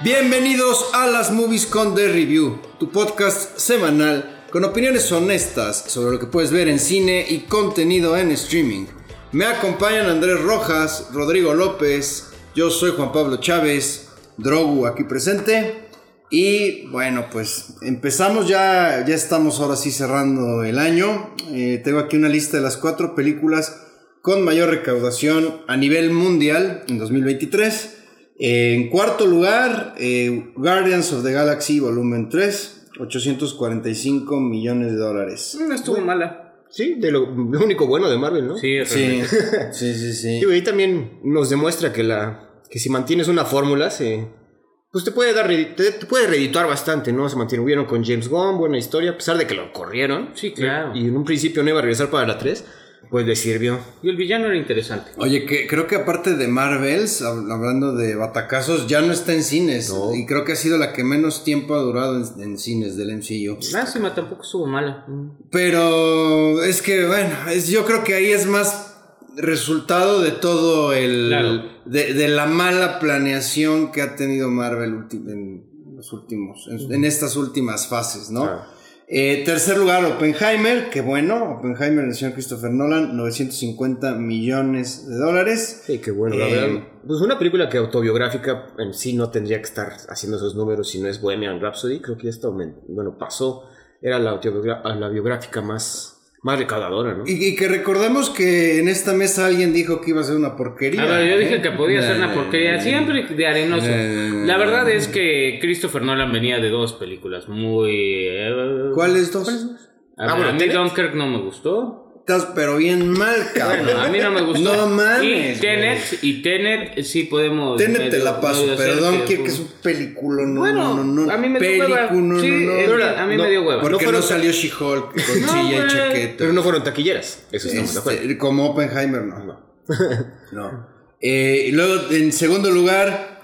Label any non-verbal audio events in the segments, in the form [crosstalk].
Bienvenidos a las Movies con The Review, tu podcast semanal con opiniones honestas sobre lo que puedes ver en cine y contenido en streaming. Me acompañan Andrés Rojas, Rodrigo López, yo soy Juan Pablo Chávez, Drogu aquí presente. Y bueno, pues empezamos ya, ya estamos ahora sí cerrando el año. Eh, tengo aquí una lista de las cuatro películas con mayor recaudación a nivel mundial en 2023. En cuarto lugar, eh, Guardians of the Galaxy Volumen 3, 845 millones de dólares. No estuvo mala. Sí, de lo, lo único bueno de Marvel, ¿no? Sí, Sí, sí, sí, sí. Y ahí también nos demuestra que la que si mantienes una fórmula, se, pues te puede dar te, te puede redituar bastante, ¿no? Se mantuvieron con James Gunn, buena historia, a pesar de que lo corrieron. Sí, claro. Y en un principio no iba a regresar para la 3, pues le sirvió. Y el villano era interesante. Oye, que creo que aparte de Marvels, hab- hablando de batacazos, ya no está en cines. No. Y creo que ha sido la que menos tiempo ha durado en, en cines del MCU. Lástima, tampoco estuvo mala. Pero es que, bueno, es, yo creo que ahí es más resultado de todo el. Claro. De, de la mala planeación que ha tenido Marvel en los últimos. En, en estas últimas fases, ¿no? Ah. Eh, tercer lugar, Oppenheimer, que bueno, Oppenheimer del señor Christopher Nolan, 950 millones de dólares. Sí, qué bueno, la Eh, verdad. Pues una película que autobiográfica en sí no tendría que estar haciendo esos números si no es Bohemian Rhapsody. Creo que esto, bueno, pasó. Era la, autobiogra- la biográfica más, más recaudadora, ¿no? Y, y que recordemos que en esta mesa alguien dijo que iba a ser una porquería. A ver, yo ¿eh? dije que podía ser una porquería. Siempre de arenoso. Eh, La verdad es que Christopher Nolan venía de dos películas muy. eh, ¿Cuáles dos? A, Ah, ver, bueno, a mí. Dunkirk no me gustó. Estás pero bien mal, cabrón. Bueno, a mí no me gustó. No mames, Y Tenet, y Tenet sí podemos. Tenet te la paso, perdón, que- que, es un película, no, Bueno, no, no, no. a mí me dio hueva. No, Sí, no, no. a mí no, me dio hueva. Porque no no, salió She-Hulk con No, silla y chaqueta. Pero no fueron taquilleras. Eso estamos de acuerdo. Este, como Oppenheimer, no. No. Eh, y luego, en segundo lugar,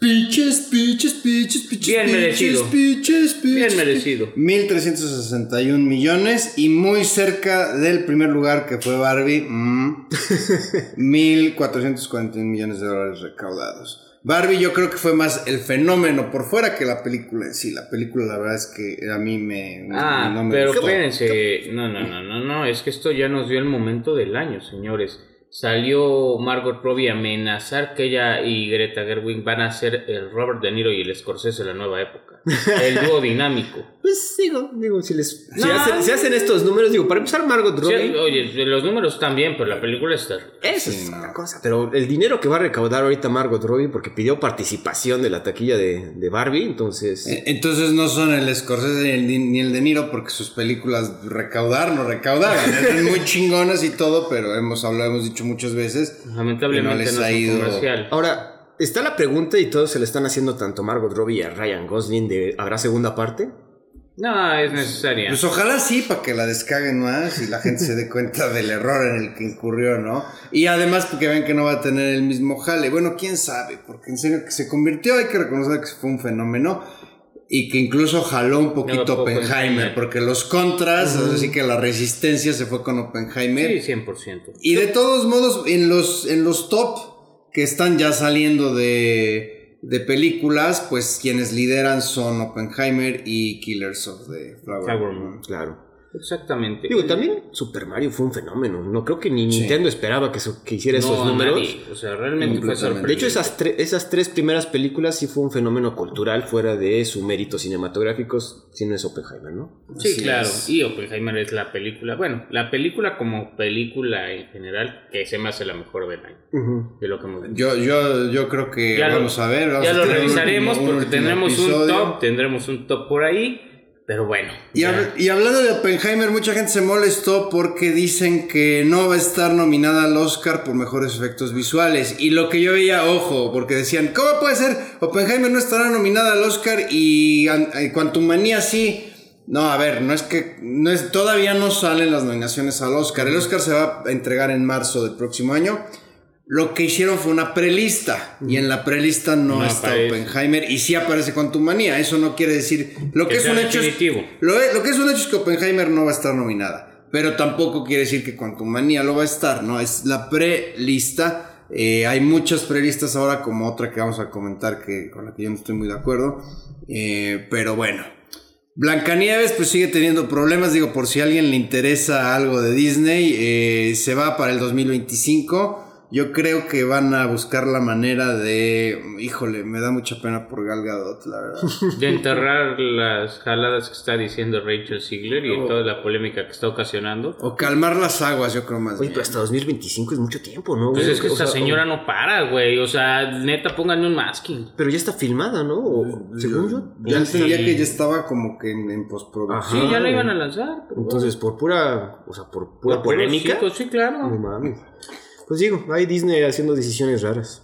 Pitches, pitches, pitches, pitches. Bien pitches, merecido. Pitches, pitches, Bien merecido. 1361 millones y muy cerca del primer lugar que fue Barbie, mm, [laughs] 1441 millones de dólares recaudados. Barbie yo creo que fue más el fenómeno por fuera que la película en sí. La película la verdad es que a mí me... Ah, no me pero gustó. espérense. No, no, no, no, no. Es que esto ya nos dio el momento del año, señores. Salió Margot Robbie a amenazar que ella y Greta Gerwig van a ser el Robert De Niro y el Scorsese de la nueva época. [laughs] El dúo dinámico. Pues digo, digo, si les si, No, hacen, si hacen estos números, digo, para empezar Margot Sí, Robbie, oye, los números están bien, pero la película está. eso Sí, es no. otra cosa. Pero el dinero que va a recaudar ahorita Margot Robbie, porque pidió participación de la taquilla de, de Barbie, entonces. Eh, Entonces no son el Scorsese ni el, ni el De Niro porque sus películas recaudar no recaudaron. [laughs] Eran muy chingonas y todo, pero hemos hablado, hemos dicho muchas veces. Lamentablemente No les no, ha ido. comercial. Ahora, está la pregunta y todos se le están haciendo tanto a Margot Robbie y a Ryan Gosling de ¿habrá segunda parte? No, es necesaria. Pues ojalá sí, para que la descaguen más y la gente se dé cuenta del error en el que incurrió, ¿no? Y además porque ven que no va a tener el mismo jale. Bueno, quién sabe, porque en serio que se convirtió, hay que reconocer que fue un fenómeno. Y que incluso jaló un poquito Oppenheimer, porque los contras, así que la resistencia se fue con Oppenheimer. Sí, 100%. Y de todos modos, en los, en los top que están ya saliendo de, de películas, pues quienes lideran son Oppenheimer y Killers of the Flower. Moon. Claro. Exactamente. Digo, también Super Mario fue un fenómeno. No creo que ni Sí. Nintendo esperaba que, su- que hiciera esos no, números. nadie. O sea, realmente fue Completamente. De sorprendente. hecho, esas, tre- esas tres primeras películas sí fue un fenómeno cultural fuera de su mérito cinematográfico, si no es Oppenheimer, ¿no? Sí, Así claro. es. Y Oppenheimer es la película, bueno, la película como película en general que se me hace la mejor del año. De lo que hemos visto. Yo, yo, yo creo que Ya lo- vamos a ver. vamos ya a lo un revisaremos último- porque tendremos un top, tendremos un top por ahí, pero bueno. Y, hab- y hablando de Oppenheimer, mucha gente se molestó porque dicen que no va a estar nominada al Oscar por mejores efectos visuales. Y lo que yo veía, ojo, porque decían, ¿cómo puede ser? Oppenheimer no estará nominada al Oscar y eh, Quantumania sí. No, a ver, no es que no es, todavía no salen las nominaciones al Oscar. El Oscar se va a entregar en marzo del próximo año. Lo que hicieron fue una prelista y en la prelista no, No está aparece. Oppenheimer y sí aparece Quantumania. Eso no quiere decir lo que, Que es un hecho. es- definitivo. lo, e- lo que es un hecho es que Oppenheimer no va a estar nominada. Pero tampoco quiere decir que Quantumania lo va a estar, ¿no? Es la prelista Eh, hay muchas prelistas ahora, como otra que vamos a comentar, que, con la que yo no estoy muy de acuerdo. Eh, pero bueno. Blancanieves pues sigue teniendo problemas, digo, por si a alguien le interesa algo de Disney, eh, se va para el 2025. Yo creo que van a buscar la manera de, híjole, me da mucha pena por Gal Gadot, la verdad. De enterrar las jaladas que está diciendo Rachel Ziegler y toda la polémica que está ocasionando. O calmar las aguas, yo creo más. Oye, bien. pero hasta 2025 es mucho tiempo, ¿no? Pues es que O esta sea, señora no para, güey. O sea, neta, pónganle un masking. Pero ya está filmada, ¿no? O, según yo. Ya entendía que ya estaba como que en, en postproducción. Sí, ya la iban a lanzar. Entonces, por pura, o sea, por pura. Por polémica. chicos, Sí, claro. No mames. Pues digo, hay Disney haciendo decisiones raras.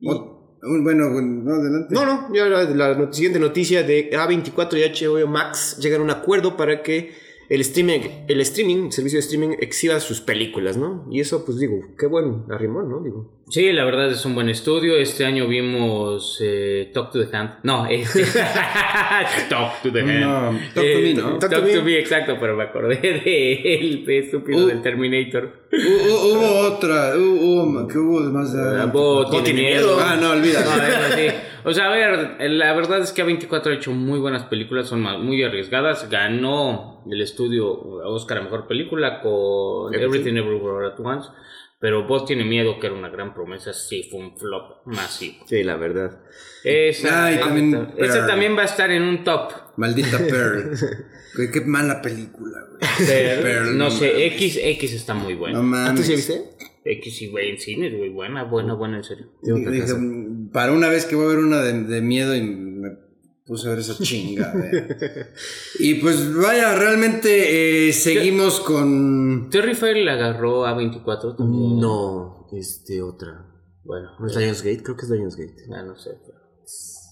Y- O- bueno, bueno, no, adelante. no, no, ya la, siguiente noticia de A24 y HBO Max llegan a un acuerdo para que el streaming, el streaming, el servicio de streaming exhiba sus películas, ¿no? Y eso, pues digo, qué buen arrimón, ¿no? Digo. Sí, la verdad es un buen estudio. Este año vimos eh, Talk to the Hand. No, [laughs] este. [laughs] Talk to the Hand. No, Talk to Me, ¿no? Talk, Talk to to Me. me, exacto, pero me acordé de el estúpido Uh. del Terminator. Hu- hu- hubo otra, hu- hubo, ¿qué hubo más de Ah, Bo tiene tiene miedo. miedo. Ah, no, olvídalo. No, sí. O sea, a ver, la verdad es que A24 ha hecho muy buenas películas, son muy arriesgadas. Ganó el estudio Oscar a Mejor Película con Everything. Everything Everywhere at Once. Pero Vos tiene miedo, que era una gran promesa, sí fue un flop masivo. Sí, la verdad. Esa, Ah, y también ese Pearl. también va a estar en un top. Maldita [laughs] Pearl. qué, qué mala película, güey. Pearl, no sé, mames. X, X está muy No bueno. ¿Ah, mames. tú sí viste? X y güey en cines, güey, buena, buena, buena, en serio. Tengo que Dije, hacer. para una vez que voy a ver una de, de miedo y me puse a ver esa chinga. [laughs] y pues vaya, realmente eh, seguimos con... Terry Fair le agarró a 24 también. No, este, otra. Bueno, ¿No es Lionsgate? Creo que es Lionsgate. ya no sé. pero-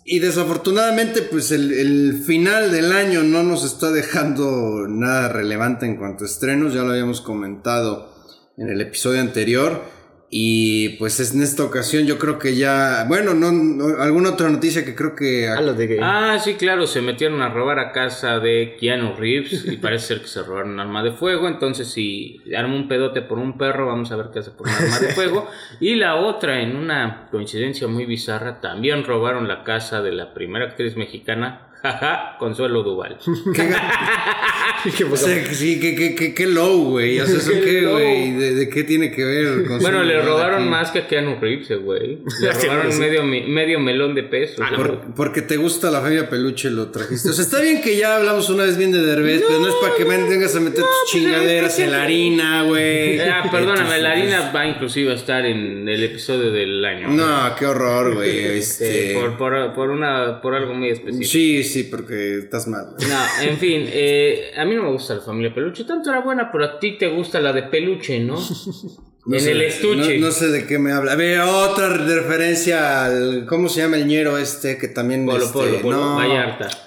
Y desafortunadamente, pues el, el final del año no nos está dejando nada relevante en cuanto a estrenos, ya lo habíamos comentado en el episodio anterior. Y pues es en esta ocasión yo creo que ya, bueno, no, no- alguna otra noticia que creo que... Ah, de. Ah, sí, claro, se metieron a robar a casa de Keanu Reeves y [laughs] parece ser que se robaron un arma de fuego. Entonces, si arma un pedote por un perro, vamos a ver qué hace por un arma de fuego. Y la otra, en una coincidencia muy bizarra, también robaron la casa de la primera actriz mexicana, jaja, Consuelo Duval. [laughs] ¿Qué, ¿Qué o pasó? sea, que sí, que, que, que, que low, güey. O sea, ¿eso Qué qué, güey? ¿De, de qué tiene que ver? con Bueno, le robaron aquí? más que a Keanu Reeves, eh, güey. [laughs] Le Sí, robaron sí. medio, medio melón de pesos. Ah, Por- porque te gusta la familia peluche lo trajiste. O sea, está bien que ya hablamos una vez bien de Derbez, pero no es para que me vengas a meter tus chingaderas en la harina, güey. Ah, [laughs] perdóname, Entonces, la harina va inclusive a estar en el episodio del año. No, qué horror, güey. Este, Este. por, por, por, una, por algo muy específico. Sí, sí, porque estás mal. No, en fin, eh, a mí no me gusta la familia peluche, tanto era buena, pero a ti te gusta la de peluche, ¿no? [laughs] No en sé, el estuche. No, no sé de qué me habla. A ver, otra referencia al. ¿Cómo se llama el ñero este? Que también. Polo, este, polo, polo, no. Vallarta.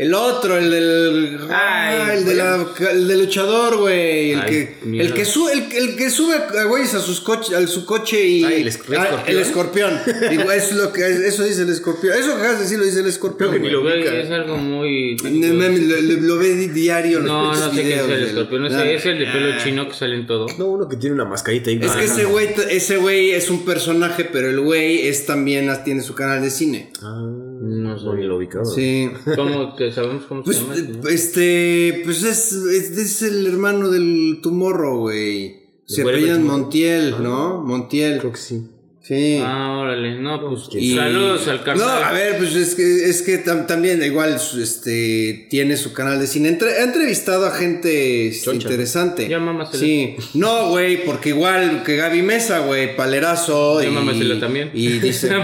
El otro, el del. Ay, ah, el, de la, el del luchador, güey. El Ay, que, el que sube, el, el que sube a güeyes a sus coches, a su coche y. Ay, el esc- el Ah, escorpión. el escorpión. Digo, es lo que, eso dice el escorpión. Eso que acabas de decir lo dice el escorpión. Creo que ni lo güey. Güey, es algo muy... No, Lo, lo- lo ve di- diario. los No, no sé qué es el escorpión, Ah. es el de pelo chino que sale en todo. No, uno que tiene una mascarita ahí. Es que Ah, ese güey, ese güey es un personaje, pero el güey es también tiene su canal de cine. Ah, No sé. lo ubicaba. Sí. [laughs] ¿Cómo que sabemos cómo Pues, se llama? este, pues es, es, es el hermano del Tomorrow, güey. Se ¿De apellidan? Montiel, ¿no? Montiel. Creo que sí. Sí. Ah, órale, no, pues Y- saludos al No, carnal. a ver, pues es que, es que tam- también igual este, tiene su canal de cine. Entre- ha entrevistado a gente este, Choncha. interesante. Ya mámasela. Sí. No, güey, porque igual que Gaby Mesa, güey, palerazo. Ya y, mámasela también. Y dice... [laughs] No,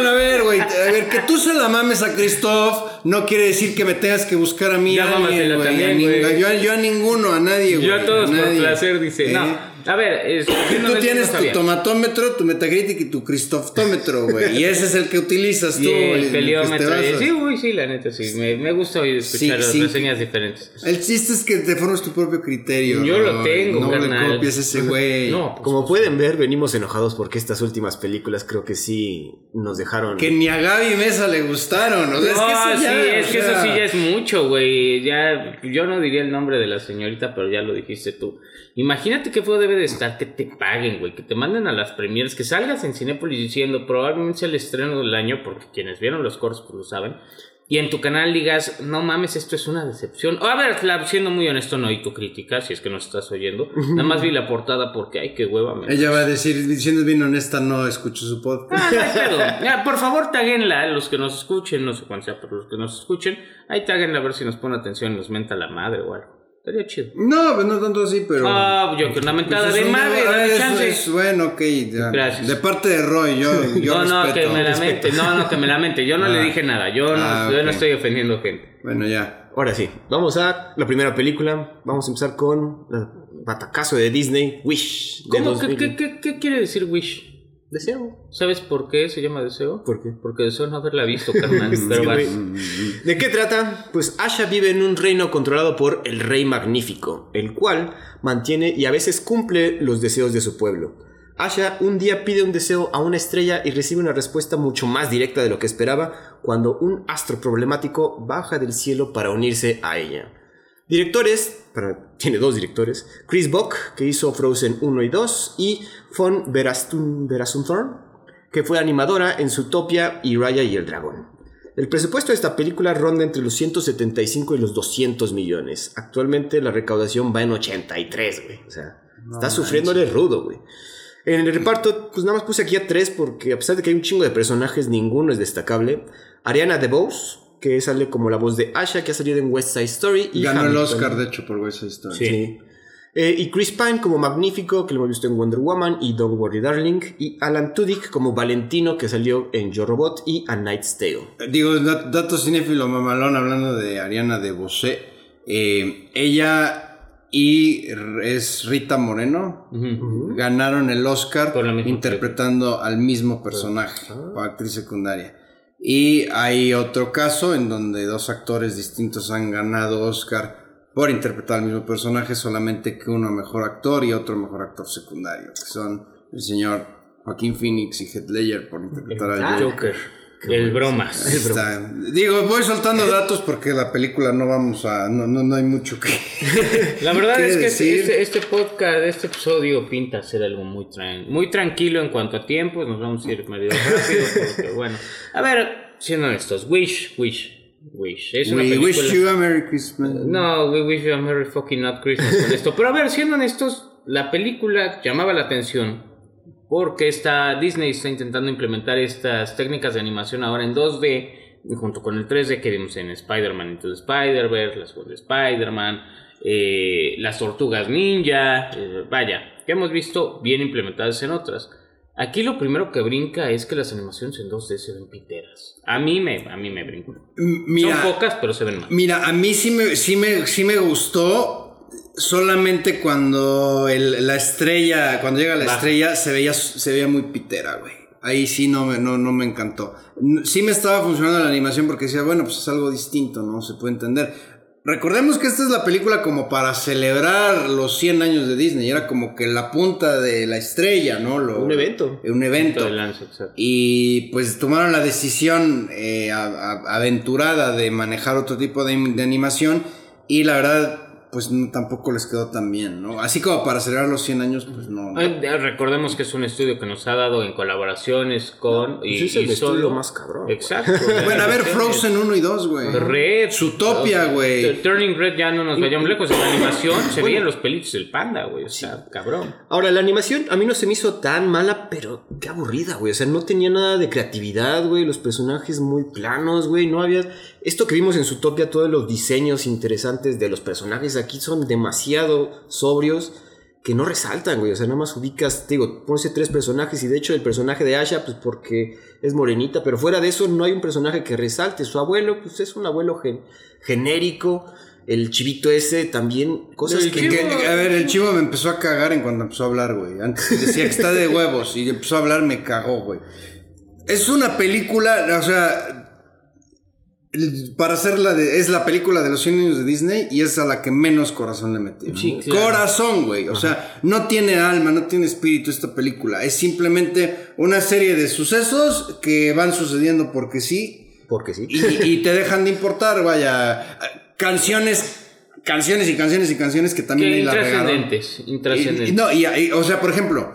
no, a ver, güey. A ver, que tú se la mames a Christoph no quiere decir que me tengas que buscar a mí. Ya a alguien, mámasela güey, también, güey. Yo, a- yo a ninguno, a nadie, güey. Yo a todos por placer, dice. ¿Eh? No, a ver, es, no- Tú tienes tu tomatómetro, tu Metacritic y tu Christoftómetro, güey. Y ese es el que utilizas tú. Y el peliómetro. Sí, uy, sí, la neta, sí. Me, me gusta oír escuchar Sí, sí. reseñas diferentes. El chiste es que te formes tu propio criterio. Yo lo tengo, No le carnal. copies a ese güey. No, pues, Como pueden ver, venimos enojados porque estas últimas películas creo que sí nos dejaron. Que ni a Gaby Mesa le gustaron. O sea, es que No, eso ya, sí, es o que eso sí ya es mucho, güey. Ya, yo no diría el nombre de la señorita, pero ya lo dijiste tú. Imagínate que fue de ver debe de estar que te paguen, güey, que te manden a las premieres, que salgas en Cinépolis diciendo probablemente sea el estreno del año, porque quienes vieron los cortos pues lo saben, y en tu canal digas, no mames, esto es una decepción. O a ver, siendo muy honesto, no oí tu crítica, si es que no estás oyendo. Nada más vi la portada porque, ay, qué hueva. Me Ella va a decir, siendo bien honesta, no escucho su podcast. Ah, por favor, taguenla, los que nos escuchen, no sé cuánto sea, pero los que nos escuchen, ahí taguenla a ver si nos pone atención y nos menta la madre o algo. Estaría chido. No, pues no tanto así, pero. Ah, yo que una mentada pues de madre, es, bueno, ok. Gracias. De parte de Roy, yo. yo [laughs] no, no, que me lamente. No, no, que me lamente. Yo no le ah. dije nada. Yo, no, ah, yo no estoy ofendiendo gente. Bueno, ya. Ahora sí, vamos a la primera película. Vamos a empezar con el batacazo de Disney, Wish. ¿Cómo? ¿Qué, qué, qué, ¿Qué quiere decir Wish? Deseo. ¿Sabes por qué se llama Deseo? ¿Por qué? Porque deseo no haberla visto, carnal. [laughs] pero ¿De qué trata? Pues Asha vive en un reino controlado por el Rey Magnífico, el cual mantiene y a veces cumple los deseos de su pueblo. Asha un día pide un deseo a una estrella y recibe una respuesta mucho más directa de lo que esperaba cuando un astro problemático baja del cielo para unirse a ella. Directores, tiene dos directores, Chris Bock, que hizo Frozen 1 y 2, y Von Verasunthorn, que fue animadora en Zootopia y Raya y el Dragón. El presupuesto de esta película ronda entre los 175 y los 200 millones. Actualmente la recaudación va en 83, güey. O sea, está sufriéndole rudo, güey. En el reparto, pues nada más puse aquí a tres porque a pesar de que hay un chingo de personajes, ninguno es destacable. Ariana DeBose, que sale como la voz de Asha, que ha salido en West Side Story. Y Ganó el Oscar, de hecho, por West Side Story. Sí. Eh, y Chris Pine como Magnífico, que lo hemos visto en Wonder Woman y Don't Worry Darling. Y Alan Tudyk como Valentino, que salió en Yo Robot y A Night's Tale. Digo, dato cinéfilo mamalón, hablando de Ariana de Bosé. Eh, ella y es Rita Moreno. Ganaron el Oscar interpretando al mismo personaje, como actriz secundaria. Y hay otro caso en donde dos actores distintos han ganado Oscar por interpretar al mismo personaje, solamente que uno mejor actor y otro mejor actor secundario, que son el señor Joaquín Phoenix y Heath Ledger por interpretar al Joker. El bromas. Digo, voy soltando [laughs] datos porque la película no vamos a. No, no, hay mucho que. [laughs] La verdad es que este, este, podcast, este episodio pinta ser algo muy, muy tranquilo en cuanto a tiempo. Nos vamos a ir medio rápido. Porque, [laughs] bueno, a ver, siendo honestos, Wish, Wish. Wish. Es we wish you a Merry Christmas. No, we wish you a Merry fucking not Christmas con esto. Pero a ver, siendo honestos, la película llamaba la atención porque está, Disney está intentando implementar estas técnicas de animación ahora en 2D, junto con el 3D que vimos en Spider-Man Into the Spider-Verse, las de Spider-Man, eh, las tortugas ninja, eh, vaya, que hemos visto bien implementadas en otras. Aquí lo primero que brinca es que las animaciones en 2D se ven piteras. A mí me, a mí me brinco. Son pocas, pero se ven más. Mira, a mí sí me, sí me, sí me gustó solamente cuando la estrella, cuando llega la estrella, se veía, se veía muy pitera, güey. Ahí sí no me, no, no me encantó. Sí me estaba funcionando la animación porque decía, bueno, pues es algo distinto, ¿no? Se puede entender. Recordemos que esta es la película como para celebrar los 100 años de Disney. Era como que la punta de la estrella, ¿no? un evento. Un evento. y pues tomaron la decisión eh, aventurada de manejar otro tipo de, de animación. Y la verdad, pues tampoco les quedó tan bien, ¿no? Así como para celebrar los 100 años, pues no. Recordemos que es un estudio que nos ha dado en colaboraciones con. y, pues es el estudio más cabrón. Exacto. [laughs] bueno, a ver, Frozen 1 y 2, güey. Red. Zootopia, güey. Turning Red ya no nos vayamos lejos. En la animación se veían los pelitos del panda, güey. O sea, cabrón. Ahora, la animación a mí no se me hizo tan mala, pero qué aburrida, güey. O sea, no tenía nada de creatividad, güey. Los personajes muy planos, güey. No había esto que vimos en Zootopia, todos los diseños interesantes de los personajes aquí son demasiado sobrios que no resaltan, güey. O sea, nada más ubicas, te digo, pones tres personajes y de hecho el personaje de Asha, pues porque es morenita, pero fuera de eso no hay un personaje que resalte. Su abuelo, pues es un abuelo genérico. El chivito ese también, cosas que, A ver, el chivo me empezó a cagar en cuando empezó a hablar, güey. Antes decía que está de huevos y empezó a hablar, me cagó, güey. Es una película, o sea, para hacerla de, es la película de los 100 años de Disney y es a la que menos corazón le metí. Corazón, güey. O sea, no tiene alma, no tiene espíritu esta película. Es simplemente una serie de sucesos que van sucediendo porque sí. Porque sí. Y, te dejan de importar, vaya. Canciones canciones y canciones y canciones que también Que ahí la regaron. intrascendentes, Y- intrascendentes. y- no, y, y- o sea, por ejemplo,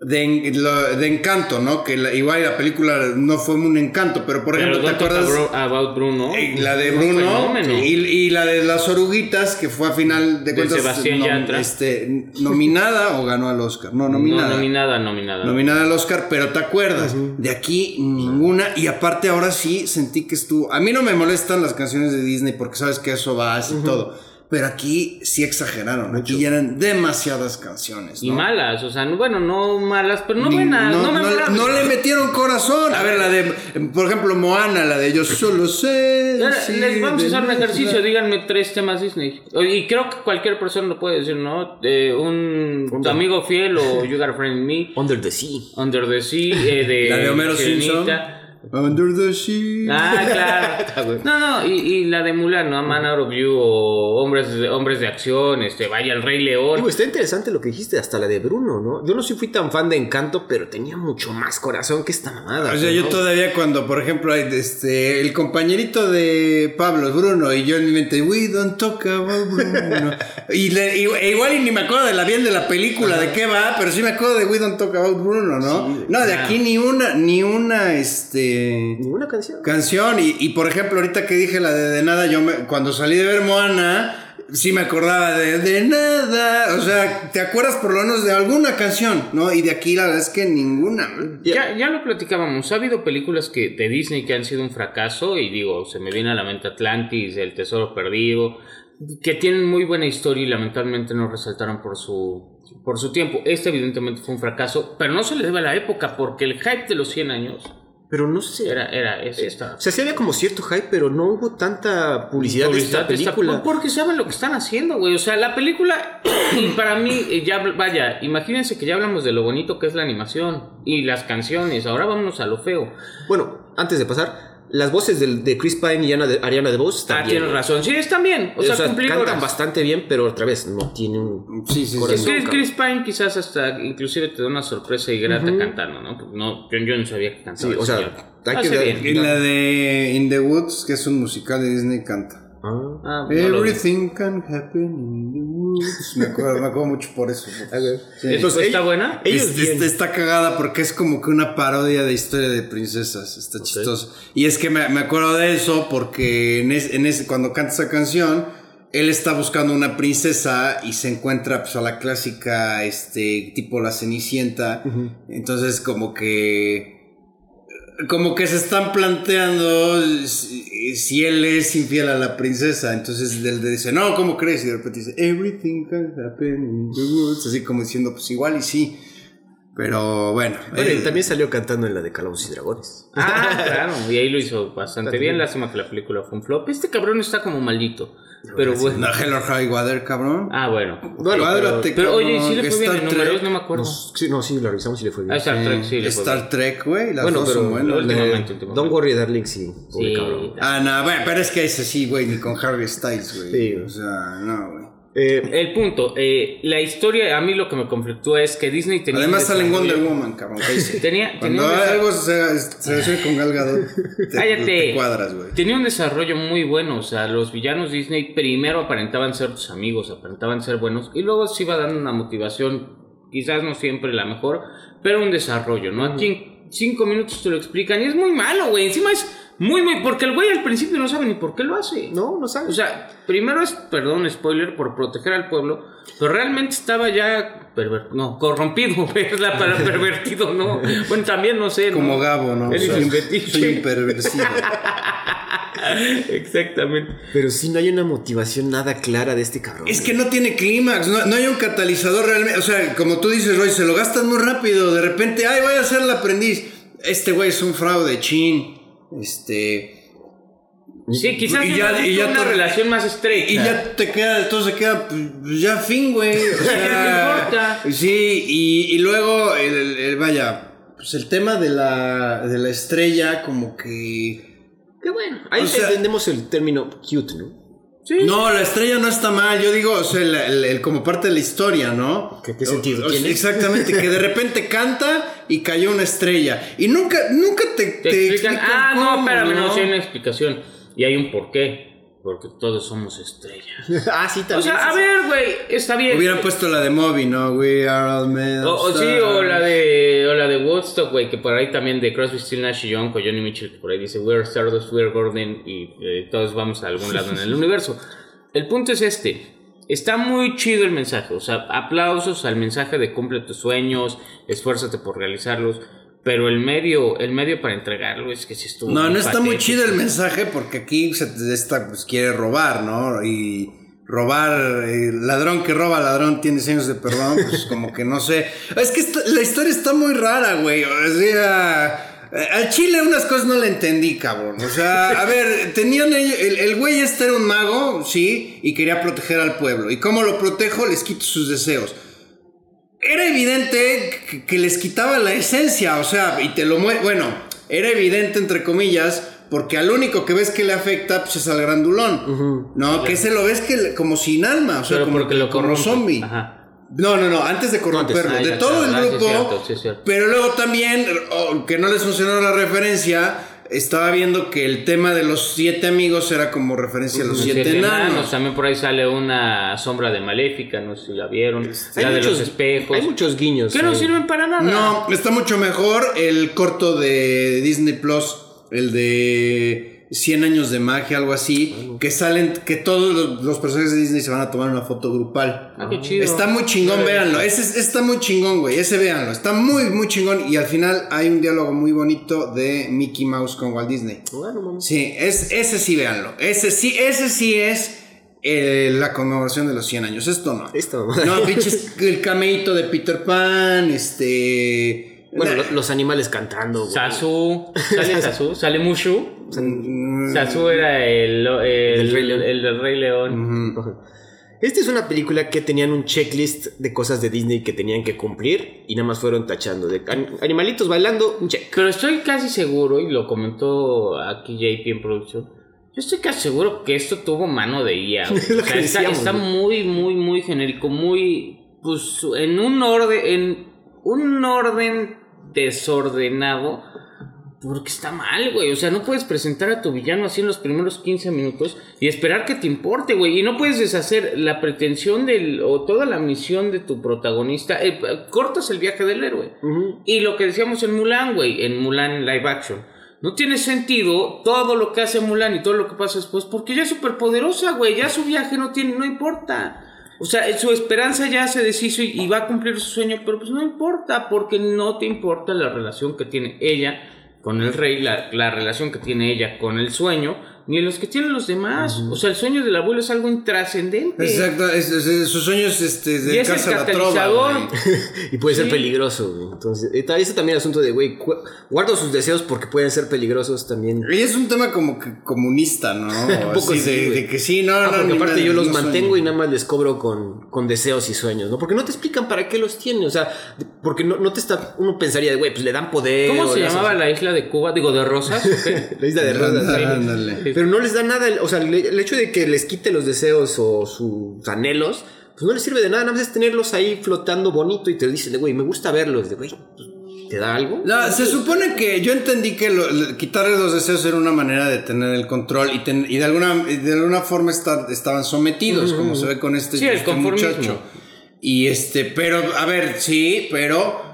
de, lo- de Encanto, ¿no? Que la- igual la película no fue un encanto, pero por Pero ejemplo, ¿te acuerdas? Abro- About Bruno. Eh, La de Un Bruno y, y la de las oruguitas que fue a final de De cuentas Sebastián Yatra. este, nominada o ganó al Oscar. No, No, nominada. nominada, nominada. Nominada al Oscar, pero te acuerdas, de aquí ninguna. Y aparte ahora sí sentí que estuvo. A mí no me molestan las canciones de Disney porque sabes que eso va así todo. Pero aquí sí exageraron. Aquí ya eran demasiadas canciones. Y ¿no? malas, o sea, no- bueno, no malas, pero no Ni- buenas, no, no, memorables. no le metieron corazón. A ver, la de, por ejemplo, Moana, la de Yo solo sé. Sí, Les vamos a hacer un ejercicio, díganme tres temas Disney. Y creo que cualquier persona lo puede decir, ¿no? Eh, un tu amigo fiel o You Got a Friend in Me, Under the Sea. Under the Sea, eh, de, [laughs] La de Homero Simpson. Under the Sea. Ah, claro. [laughs] No, no, y, y la de Mulan, ¿no? Man Out of You o Hombres de, Hombres de Acción, este, vaya el Rey León. Digo, está interesante lo que dijiste, hasta la de Bruno, ¿no? Yo no sí fui tan fan de Encanto, pero tenía mucho más corazón que esta mamada. O sea, ¿no? yo todavía cuando, por ejemplo, hay este, el compañerito de Pablo, Bruno, y yo en mi mente, we don't talk about Bruno. y, le- y- e igual y ni me acuerdo de la bien de la película, de qué va, pero sí me acuerdo de we don't talk about Bruno, ¿no? no, de aquí ni una, ni una, este... Ninguna canción. Canción, y, y por ejemplo, ahorita que dije la de De Nada, yo me- cuando salí de ver Moana, sí me acordaba de De Nada. O sea, ¿te acuerdas por lo menos de alguna canción? ¿No? Y de aquí la verdad es que ninguna. Ya, ya lo platicábamos, ha habido películas que de Disney que han sido un fracaso y digo, se me viene a la mente Atlantis, El Tesoro Perdido, que tienen muy buena historia y lamentablemente no resaltaron por su, por su tiempo. Este evidentemente fue un fracaso, pero no se le debe a la época porque el hype de los 100 años Pero no sé. era, era, es esta. O sea, sí había como cierto hype, pero no hubo tanta publicidad, Publicidad de esta esta- película. porque saben lo que están haciendo, güey. O sea, la película, [clears throat] y para mí, eh, ya, vaya, imagínense que ya hablamos de lo bonito que es la animación y las canciones. Ahora vámonos a lo feo. Bueno, antes de pasar, las voces del- de, Chris Pine y Ana de, Ariana DeBose Ah, también. tienes razón. Sí, están bien. O sea, cumplir cantan horas. bastante bien, pero otra vez no tiene un Sí, sí, sí. corazón. Chris, cabrón. Chris Pine quizás hasta inclusive te da una sorpresa y grata cantando, ¿no? No yo, yo no sabía que cantaba. Sí, o sea, hay que Hace ver- bien. Y la de In the Woods, que es un musical de Disney, canta. Ah. Ah, no. Everything can happen in the woods. Me acuerdo, me acuerdo mucho por eso. Sí. Entonces, ¿Está buena? ellos Es- bien. está, cagada porque es como que una parodia de historia de princesas. Está chistoso. Y es que me, me acuerdo de eso porque en, es- en ese, cuando canta esa canción, él está buscando una princesa y se encuentra pues, a la clásica, este, tipo la cenicienta. Entonces, como que. Como que se están planteando si, si él es infiel a la princesa. Entonces él le dice, no, ¿cómo crees? Y de repente dice, everything can happen in the woods. Así como diciendo, pues igual y sí. Pero bueno. Eh, también salió cantando en la de Calabozos y Dragones. Ah, claro. Y ahí lo hizo bastante bien. Lástima que la película fue un flop. Este cabrón está como maldito. Pero bueno. No, Hello High Water, cabrón. Ah, bueno. Bueno, Pero oye, ¿y cabrón, si le fue bien Star en números? Trek. No me acuerdo. Sí, no, sí, la revisamos y le fue bien. Ah, Star Trek sí le fue bien. Star Trek, güey. Las Bueno, dos pero son buenas. últimamente, Le- últimamente. Don't worry, darling, sí. Pobre Sí. cabrón. Ah, no, bueno, pero es que ese sí, güey, ni con Harry Styles, güey. Sí. O sea, no, güey. Eh, El punto, eh, la historia, a mí lo que me conflictúa es que Disney tenía. Además sale en Wonder Woman, cabrón. Tenía, tenía Cuando algo se, se con Gal Gadot, te, Cállate. te cuadras, güey. Tenía un desarrollo muy bueno, o sea, los villanos Disney primero aparentaban ser tus amigos, aparentaban ser buenos, y luego se iba dando una motivación, quizás no siempre la mejor, pero un desarrollo, ¿no? Aquí en cinco minutos te lo explican y es muy malo, güey, encima es muy, muy, porque el güey al principio no sabe ni por qué lo hace. no, no sabes. O sea, primero es, perdón, spoiler, por proteger al pueblo, pero realmente estaba ya perver- no, corrompido, es la palabra pervertido, ¿no? Bueno, también no sé, ¿no? Como Gabo, ¿no? Él O sea, es un soy un perversivo. [laughs] Exactamente. Pero sí no hay una motivación nada clara de este cabrón. Es que no tiene clímax, no, no hay un catalizador realmente. O sea, como tú dices, Roy, se lo gastan muy rápido. De repente, ay, voy a ser el aprendiz. Este güey es un fraude, chin. Este. Sí, quizás Y ya- y ya una te- relación más estrecha. Y ya te queda, todo se queda, pues, ya fin, güey. O [laughs] sea, No importa. Sí, y, y luego, el, el- el- vaya, pues el tema de la, de la estrella, como que. Qué bueno. Ahí O sea- entendemos el término cute, ¿no? Sí. No, la estrella no está mal, yo digo, o sea, el, el- el- como parte de la historia, ¿no? ¿Qué- qué sentido O- o- tiene? Exactamente, que de repente canta y cayó una estrella. Y nunca, nunca te, Te explican, ah, no, espérame, no, sí hay una explicación. Y hay un porqué. Porque todos somos estrellas. [laughs] ah, sí, también. O sea, a ver, güey, está bien. Hubieran puesto la de Moby, ¿no? We are all made O, o sí, stars. o la de, o la de Woodstock, güey, que por ahí también de Crosby, Still Nash y Young, con Johnny Mitchell, que por ahí dice, we're Stardust, we're Gordon, y eh, todos vamos a algún lado en el [laughs] universo. El punto es este, está muy chido el mensaje, o sea, aplausos al mensaje de cumple tus sueños, esfuérzate por realizarlos, pero el medio, el medio para entregarlo es que si estuvo No, no está muy chido el mensaje porque aquí se esta, pues, quiere robar, ¿no? Y robar, eh, ladrón que roba ladrón tiene años de perdón, pues como que no sé. Es que esta- la historia está muy rara, güey. O sea, eh, al chile unas cosas no le entendí, cabrón. O sea, a ver, tenían el, el güey este era un mago, sí, y quería proteger al pueblo. ¿Y cómo lo protejo? Les quito sus deseos. Era evidente que, les quitaba la esencia, o sea, y te lo mueve. Bueno, era evidente, entre comillas, porque al único que ves que le afecta, pues es al grandulón. No, que ese lo ves que le- como sin alma, o sea, Pero como, porque lo como zombie. Ajá. No, no, no, antes de corromperlo, de todo claro, el sí, grupo. es cierto, sí, es cierto. Pero luego también, oh, que no les funcionó la referencia, estaba viendo que el tema de los siete amigos era como referencia a los Los siete, enanos. También por ahí sale una sombra de Maléfica, no sé si la vieron. Hay la de muchos- los espejos. Hay muchos guiños. que no sirven para nada. No, está mucho mejor el corto de Disney Plus, el de 100 años de magia, algo así, que salen, que todos los, los personajes de Disney se van a tomar una foto grupal. Ah, qué chido. Está muy chingón, véanlo. Ese es- está muy chingón, güey. Ese véanlo. Está muy, muy chingón. Y al final hay un diálogo muy bonito de Mickey Mouse con Walt Disney. Bueno, mames. Sí, es, ese sí, véanlo. Ese sí, ese sí es eh, la conmemoración de los 100 años. Esto no. Mamada. No, [laughs] pinches, el cameíto de Peter Pan, este... Bueno, lo- los animales cantando. güey. Sasu. ¿Sale Sasu? ¿Sale Mushu? Mm, Sasu era el, el, Del Rey León. el del Rey León. ujú. Esta es una película que tenían un checklist de cosas de Disney que tenían que cumplir y nada más fueron tachando. De an- animalitos bailando, un check. Pero estoy casi seguro, y lo comentó aquí JP en producción, yo estoy casi seguro que esto tuvo mano de IA. [laughs] güey. Es lo O sea, que está, decíamos, está güey. muy, muy, muy genérico, muy, pues, en un orden, en un orden desordenado. Porque está mal, güey. O sea, no puedes presentar a tu villano así en los primeros 15 minutos y esperar que te importe, güey. Y no puedes deshacer la pretensión del, o toda la misión de tu protagonista. Eh, cortas el viaje del héroe. Y lo que decíamos en Mulan, güey, en Mulan live action. No tiene sentido todo lo que hace Mulan y todo lo que pasa después, porque ella es súper poderosa, güey. Ya su viaje no tiene, no importa. O sea, su esperanza ya se deshizo y, y va a cumplir su sueño, pero pues no importa, porque no te importa la relación que tiene ella con el rey, la, la relación que tiene ella con el sueño, ni los que tienen los demás. O sea, el sueño del abuelo es algo intrascendente. Exacto, es, es- es- sus sueños este, Y es el la trova. [laughs] Y puede ser peligroso, güey. Entonces, ese también es asunto de, güey, guardo sus deseos porque pueden ser peligrosos también. Y es un tema como que comunista, ¿no? [laughs] Un poco Así sí, de, de que sí, no, Ah, no, porque aparte yo los no mantengo sueño. y nada más les cobro con, con deseos y sueños, ¿no? Porque no te explican para qué los tiene, o sea, porque no, no te está, uno pensaría de, güey, pues le dan poder. ¿Cómo se llamaba la isla de Cuba? Digo, de Rosas. [laughs] La isla de rosas. Ándale, sí. ándale. Pero no les da nada, o sea, le- el hecho de que les quite los deseos o sus anhelos, pues no les sirve de nada, nada más es tenerlos ahí flotando bonito y te dicen, güey, me gusta verlos, de, güey, ¿te da algo? No, se supone que yo entendí que lo- quitarles los deseos era una manera de tener el control y, ten- y de, alguna, de alguna forma estar- estaban sometidos, como se ve con este, Sí, este muchacho. Y este, pero, a ver, sí, pero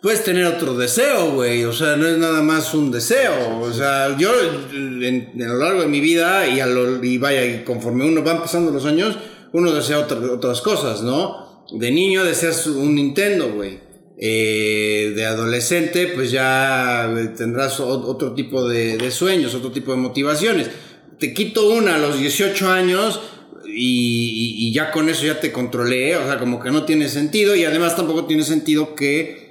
puedes tener otro deseo, güey. O sea, no es nada más un deseo. O sea, yo en, en lo largo de mi vida y, a lo, y vaya, y conforme uno va pasando los años, uno desea otra- otras cosas, ¿no? De niño deseas un Nintendo, güey. Eh, de adolescente, pues ya eh, tendrás otro tipo de, de sueños, otro tipo de motivaciones. Te quito una a los 18 años y, y- y ya con eso ya te controlé, o sea, como que no tiene sentido y además tampoco tiene sentido que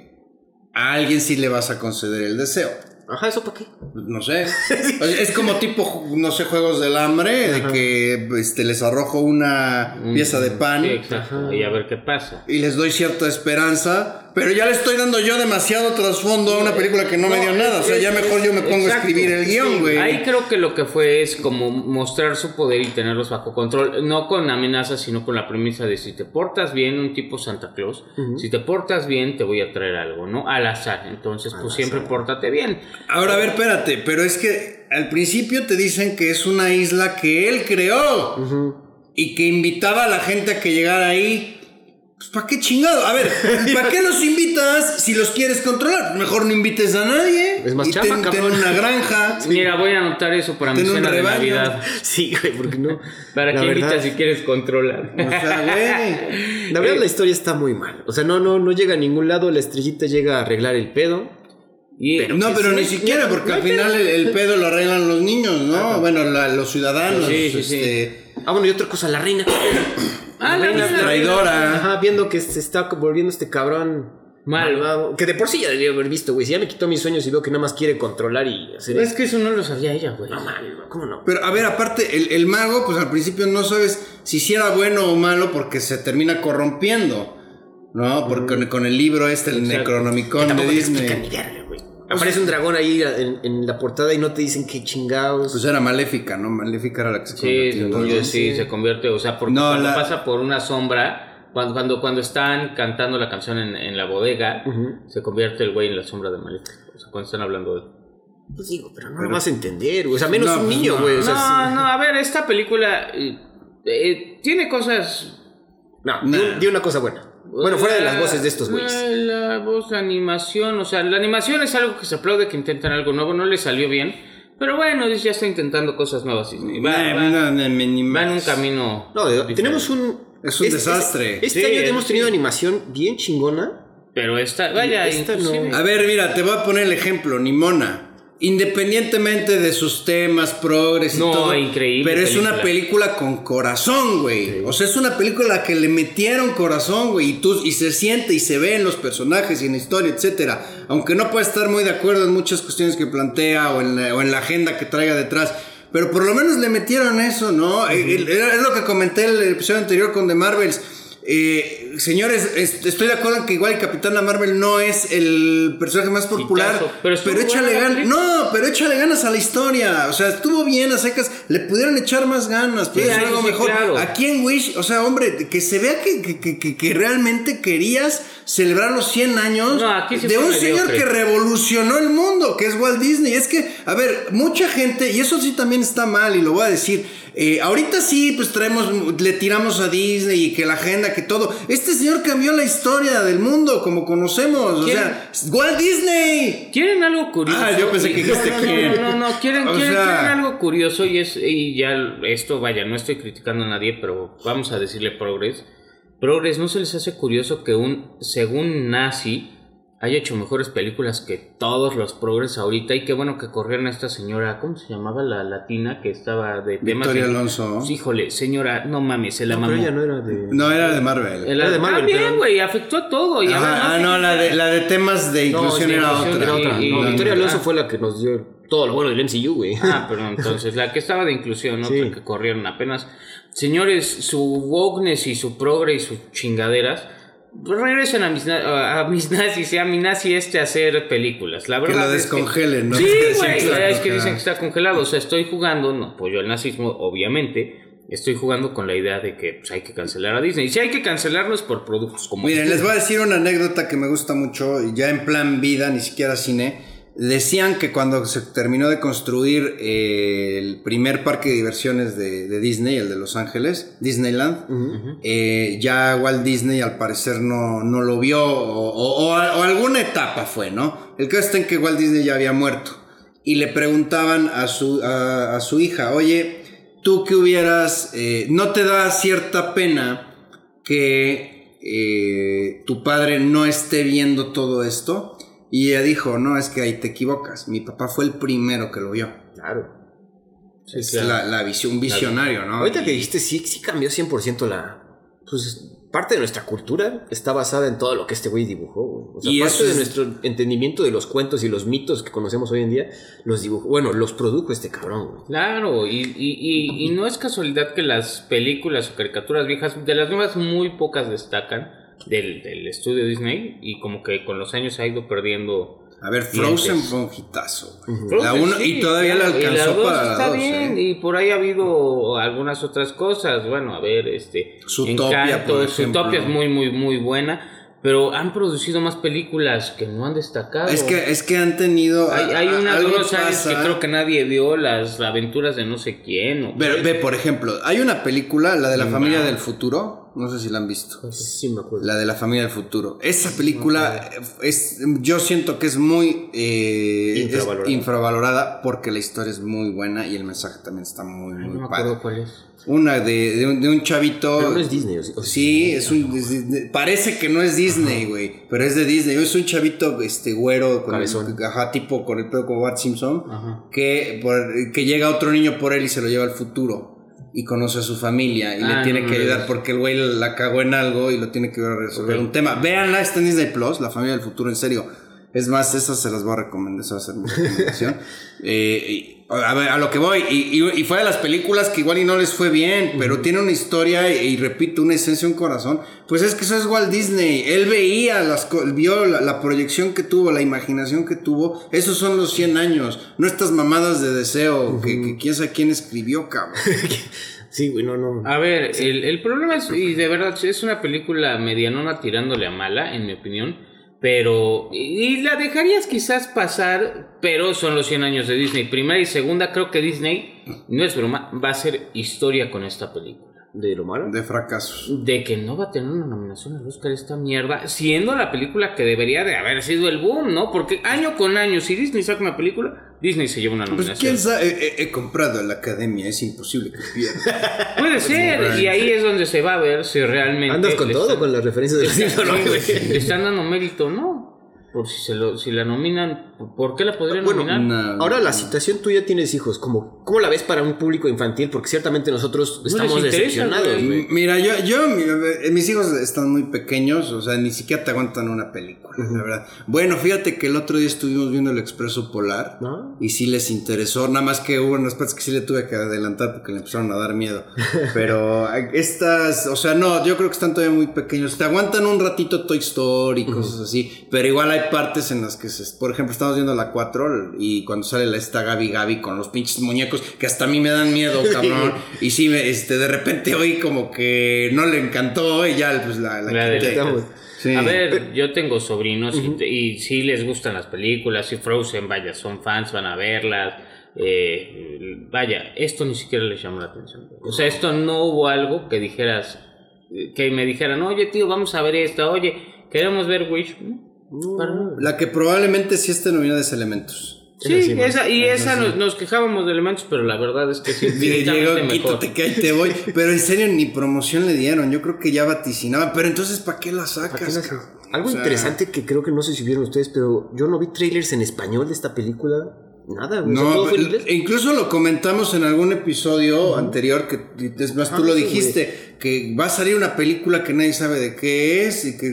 a alguien sí le vas a conceder el deseo. Ajá, ¿eso para qué? No sé. [laughs] Es como tipo, no sé, juegos del hambre, de que este, les arrojo una pieza de pan Sí, exacto. Y a ver qué pasa. y les doy cierta esperanza, pero ya le estoy dando yo demasiado trasfondo a una película que no, me dio nada. O sea, ya mejor yo me pongo a escribir el guion, Sí, güey. Ahí creo que lo que fue es como mostrar su poder y tenerlos bajo control, no con amenazas, sino con la premisa de si te portas bien, un tipo Santa Claus, si te portas bien, te voy a traer algo, ¿no? Al azar. Entonces, pues siempre pórtate bien. Ahora, a ver, espérate, pero es que al principio te dicen que es una isla que él creó y que invitaba a la gente a que llegara ahí. Pues, ¿para qué chingado? A ver, ¿para qué los invitas si los quieres controlar? Mejor no invites a nadie. Es más y chamba, ten, una granja. Mira, voy a anotar eso para mi Ten un cena de rebaño. Navidad. Sí, güey, porque no. ¿Para La qué verdad- invitas si quieres controlar? O sea, güey. La verdad, la historia está muy mal. O sea, no, no, no llega a ningún lado. La estrellita llega a arreglar el pedo. Y, No, pero sí, ni sí, siquiera, porque no al final el, el pedo lo arreglan los niños, ¿no? Ajá. Bueno, la- los ciudadanos. Sí, sí, sí. este, Ah, bueno, y otra cosa, la reina. Ah, la traidora. Ajá, viendo que se está volviendo este cabrón Mal. malvado. Que de por sí ya debería haber visto, güey. Si ya me quitó mis sueños y veo que nada más quiere controlar y hacer Es que eso no lo sabía ella, güey. No mames, ¿cómo no? Pero a ver, aparte, el, el mago, pues al principio no sabes si sí era bueno o malo porque se termina corrompiendo. ¿No? Porque con, con el libro este, el. Necronomicon de Disney. Güey. Aparece un dragón ahí en, en la portada y no te dicen qué chingados. Pues era maléfica, ¿no? Maléfica era la que se Sí, convirtió dragón. sí, se convierte, o sea, porque No, cuando la- pasa por una sombra, cuando, cuando, cuando están cantando la canción en, en la bodega, se convierte el güey en la sombra de Maléfica. O sea, cuando están hablando de él. Pues digo, pero no lo vas a entender, güey. O sea, menos No, un pues niño, no. güey. O sea, no, sí. no, a ver, esta película eh, eh, tiene cosas... No, Nah. di, di una cosa buena. Bueno, fuera de las voces de estos güeyes. La, la voz, la animación, o sea, la animación es algo que se aplaude que intentan algo nuevo, no le salió bien, pero bueno, ya está intentando cosas nuevas. Disney. Va, Nah, va- va en un camino... No, diferente. tenemos un. Es un desastre. Este Sí, año es- hemos tenido sí. animación bien chingona. Pero esta, vaya, Esta no. A ver, mira, te voy a poner el ejemplo, Nimona. Independientemente de sus temas, progres y No, todo. increíble Pero es una película con corazón, güey. O sea, es una película a la que le metieron corazón, güey. Y, tú, y se siente y se ve en los personajes y en la historia, etcétera. Aunque no pueda estar muy de acuerdo en muchas cuestiones que plantea o en la, o en la agenda que traiga detrás. Pero por lo menos le metieron eso, ¿no? Es lo que comenté en el episodio anterior con The Marvels. Eh, señores, est- estoy de acuerdo en que igual el Capitán Marvel no es el personaje más popular. Pero pero, échale ganas. No, pero échale ganas a la historia. O sea, estuvo bien a secas. Le pudieron echar más ganas, pudieron Sí, hacer algo sí, mejor. claro. Aquí en Wish, o sea, hombre, que se vea que, que- que- que- que realmente querías celebrar los 100 años No, aquí sí de un señor que revolucionó el mundo, que es Walt Disney. Es que, a ver, mucha gente, y eso sí también está mal, y lo voy a decir. Eh, ahorita sí, pues traemos, le tiramos a Disney y que la agenda, que todo. Este señor cambió la historia del mundo como conocemos. O sea, Walt Disney. ¿Quieren algo curioso? Ah, yo pensé que dijiste no, no, quién. No, no, no, quieren, quieren, sea- quieren algo curioso y es, y ya esto, vaya, no estoy criticando a nadie, pero vamos a decirle Progress. Progress, ¿no se les hace curioso que un, según Nazi, haya hecho mejores películas que todos los Progress ahorita? Y qué bueno que corrieron a esta señora, ¿cómo se llamaba la latina que estaba de temas Victoria de- Alonso. Sí, Híjole, señora, no mames, se la No, mamó. pero ella no era de. No, era de Marvel. El- Era de Marvel, También, pero- güey, afectó a todo. Y Ajá, ah, no, la de, la de temas de inclusión era inclusión otra. Era otra. y- no, y- Victoria Alonso ah. fue la que nos dio todo lo bueno del MCU, güey. Ah, pero entonces la que estaba de inclusión, ¿no? Sí. que corrieron apenas. Señores, su wokeness y su progre y sus chingaderas, regresen a mis, a mis [laughs] nazis y a mi nazi este a hacer películas. La Que verdad lo es descongelen, ¿no? Sí, [laughs] Sí, güey, claro, es que dicen que está congelado. O sea, estoy jugando, no apoyo al nazismo, obviamente. Estoy jugando con la idea de que pues, hay que cancelar a Disney. Y si hay que cancelarlo es por productos como Miren, les voy a decir una anécdota que me gusta mucho, ya en plan vida, ni siquiera cine. Decían que cuando se terminó de construir eh, el primer parque de diversiones de, de Disney, el de Los Ángeles, Disneyland, eh, ya Walt Disney al parecer no, no lo vio, o, o- o- o alguna etapa fue, ¿no? El caso está en que Walt Disney ya había muerto. Y le preguntaban a su, a, a su hija, oye, tú que hubieras, eh, ¿no te da cierta pena que tu padre no esté viendo todo esto? Y ella dijo, no, es que ahí te equivocas. Mi papá fue el primero que lo vio. Claro. Sí, es claro. la, la visión, un visionario, ¿no? Ahorita que Y- dijiste, sí, sí cambió 100% la. Pues parte de nuestra cultura está basada en todo lo que este güey dibujó. güey. O sea, Y parte de es- nuestro entendimiento de los cuentos y los mitos que conocemos hoy en día, los dibujó. Bueno, los produjo este cabrón, güey. Claro, y, y, y, y no es casualidad que las películas o caricaturas viejas, de las nuevas muy pocas destacan del, del estudio Disney y como que con los años ha ido perdiendo... A ver, Frozen fue un hitazo. La uno, sí, y todavía claro, y alcanzó la dos para la está dos, bien, ¿eh? y por ahí ha habido algunas otras cosas, bueno, a ver, este... Zootopia, Encanto, por. Zootopia es muy, muy, muy buena, pero han producido más películas que no han destacado. Es que, es que han tenido. hay, hay a- una de algo unos años que creo que nadie vio, las aventuras de no sé quién. o- Ve, ve, por ejemplo, hay una película, la de la Mm, familia del futuro. No sé si la han visto. Sí, me acuerdo. La de la familia del futuro. Esa película es, yo siento que es muy eh, es Infravalorada. porque la historia es muy buena y el mensaje también está muy, muy no me padre. acuerdo cuál es. Una de, de un, de un chavito. Pero no es Disney. ¿o sí? ¿O Sí, es un. es parece que no es Disney, güey. Pero es de Disney. Es un chavito, este, güero, con el, ajá, tipo con el pedo como Bart Simpson. Ajá. Que, por- que llega otro niño por él y se lo lleva al futuro. Y conoce a su familia. Y Ah, le tiene no, que ayudar no. porque el güey la cagó en algo y lo tiene que resolver un tema. Véanla, está en Disney Plus, La familia del futuro, en serio. Es más, esas se las voy a recomendar, esa va a ser mi recomendación. [laughs] Eh, a ver, a lo que voy, y, y- y fue de las películas que igual y no les fue bien, pero tiene una historia y, y repito, una esencia, un corazón. Pues es que eso es Walt Disney. Él veía, las, co- vio la, la proyección que tuvo, la imaginación que tuvo. Esos son los 100 años, no estas mamadas de deseo que, que quién sabe quién escribió, cabrón. [laughs] Sí, güey, no, no. A ver, el, el problema es, y de verdad, es una película medianona tirándole a mala, en mi opinión, pero, y, la dejarías quizás pasar, pero son los 100 años de Disney. Primera y segunda, creo que Disney, no es broma, va a hacer historia con esta película. ¿De lo malo? De fracasos. De que no va a tener una nominación al Oscar esta mierda, siendo la película que debería de haber sido el boom, ¿no? Porque año con año, si Disney saca una película, Disney se lleva una Pues nominación. quién sabe, he, he comprado a la academia, es imposible que pierda. [laughs] Puede ser, y ahí es donde se va a ver si realmente... Andas con todo, están- con las referencias del [laughs] ¿no, güey? ¿Le están dando mérito o no? Por si, se lo, si la nominan, ¿por qué la podrían Bueno, nominar? No. Ahora la situación tuya tienes hijos, como, ¿cómo la ves para un público infantil? Porque ciertamente nosotros estamos decepcionados, güey. Mira, yo, yo, mi- eh, mis hijos están muy pequeños, o sea, ni siquiera te aguantan una película, la verdad. Bueno, fíjate que el otro día estuvimos viendo el Expreso Polar ¿No? y sí les interesó, nada más que hubo unas partes que sí le tuve que adelantar porque le empezaron a dar miedo. [laughs] Pero estas, o sea, no, yo creo que están todavía muy pequeños. Te aguantan un ratito Toy Story y cosas así, pero igual hay partes en las que, se, por ejemplo, estamos viendo la 4 y cuando sale la esta Gaby Gaby con los pinches muñecos que hasta a mí me dan miedo, cabrón. y sí, me, este, de repente oí como que no le encantó y ya pues la, la La quité. de- Sí. A ver, yo tengo sobrinos y, te- y sí les gustan las películas y Frozen, vaya, son fans, van a verlas. eh, vaya, esto ni siquiera les llamó la atención. O sea, esto no hubo algo que dijeras, eh, que me dijeran, oye tío, vamos a ver esto, oye, queremos ver Wish. La que probablemente sí esté nominada es Elementos. Sí, esa, y esa nos, nos quejábamos de elementos, pero la verdad es que sí, Mire, llegó, quítate que ahí te voy. Pero en serio, ni promoción le dieron. Yo creo que ya vaticinaba. Pero entonces, ¿para qué la sacas? Algo O sea, interesante que creo que no sé si vieron ustedes, pero yo no vi trailers en español de esta película. Nada, güey. O sea, No, incluso lo comentamos en algún episodio anterior, que es más, tú Ah, lo sí, dijiste, que va a salir una película que nadie sabe de qué es y que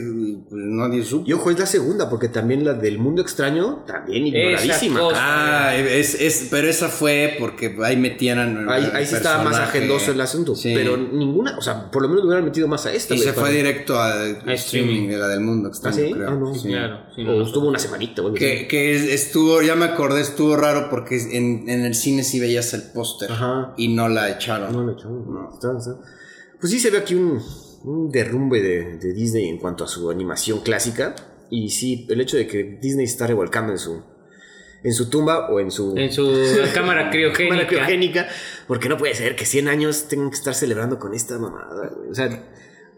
pues, nadie supo. Y ojo, es la segunda, porque también la del mundo extraño, también ignoradísima. cosa. Ah, es, es, pero esa fue porque ahí metían. Ahí, el ahí sí estaba más agendoso el asunto. Sí. Pero ninguna, o sea, por lo menos le hubieran metido más a esta. Y se fue directo a, A streaming streaming. de la del mundo ¿Ah, extraño, sí? creo. Ah, no. Sí. Claro, sí, O no. estuvo una semanita, güey. Que, que es- estuvo, ya me acordé, estuvo raro porque en, en el cine sí veías el póster Ajá. y no la echaron. No, no, no. Pues sí se ve aquí un, un derrumbe de, de Disney en cuanto a su animación clásica. Y sí, el hecho de que Disney se está revolcando en su, en su tumba o en su En su [laughs] cámara criogénica. cámara criogénica, porque no puede ser que 100 años tengan que estar celebrando con esta mamada. güey. O sea,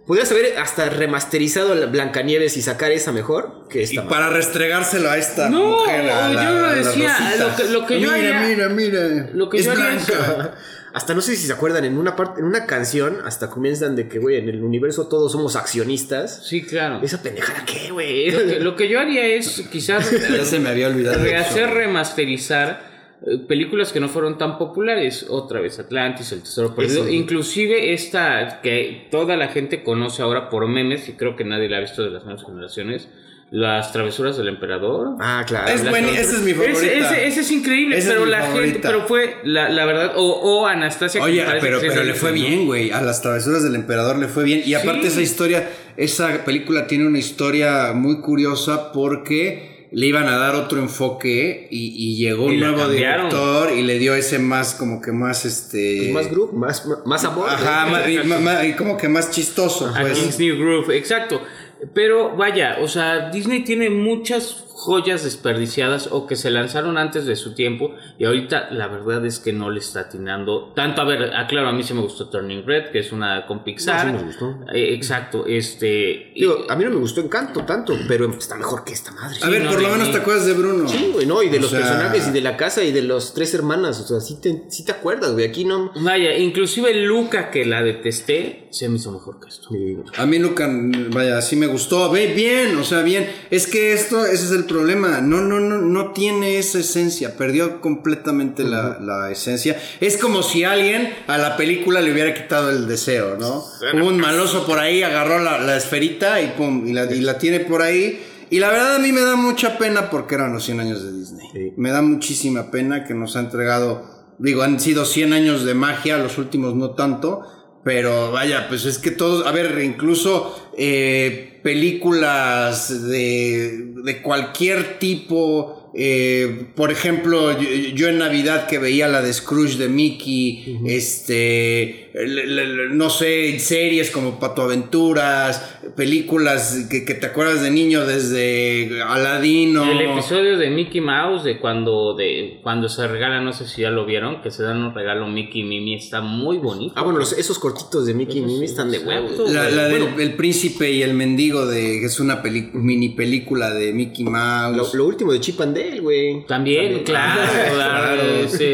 podrías haber hasta remasterizado la Blancanieves y sacar esa mejor que Y esta. para restregárselo a esta No, mujer, a la- yo lo decía, lo que- lo que yo mira, haría- mira, mira, lo que es yo haría blanca. Hasta no sé si se acuerdan, en una parte, en una canción, hasta comienzan de que, güey, en el universo todos somos accionistas. Sí, claro. ¿Esa pendejada qué, güey? Lo que, lo que yo haría es quizás [laughs] Ya se me había olvidado. rehacer, remasterizar eh, películas que no fueron tan populares. Otra vez Atlantis, El Tesoro Perdido. Eso. Inclusive esta que toda la gente conoce ahora por memes y creo que nadie la ha visto de las nuevas generaciones. Las travesuras del emperador. Ah, claro. Es Las buen- travesuras- esa es mi favorita. Ese, ese- ese es increíble, pero la gente, pero fue la, la verdad, o, o Anastasia. Oye, pero, pero le fue bien, güey. A las travesuras del emperador le fue bien. Y aparte Sí. esa historia, esa película tiene una historia muy curiosa porque le iban a dar otro enfoque y, y llegó Y un nuevo director y le dio ese más, como que más, este... Pues más group, más, más amor. Ajá, más- y, como que más chistoso, A pues. King's New Groove, exacto. Pero vaya, o sea, Disney tiene muchas joyas desperdiciadas o que se lanzaron antes de su tiempo y ahorita la verdad es que no le está atinando tanto. A ver, aclaro, a mí sí me gustó Turning Red, que es una con Pixar. No, sí me gustó. Eh, exacto, este... y- Digo, a mí no me gustó Encanto tanto, pero está mejor que esta madre. A ver, no, por lo menos te acuerdas de Bruno. Sí, güey, no, y de O los sea- personajes y de la casa y de los tres hermanas, o sea, sí te, sí te acuerdas, güey, aquí no... Vaya, inclusive Luca, que la detesté, se me hizo mejor que esto. A mí Luca, vaya, sí me gustó. Ve bien, o sea, bien. Es que esto, ese es el problema. No, no, no, no tiene esa esencia. Perdió completamente la, la esencia. Es como si alguien a la película le hubiera quitado el deseo, ¿no? Hubo un maloso por ahí, agarró la, la esferita y pum, y la, y la tiene por ahí. Y la verdad a mí me da mucha pena porque eran los 100 años de Disney. Sí. Me da muchísima pena que nos ha entregado, digo, han sido 100 años de magia, los últimos no tanto, pero vaya, pues es que todos, a ver, incluso eh, películas de, de cualquier tipo, eh, por ejemplo, yo, yo en Navidad que veía la de Scrooge de Mickey, este, no sé, series como Pato Aventuras, películas que, que te acuerdas de niño desde Aladino. El episodio de Mickey Mouse, de cuando, de cuando se regala, no sé si ya lo vieron, que se dan un regalo Mickey y Mimi, está muy bonito. Ah, bueno, los- esos cortitos de Mickey y Mimi están de huevos. La, Bueno, el príncipe y el mendigo de que es una peli- mini película de Mickey Mouse. lo, lo último de Chip and Dale, güey. También, [laughs] claro, claro.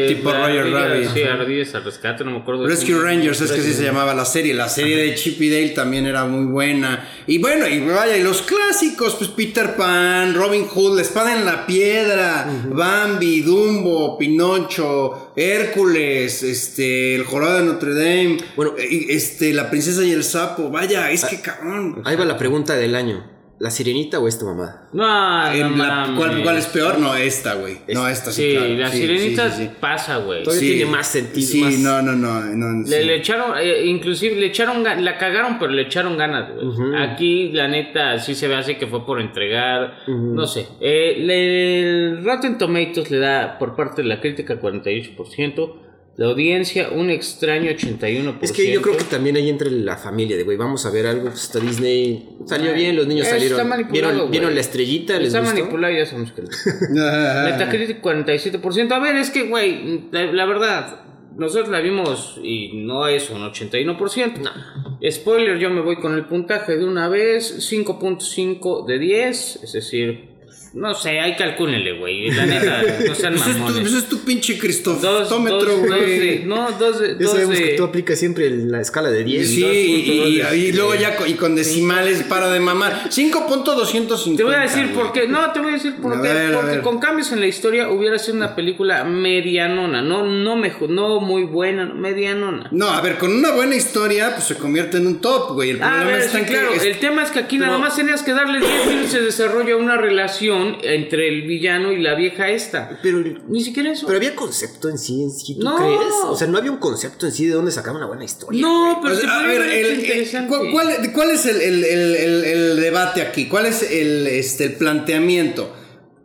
Tipo Roger Rabbit. Sí, Ardillas al rescate, no me acuerdo. Rescue Rangers, es que así se llamaba la serie. La serie de Chip y Dale también era muy buena. Y bueno, y vaya, y los clásicos, pues Peter Pan, Robin Hood, La Espada en la Piedra, Bambi, Dumbo, Pinocho, Hércules, este, El Jorobado de Notre Dame, Bueno. este, La Princesa y el Sapo. Vaya, es que cabrón. Ahí va la pregunta del año. ¿La sirenita o esta mamá? No, no la- mames. ¿cuál, cuál es peor? No, esta, güey. No, esta sí. Sí, claro. la Sí, sirenita sí, sí, sí. pasa, güey. Todavía tiene más sentido, Sí, más- no, no, no. no, Le, sí. le echaron, eh, inclusive le echaron, la cagaron, pero le echaron ganas, güey. Aquí, la neta, sí se ve así que fue por entregar, no sé. Eh, le- el Rotten Tomatoes le da, por parte de la crítica, 48%. La audiencia, un extraño 81%. Es que yo creo que también ahí entre la familia de, güey, vamos a ver algo, pues está Disney, salió bien, los niños está salieron, manipulado, vieron, la estrellita, les Está gustó. manipulado, ya sabemos que... [laughs] Metacritic 47%. A ver, es que, güey, la, la verdad, nosotros la vimos y no es un 81%. Spoiler, yo me voy con el puntaje de una vez, 5.5 de 10, es decir, no sé, ahí calcúlenle, güey. La neta, no sean [laughs] es, tu, mamones. pues es tu pinche de- güey. no, dos de, Ya sabemos que tú aplicas siempre la escala de 10. Sí, y, luego ya con, y con decimales para de mamar. 5.250. Te voy a decir por qué. No, te voy a decir por A qué. porque con cambios en la historia hubiera sido una película medianona. No, no mejor, no muy buena, medianona. No, a ver, con una buena historia, pues se convierte en un top, güey. El Ah, problema ver, está sí, en que claro. es- El tema es que aquí nada más tenías que darle 10 minutos de desarrollo a una relación entre el villano y la vieja esta. Pero, Ni siquiera eso. pero había concepto en sí, en sí, ¿tú No. crees? O sea, no había un concepto en sí de dónde sacar una buena historia. no, pero O sea, te a ver, el- interesante. ¿cuál, cuál- cuál es el, el- el- el- el debate aquí? ¿Cuál es el, este, el planteamiento?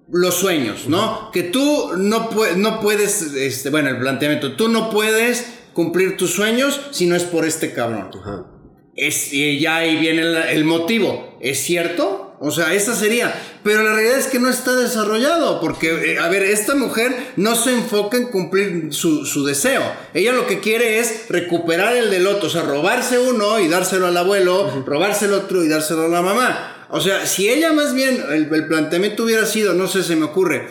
Los sueños, ¿no? Que tú no, pue- no puedes, este, bueno, el planteamiento, tú no puedes cumplir tus sueños si no es por este cabrón. Ajá. Es, y ya ahí viene el, el motivo. ¿Es cierto? O sea, esa sería. Pero la realidad es que no está desarrollado. Porque, eh, a ver, esta mujer no se enfoca en cumplir su, su deseo. Ella lo que quiere es recuperar el del otro. O sea, robarse uno y dárselo al abuelo, robarse el otro y dárselo a la mamá. O sea, si ella más bien, el, el planteamiento hubiera sido, no sé, se me ocurre.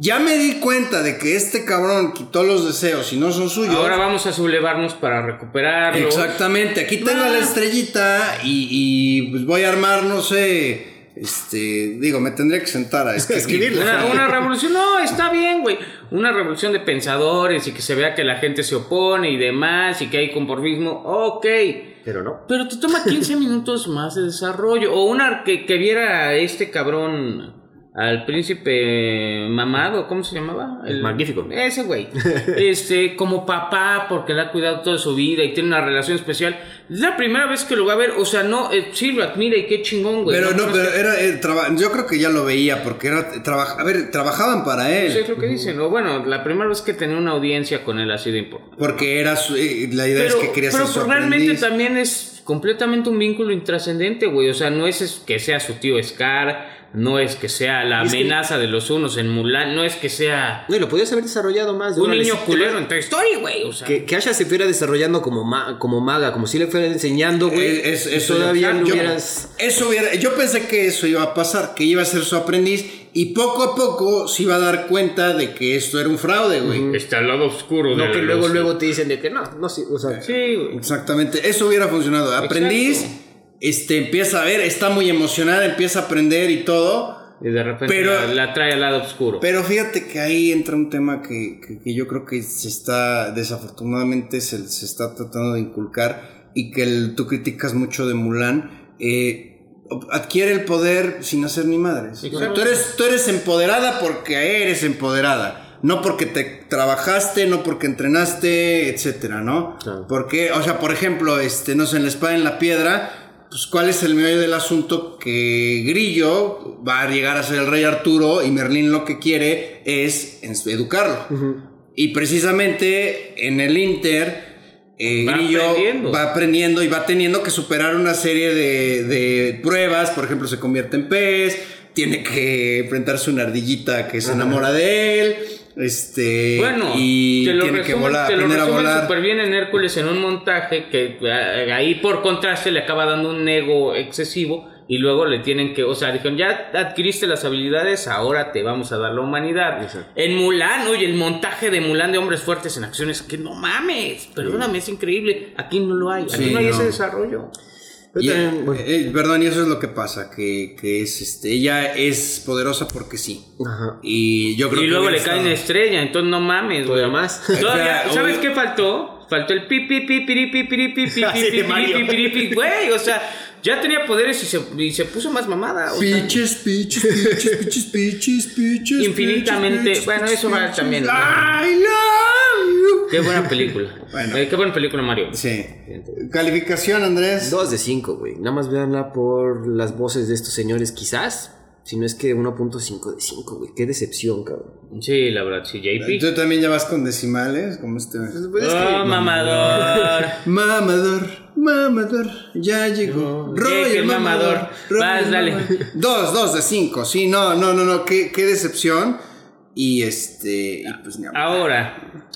Ya me di cuenta de que este cabrón quitó los deseos y no son suyos. Ahora vamos a sublevarnos para recuperarlo. Exactamente, aquí tengo Ah. la estrellita y, y, pues voy a armar, no sé, este, digo, me tendría que sentar a [laughs] escribirla. Una, una revolución, no, está bien, güey. Una revolución de pensadores y que se vea que la gente se opone y demás y que hay conformismo, ok. Pero no. Pero te toma 15 [laughs] minutos más de desarrollo. O una que, que viera a este cabrón, al príncipe mamado, ¿cómo se llamaba? El magnífico. Ese güey. [laughs] Este, como papá, porque le ha cuidado toda su vida y tiene una relación especial. Es la primera vez que lo va a ver. O sea, no, eh, sí lo admira y qué chingón, güey. Pero no, no pero era, eh, traba- yo creo que ya lo veía porque era, traba- a ver, trabajaban para Eso él. es lo que dicen. O bueno, la primera vez que tenía una audiencia con él ha sido importante. Porque era su- eh, la idea Pero, es que quería pero ser su realmente también es completamente un vínculo intrascendente, güey. O sea, no es que sea su tío Scar, no es que sea la Es que- amenaza de los unos en Mulan, no es que sea No, y lo podías haber desarrollado más. de un niño vez. culero en Toy Story, güey. O sea, Que, que Asha se fuera desarrollando como, ma- como maga, como si le fuera enseñando, güey. Eh, es- eso todavía yo- no yo- hubieras. Eso hubiera, yo pensé que eso iba a pasar, que iba a ser su aprendiz y poco a poco se iba a dar cuenta de que esto era un fraude, güey. está al lado oscuro de No, la que luego, luego te dicen de que no, no, sí, o sea. Sí, güey. Exactamente, eso hubiera funcionado. Aprendiz, este, empieza a ver, está muy emocionada, empieza a aprender y todo. Y de repente Pero- la, la trae al lado oscuro. Pero fíjate que ahí entra un tema que, que- que yo creo que se está, desafortunadamente se, se está tratando de inculcar y que el- tú criticas mucho de Mulan. eh, adquiere el poder sin hacer ni madres. O sea, tú, eres, tú eres empoderada porque eres empoderada. No porque te trabajaste, no porque entrenaste, etcétera, ¿no? Claro. Porque, o sea, por ejemplo, este, no sé, en la espada en la piedra, pues cuál es el meollo del asunto que Grillo va a llegar a ser el rey Arturo y Merlín lo que quiere es educarlo. Y precisamente en el Inter, eh, Va Grillo aprendiendo. va aprendiendo y va teniendo que superar una serie de, de pruebas. Por ejemplo, se convierte en pez, tiene que enfrentarse a una ardillita que se enamora de él. Este, Bueno, y te lo tiene que resumen, volar, te lo aprender a resumen volar. súper bien en Hércules en un montaje que eh, ahí por contraste le acaba dando un ego excesivo y luego le tienen que, o sea, dijeron, ya adquiriste las habilidades, ahora te vamos a dar la humanidad. Exacto. En Mulan, oye, el montaje de Mulan de hombres fuertes en acciones, que no mames, perdóname, es increíble, aquí no lo hay, aquí Sí, no hay no. ese desarrollo. Y, eh, perdón, y eso es lo que pasa, que, que es este, ella es poderosa porque sí. Ajá. Y yo creo Y que luego le cae una estrella, entonces no mames, güey. Todavía más. Todavía, O sea, ¿Sabes o- qué faltó? Faltó el pi pi pi pi pi pi pi pi pi güey, o sea, ya tenía poderes y se, y se puso más mamada, o sea, Piches, piches, piches, piches, piches, piches. Infinitamente- piches, bueno, eso va también. Love you. Qué buena película. [laughs] Bueno. Eh, qué buena película Mario. Sí. Calificación, Andrés. Dos de cinco, güey. Nada más véanla por las voces de estos señores, quizás. Si no es que 1.5 de 5, güey. Qué decepción, cabrón. Sí, la verdad, sí, JP. Tú también ya vas con decimales, como este. Pues es que- Oh, mamador. [laughs] Mamador, mamador, ya llegó. ¿Qué, qué mamador? Vas, dale. Dos, dos de cinco. Sí, no, no, no, no. Qué, qué decepción. Y este. Y pues ni hablar. Ahora,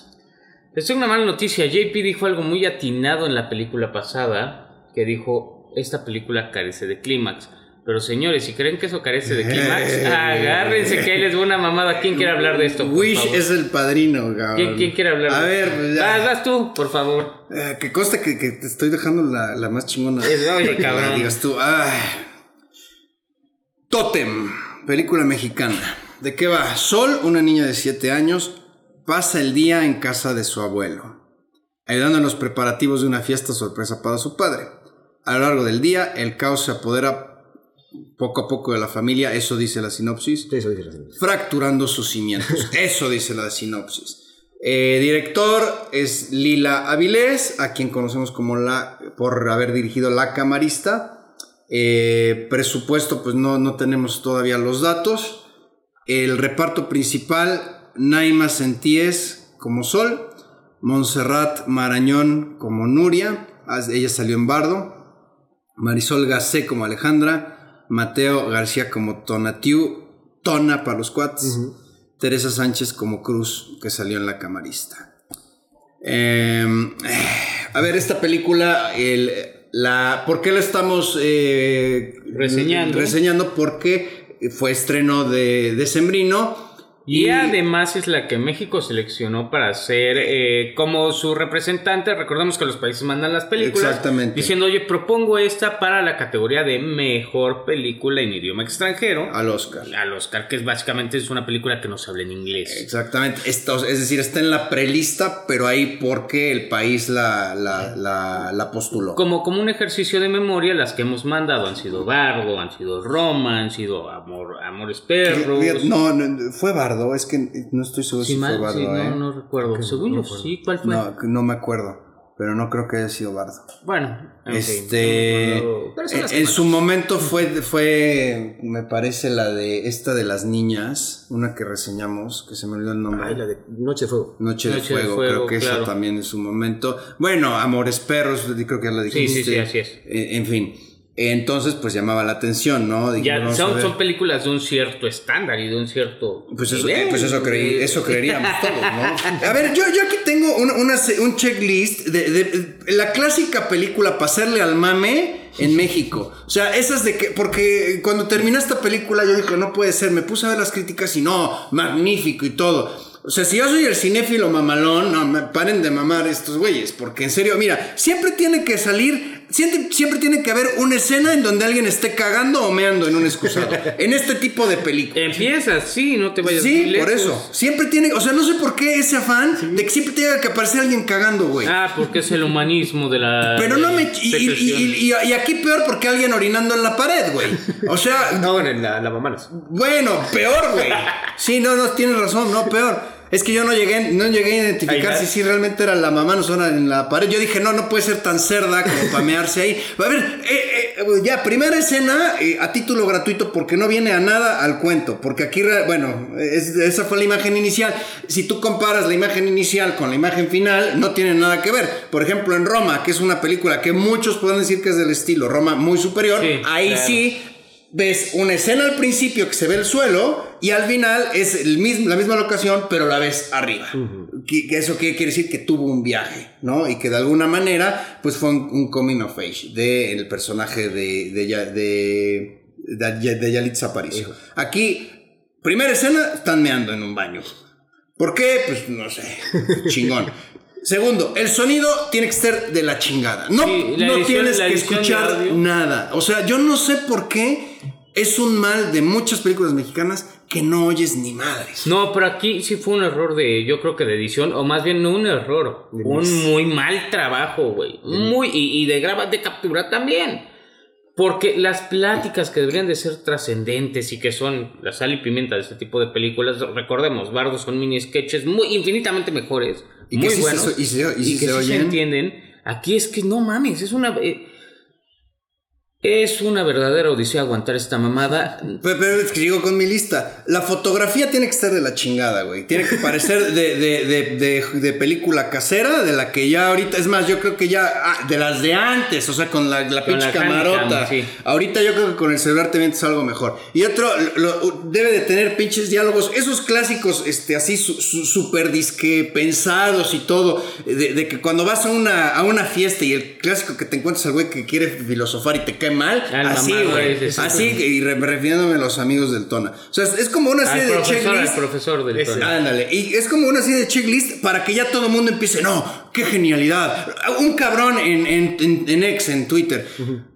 les tengo una mala noticia. JP dijo algo muy atinado en la película pasada, que dijo, esta película carece de clímax. Pero señores, si creen que eso carece de clímax, [laughs] agárrense que ahí les va una mamada. ¿Quién quiere hablar de esto? por Wish favor? es el padrino, cabrón. ¿Quién, quién quiere hablar? A de ver, esto? pues ya. Vas, vas tú, por favor. Eh, que consta que, que te estoy dejando la, la más chingona. Es- oye, cabrón. digas tú. Ay. Totem, película mexicana. ¿De qué va? Sol, una niña de 7 años, pasa el día en casa de su abuelo, ayudando en los preparativos de una fiesta sorpresa para su padre. A lo largo del día, el caos se apodera poco a poco de la familia, eso dice la sinopsis eso dice la señora. fracturando sus cimientos. [laughs] Eso dice la sinopsis. Eh, director es Lila Avilés, a quien conocemos como la por haber dirigido La Camarista. Eh, presupuesto, pues no, no tenemos todavía los datos. El reparto principal, Naima Sentíes como Sol, Montserrat Marañón como Nuria, ella salió en Bardo, Marisol Gacé como Alejandra, Mateo García como Tonatiu, Tona para los cuates, Teresa Sánchez como Cruz, que salió en La Camarista. Eh, a ver, esta película, el, la, ¿por qué la estamos eh, Reseñando. Reseñando porque fue estreno de, de Sembrino. Y además es la que México seleccionó para ser eh, como su representante. Recordemos que los países mandan las películas. Exactamente. Diciendo, oye, propongo esta para la categoría de mejor película en idioma extranjero. al Oscar. Al Oscar, que es básicamente es una película que no se habla en inglés. Exactamente. Esto, es decir, está en la prelista, pero ahí porque el país la, la, la, la postuló. Como, como un ejercicio de memoria, las que hemos mandado han sido Bardo, han sido Roma, han sido Amor, Amores Perros. No, fue Bardo, es que no estoy seguro Sí, si mal, fue Bardo, sí, no, ¿eh? no recuerdo. Según yo, sí, ¿cuál fue? No, no me acuerdo. pero no creo que haya sido Bardo. Bueno, en fin, Este, no en, su momento fue, fue, me parece la de esta de las niñas, una que reseñamos, que se me olvidó el nombre. Ay, la de Noche de Fuego. Noche, de, Noche de fuego, Fuego, creo que claro. esa también en su momento. Bueno, Amores Perros, creo que ya la Sí, dijiste. sí, sí, así es. Eh, En fin, entonces pues llamaba la atención, ¿no? Ya son, son películas de un cierto estándar y de un cierto. Pues eso, nivel, pues eso, creí- eso creeríamos todos, ¿no? [laughs] A ver, yo, yo aquí tengo una, un checklist de, de- la clásica película Pasarle al mame en México. O sea, esas de que, porque cuando terminó esta película yo dije, no puede ser, me puse a ver las críticas y no, magnífico y todo. O sea, si yo soy el cinéfilo mamalón, no, me paren de mamar estos güeyes, porque en serio, mira, siempre tiene que salir, siempre, siempre tiene que haber una escena en donde alguien esté cagando o meando en un excusado. [laughs] en este tipo de películas. Empiezas, sí, no te vayas Sí, por eso. Siempre tiene, o sea, no sé por qué ese afán de que siempre tenga que aparecer alguien cagando, güey. Ah, porque es el humanismo de la. Pero no me. Y, y- y- y- aquí peor porque alguien orinando en la pared, güey. O sea, [laughs] No, bueno, en la, la mamanas. bueno, peor, güey. Sí, no, no, tienes razón, no, peor. Es que yo no llegué, no llegué a identificar si sí realmente era la mamá no suena en la pared. Yo dije, no, no puede ser tan cerda como pamearse ahí. A ver, eh, eh, ya, primera escena eh, a título gratuito porque no viene a nada al cuento. Porque aquí, bueno, es- esa fue la imagen inicial. Si tú comparas la imagen inicial con la imagen final, no tiene nada que ver. Por ejemplo, en Roma, que es una película que muchos pueden decir que es del estilo Roma muy superior, Sí, ahí claro. sí ves una escena al principio que se ve el suelo y al final es el mismo, la misma locación, pero la ves arriba. Que, que eso qué quiere decir que tuvo un viaje, ¿no? Y que de alguna manera, pues fue un, un coming of age del personaje de, de, de, de, de Yalitza Aparicio. Aquí, primera escena, están meando en un baño. ¿Por qué? Pues no sé, chingón. [laughs] Segundo, el sonido tiene que ser de la chingada. No, Sí, no edición- tienes que de escuchar nada. O sea, yo no sé por qué es un mal de muchas películas mexicanas que no oyes ni madres. No, pero aquí sí fue un error de, yo creo que de edición, o más bien no un error, un muy mal trabajo, güey. Muy, y, y de graba, de captura también. Porque las pláticas que deberían de ser trascendentes y que son la sal y pimienta de este tipo de películas, recordemos, Bardo son mini sketches muy infinitamente mejores, Y que muy sí se buenos, so- y se- y sí que se sí se oyen. entienden. Aquí es que no mames, es una... eh, es una verdadera odisea aguantar esta mamada. Pero, pero es que llego con mi lista. La fotografía tiene que estar de la chingada, güey. Tiene que parecer de, de, de, de- película casera, de la que ya ahorita, es más, yo creo que ya, ah, de las de antes, o sea, con la, la Con pinche la camarota. Sí. Ahorita yo creo que con el celular te metes algo mejor. Y otro, lo- debe de tener pinches diálogos, esos clásicos, este, así, su, su- súper disque pensados y todo, de, de que cuando vas a una, a una fiesta y el clásico que te encuentras al güey que quiere filosofar y te cae mal, Al así, güey. sí. Así, y re- refiriéndome a los amigos del Tona. O sea, es, como una Al serie de profesor, al checklist. profesor del Ese. Ándale, y es como una serie de checklist para que ya todo el mundo empiece, no, qué genialidad. Un cabrón en, en, en, en X, en Twitter.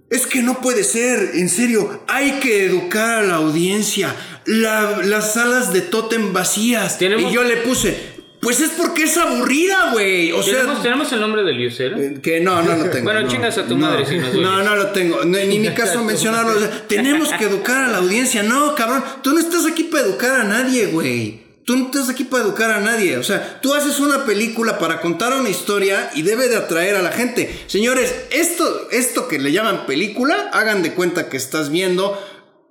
Es que no puede ser, en serio, hay que educar a la audiencia. La- las salas de tótem vacías. Tenemos- Y yo le puse, pues es porque es aburrida, güey. O sea, ¿Tenemos, tenemos el nombre del user? eh, Que no, no lo tengo. Bueno, no. chingas a tu No. madre si oyes. No, no lo tengo. No, ni mi caso [laughs] mencionarlo. O sea, tenemos que educar a la audiencia. No, cabrón. Tú no estás aquí para educar a nadie, güey. Tú no estás aquí para educar a nadie. O sea, tú haces una película para contar una historia y debe de atraer a la gente. Señores, esto, esto que le llaman película, hagan de cuenta que estás viendo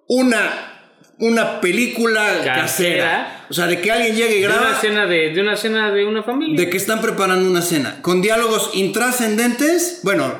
una. Una película casera. Casera. O sea, de que alguien llegue y De graba. una cena de, de una cena de una familia. De que están preparando una cena. Con diálogos intrascendentes. Bueno,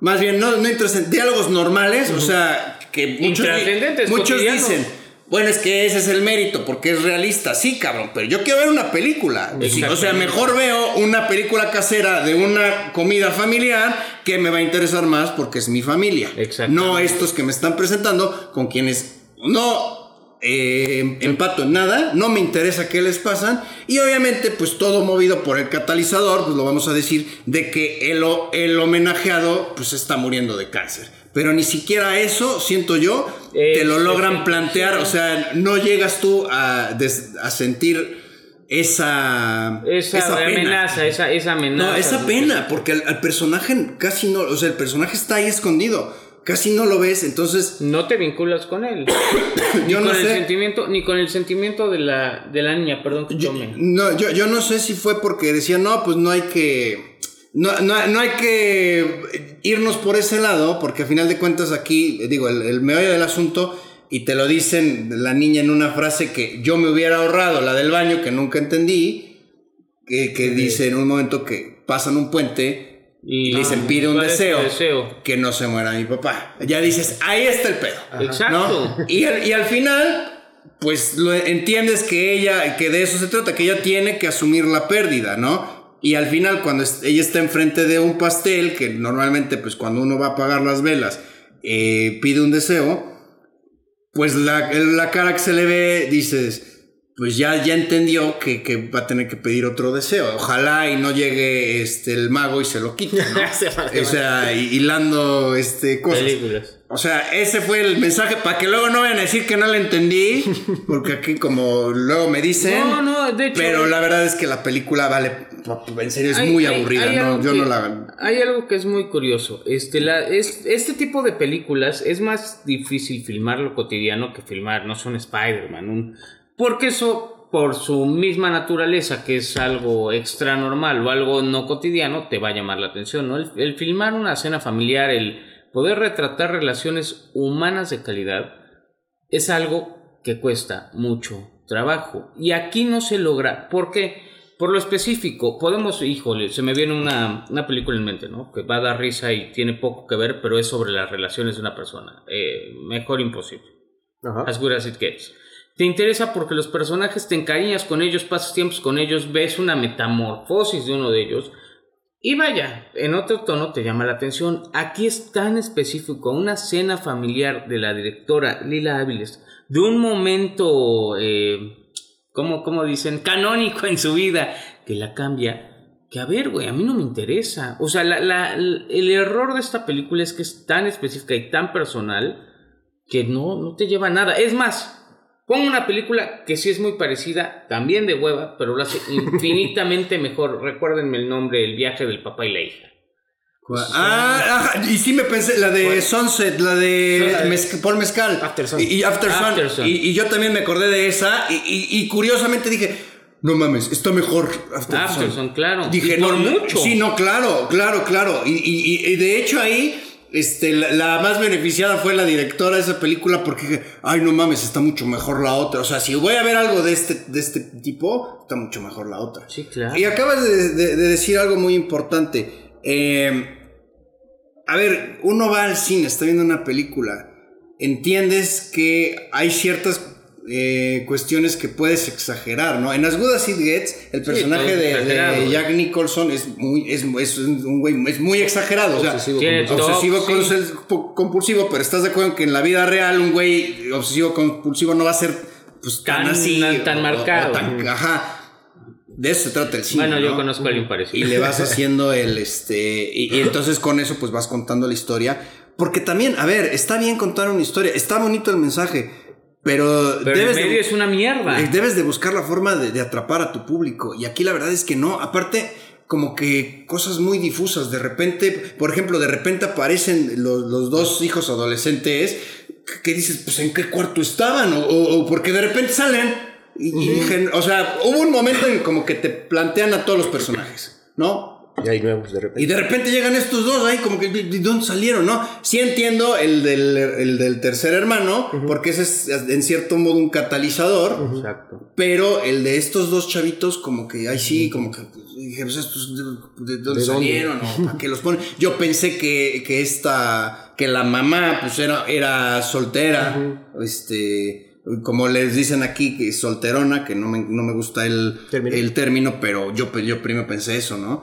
más bien no, no intrascendentes. Diálogos normales. O sea, que muchos, Intrascendentes, muchos cotidianos. dicen. Bueno, es que ese es el mérito, porque es realista. Sí, cabrón, pero yo quiero ver una película. O sea, mejor veo una película casera de una comida familiar que me va a interesar más porque es mi familia. No estos que me están presentando con quienes no eh, empato en nada, no me interesa qué les pasan y obviamente pues todo movido por el catalizador, pues lo vamos a decir, de que el, el homenajeado pues está muriendo de cáncer. Pero ni siquiera eso, siento yo, te lo Es- logran es- plantear, o sea, no llegas tú a, des- a sentir esa, esa, pena. amenaza, esa, esa amenaza. No, esa pena, porque al, al personaje casi no, o sea, el personaje está ahí escondido, casi no lo ves, entonces No te vinculas con él. [coughs] ni [coughs] Yo no con el sé. sentimiento, ni con el sentimiento de la, de la niña, perdón que Yo, tome. no, yo, yo no sé si fue porque decían, no, pues no hay que. no, no, no hay que irnos por ese lado, porque a final de cuentas aquí, digo, el, el meollo del asunto, y te lo dicen la niña en una frase que yo me hubiera ahorrado, la del baño, que nunca entendí, que, que dice en un momento que pasan un puente y le dicen pide un ¿cuál es tu deseo, deseo? que no se muera mi papá. Ya dices, ahí está el pedo. Exacto. ¿no? Y, al, y al final, pues lo entiendes que ella, que de eso se trata, que ella tiene que asumir la pérdida, ¿no? Y al final, cuando ella está enfrente de un pastel, que normalmente, pues cuando uno va a apagar las velas, eh, pide un deseo, pues la, la cara que se le ve, dices, pues ya, ya entendió que, que va a tener que pedir otro deseo. Ojalá y no llegue este, el mago y se lo quite, ¿no? [laughs] O sea, hi- hilando este, cosas. Películas. O sea, ese fue el mensaje para que luego no vayan a decir que no le entendí, [laughs] porque aquí como luego me dicen. No, no, de hecho- Pero la verdad es que la película vale, en serio, es Hay- muy hay- aburrida. hay no, yo que- no la. Hay algo que es muy curioso. Este, la, es, este tipo de películas es más difícil filmar lo cotidiano que filmar, no son Spider-Man. un- porque eso, por su misma naturaleza, que es algo extra normal o algo no cotidiano, te va a llamar la atención. ¿no? El, el filmar una cena familiar, el poder retratar relaciones humanas de calidad, es algo que cuesta mucho trabajo. Y aquí no se logra. ¿Por qué? Por lo específico, podemos, híjole, se me viene una, una película en mente, ¿no? Que va a dar risa y tiene poco que ver, pero es sobre las relaciones de una persona. Eh, mejor imposible. Ajá. As good as it gets. Te interesa porque los personajes te encariñas con ellos, pasas tiempos con ellos, ves una metamorfosis de uno de ellos. Y vaya, en otro tono te llama la atención. Aquí es tan específico una cena familiar de la directora Lila Áviles, de un momento, eh, ¿cómo, cómo dicen? Canónico en su vida, que la cambia. Que a ver, güey, a mí no me interesa. O sea, el error de esta película es que es tan específica y tan personal que no, no te lleva a nada. Es más, pongo una película que sí es muy parecida, también de hueva, pero lo hace [laughs] infinitamente mejor. Recuérdenme el nombre, El viaje del papá y la hija. Ah, ajá, y sí me pensé, la de Sunset, la de Sunset. Mezc- Paul Mezcal. After Sun. Y, y After Sun. After Sun. Y, y yo también me acordé de esa. Y, curiosamente dije, no mames, está mejor After, After Sun. Sun, claro. Dije, no, mucho. Sí, no, claro, claro, claro. Y de hecho ahí, este, la, la más beneficiada fue la directora de esa película porque dije, ay, no mames, está mucho mejor la otra. O sea, si voy a ver algo de este, de este tipo, está mucho mejor la otra. Sí, claro. Y acabas de, de- de decir algo muy importante. Eh, a ver, uno va al cine, está viendo una película. Entiendes que hay ciertas eh, cuestiones que puedes exagerar, ¿no? En As Good As It Gets, el personaje de. Jack Nicholson es muy, es, es un güey, es muy exagerado. O sea, Obsesivo sí. compulsivo, compulsivo, pero estás de acuerdo que en la vida real un güey obsesivo compulsivo no va a ser pues, tan, Tan- así. tan marcado. tan- ajá. De eso se trata el cine. bueno, yo ¿no? conozco a alguien y parecido. le vas [laughs] haciendo el este y, y entonces con eso pues vas contando la historia porque también a ver está bien contar una historia está bonito el mensaje pero, Pero debes el medio de, es una mierda. eh, debes de buscar la forma de, de atrapar a tu público. Y aquí la verdad es que no. Aparte como que cosas muy difusas. De repente por ejemplo de repente aparecen los, los dos hijos adolescentes que dices pues en qué cuarto estaban o, o- o porque de repente salen y, y dije, o sea hubo un momento en como que te plantean a todos los personajes no Y hay nuevos de repente. y de repente llegan estos dos ahí, como que ¿de de dónde salieron? ¿No? Sí entiendo el del, el del tercer hermano, porque ese es en cierto modo un catalizador, Exacto. pero el de estos dos chavitos, como que, ay, sí, como que pues, dije, pues estos, ¿de, de dónde ¿De dónde? salieron? ¿O ¿Para qué los ponen? Yo pensé que, que esta, que la mamá, pues era, era soltera, este. Como les dicen aquí, que solterona, que no me, no me gusta el Término. el término, pero yo, yo primero pensé eso, ¿no?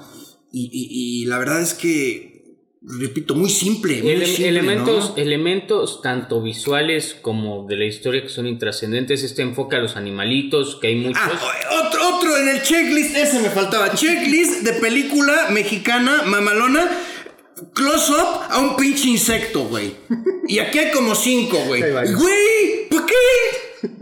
Y, y- y la verdad es que, repito, muy simple. Muy Ele- simple, elementos, ¿no? elementos tanto visuales como de la historia que son intrascendentes. Este enfoque a los animalitos, que hay muchos. Ah, otro, otro en el checklist, ese me faltaba. Checklist de película mexicana, mamalona. Close up a un pinche insecto, güey. Y aquí hay como cinco, güey. Güey, ¿por qué?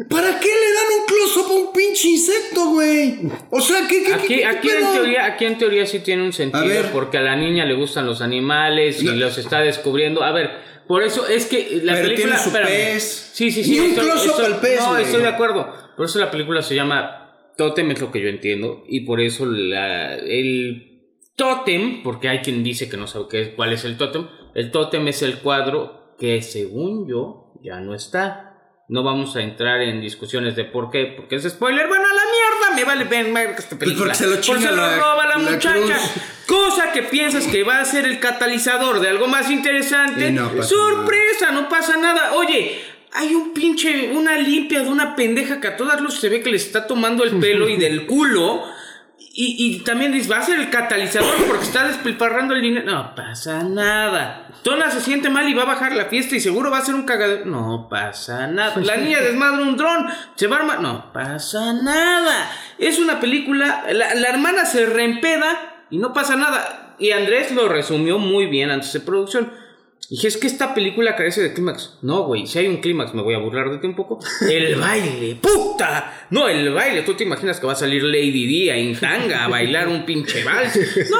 ¿Para qué le dan un close up a un pinche insecto, güey? O sea, ¿qué, qué, Aquí, qué- qué aquí, en teoría, aquí en teoría sí tiene un sentido, A ver. porque a la niña le gustan los animales y No. los está descubriendo. A ver, por eso es que la Pero película. tiene su espérame. pez. Sí, sí, sí. Ni un close-up al pez, No, güey. estoy de acuerdo. Por eso la película se llama Totem, es lo que yo entiendo. Y por eso la, el tótem, porque hay quien dice que no sabe qué es, cuál es el tótem. El tótem es el cuadro que según yo ya no está. No vamos a entrar en discusiones de por qué, porque es spoiler. Bueno, a la mierda, me vale ver ver esta película. Pues porque se lo chinga la- roba la, la muchacha. cruz. Cosa que piensas que va a ser el catalizador de algo más interesante. No ¡Sorpresa! No pasa nada. Oye, hay un pinche, una limpia de una pendeja que a todas luces se ve que le está tomando el pelo y del culo. Y, y también dices, va a ser el catalizador porque está despilfarrando el dinero. No pasa nada. Tona se siente mal y va a bajar la fiesta y seguro va a ser un cagadero. No pasa nada. La niña desmadra un dron. Se va a armar. No pasa nada. Es una película. La, la hermana se reempeda y no pasa nada. Y Andrés lo resumió muy bien antes de producción. Dije, es que esta película carece de clímax. No, güey, si hay un clímax, me voy a burlar de ti un poco. [laughs] El baile, puta. No, el baile. Tú te imaginas que va a salir Lady Di en tanga a bailar un pinche vals. No,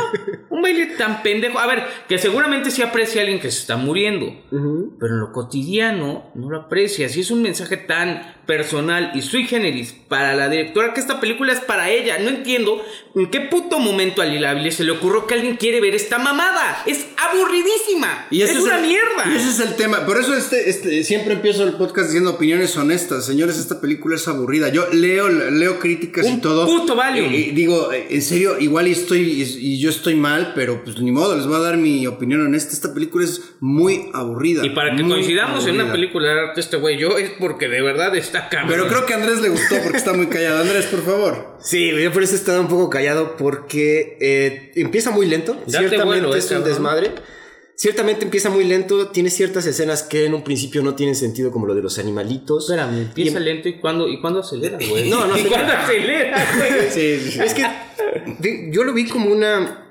un baile tan pendejo. A ver, que seguramente sí aprecia a alguien que se está muriendo. Pero en lo cotidiano no lo aprecias. Y es un mensaje tan personal y sui generis para la directora que esta película es para ella. No entiendo en qué puto momento a Lila se le ocurrió que alguien quiere ver esta mamada. Es aburridísima. Y es una el- mierda. Y ese es el tema. Por eso este, este, siempre empiezo el podcast diciendo opiniones honestas. Señores, esta película es aburrida. Yo leo, leo críticas y todo. puto Valium. Y, y digo, eh, en serio, igual y estoy y, yo estoy mal, pero pues ni modo, les voy a dar mi opinión honesta. Esta película es muy aburrida. Y para que coincidamos en una película de arte este güey yo es porque de verdad está cabrón. Pero creo que a Andrés le gustó porque está muy callado. Andrés, por favor. Sí, yo por eso he estado un poco callado porque eh, empieza muy lento. Date Ciertamente eh, es un desmadre. Ciertamente empieza muy lento. Tiene ciertas escenas que en un principio no tienen sentido, como lo de los animalitos. Espérame, empieza Y- lento y cuándo, y cuándo acelera, güey. No, no [laughs] ¿Y acelera. cuándo acelera, güey? [laughs] Sí, sí, sí. Es que yo lo vi como una.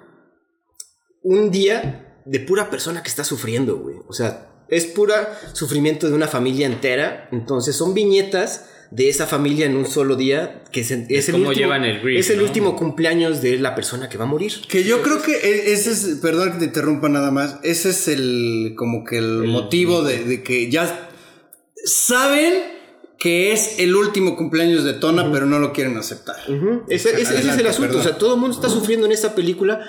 Un día de pura persona que está sufriendo, güey. O sea, es pura sufrimiento de una familia entera. Entonces son viñetas de esa familia en un solo día. Que es, es el cómo último, llevan el grief, es el ¿no? último cumpleaños de la persona que va a morir. Que yo creo que e- ese es, perdón que te interrumpa nada más, ese es el, como que el, motivo de, de que ya saben que es el último cumpleaños de Tona, pero no lo quieren aceptar. Ese, ese- ese es el asunto. perdón. O sea, todo el mundo está sufriendo en esta película.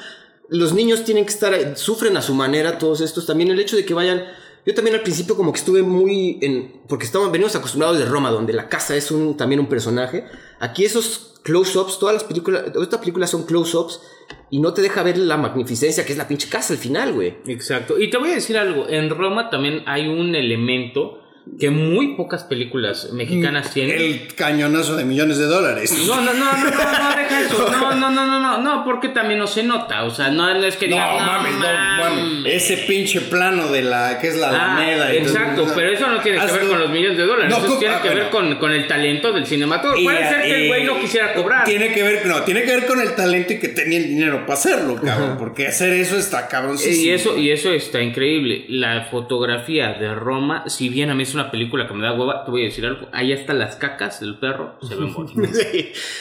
Los niños tienen que estar, sufren a su manera, todos estos. También el hecho de que vayan. Yo también al principio como que estuve muy en... Porque estábamos, venimos acostumbrados de Roma, donde la casa es un, también un personaje. Aquí esos close-ups, todas las películas, estas películas son close-ups y no te deja ver la magnificencia que es la pinche casa al final, güey. Exacto. Y te voy a decir algo. En Roma también hay un elemento que muy pocas películas mexicanas tienen. El cañonazo de millones de dólares. No, no, no, no, no, no, deja eso. No, no, no, no, no, no, porque también no se nota. O sea, no, no es que No, digas, mames, no, mames. Ese pinche plano de la que es la Ah, Alameda. todo- exacto, pero eso no tiene que ver con los millones de dólares. No, eso tiene Ah, que ver con, con el talento del cinematógrafo. Puede ser que el güey no quisiera cobrar. Tiene que ver, no, tiene que ver con el talento y que tenía el dinero para hacerlo, cabrón. Porque hacer eso está cabrón. Y eso, y eso está increíble. La fotografía de Roma, si bien a mí es una película que me da hueva, te voy a decir algo. Ahí hasta las cacas del perro se ven [laughs] bonitas.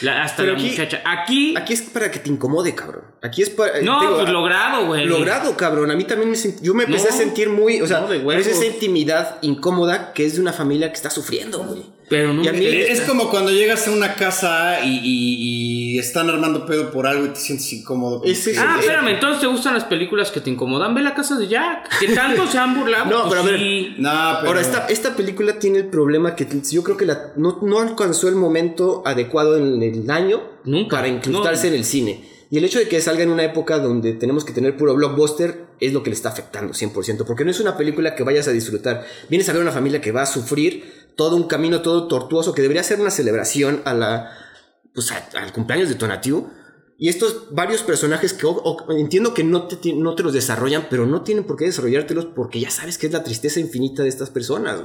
La- hasta Pero la aquí- muchacha. Aquí. Aquí es para que te incomode, cabrón. Aquí es para... no, digo, pues logrado, güey. Logrado, cabrón. A mí también me sent- yo me empecé No, a sentir muy, o sea, no, es esa intimidad incómoda que es de una familia que está sufriendo, güey. Pero no Y a me mí- quedé- Es como cuando llegas a una casa y, y- y están armando pedo por algo y te sientes incómodo. que- Ah, espérame, entonces te gustan las películas que te incomodan. Ve la casa de Jack. Que tanto se han burlado. [laughs] No, Pues pero a ver, sí. No, pero. Ahora, esta, esta película tiene el problema que yo creo que la, no, no alcanzó el momento adecuado en el año Nunca, para incrustarse no. en el cine. Y el hecho de que salga en una época donde tenemos que tener puro blockbuster es lo que le está afectando 100%. Porque no es una película que vayas a disfrutar. Vienes a ver una familia que va a sufrir todo un camino todo tortuoso que debería ser una celebración a la, pues, al cumpleaños de Tonatiuh. Y estos varios personajes que entiendo que no te, no te los desarrollan, pero no tienen por qué desarrollártelos porque ya sabes que es la tristeza infinita de estas personas.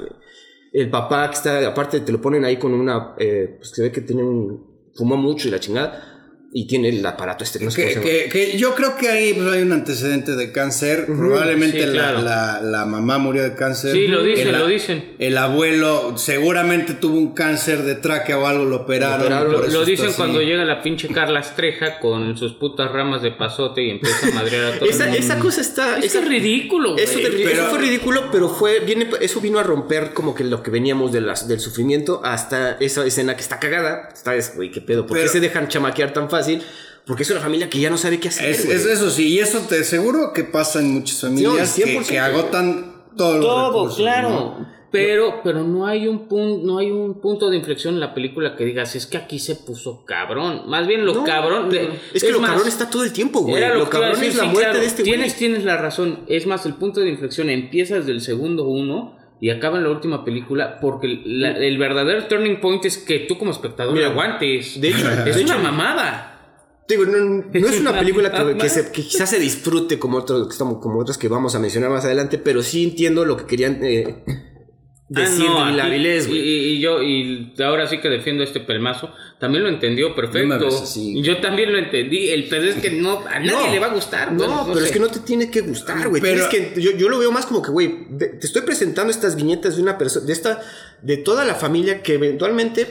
El papá que está, aparte te lo ponen ahí con una, eh, pues se ve que tiene un, fumó mucho y la chingada, y tiene el aparato este, no sé Que, que- que yo creo que ahí pues, hay un antecedente de cáncer. Probablemente sí, la, claro. la- la mamá murió de cáncer. Sí, lo dicen, El a- lo dicen. El abuelo seguramente tuvo un cáncer de tráquea o algo, lo operaron. Lo operaron. por Lo, eso lo está dicen así. cuando llega la pinche Carla Estreja con sus putas ramas de pasote y empieza a madrear a todo Esa, el mundo. esa cosa está... Es que esa- es ridículo, güey. Eso, de- pero- eso fue ridículo, pero fue viene, eso vino a romper como que lo que veníamos de las, del sufrimiento hasta esa escena que está cagada. Está es, güey, qué pedo, ¿por qué se dejan chamaquear tan fácil? Porque es una familia que ya no sabe qué hacer. Es, es eso sí, y eso te aseguro que pasa en muchas familias que, 100%. que agotan todos los Todo, recursos, claro. ¿no? Pero, pero no hay un punto, no hay un punto de inflexión en la película que digas, es que aquí se puso cabrón. Más bien lo No, cabrón. de- es que lo más, cabrón está todo el tiempo, güey. Lo, lo, cabrón decir, es la sí, muerte claro, de este güey. tienes, tienes la razón. Es más, el punto de inflexión empieza desde el segundo uno y acaba en la última película porque la- el verdadero turning point es que tú como espectador Mira, aguantes. de hecho- es de una hecho- mamada. Digo, no, no es una película que, que se- que quizás se disfrute como, otros, que estamos- como otras que vamos a mencionar más adelante, pero sí entiendo lo que querían eh, decir Ah, no, de la Avilés, y, güey. y- y yo, y ahora sí que defiendo este pelmazo, también lo entendió No perfecto. yo también lo entendí. El pedo es que [laughs] no, a nadie No. le va a gustar. No, bueno, pero es sé. que no te tiene que gustar, güey. Pero- que- yo, yo lo veo más como que, güey, te estoy presentando estas viñetas de una persona, de esta, de toda la familia que eventualmente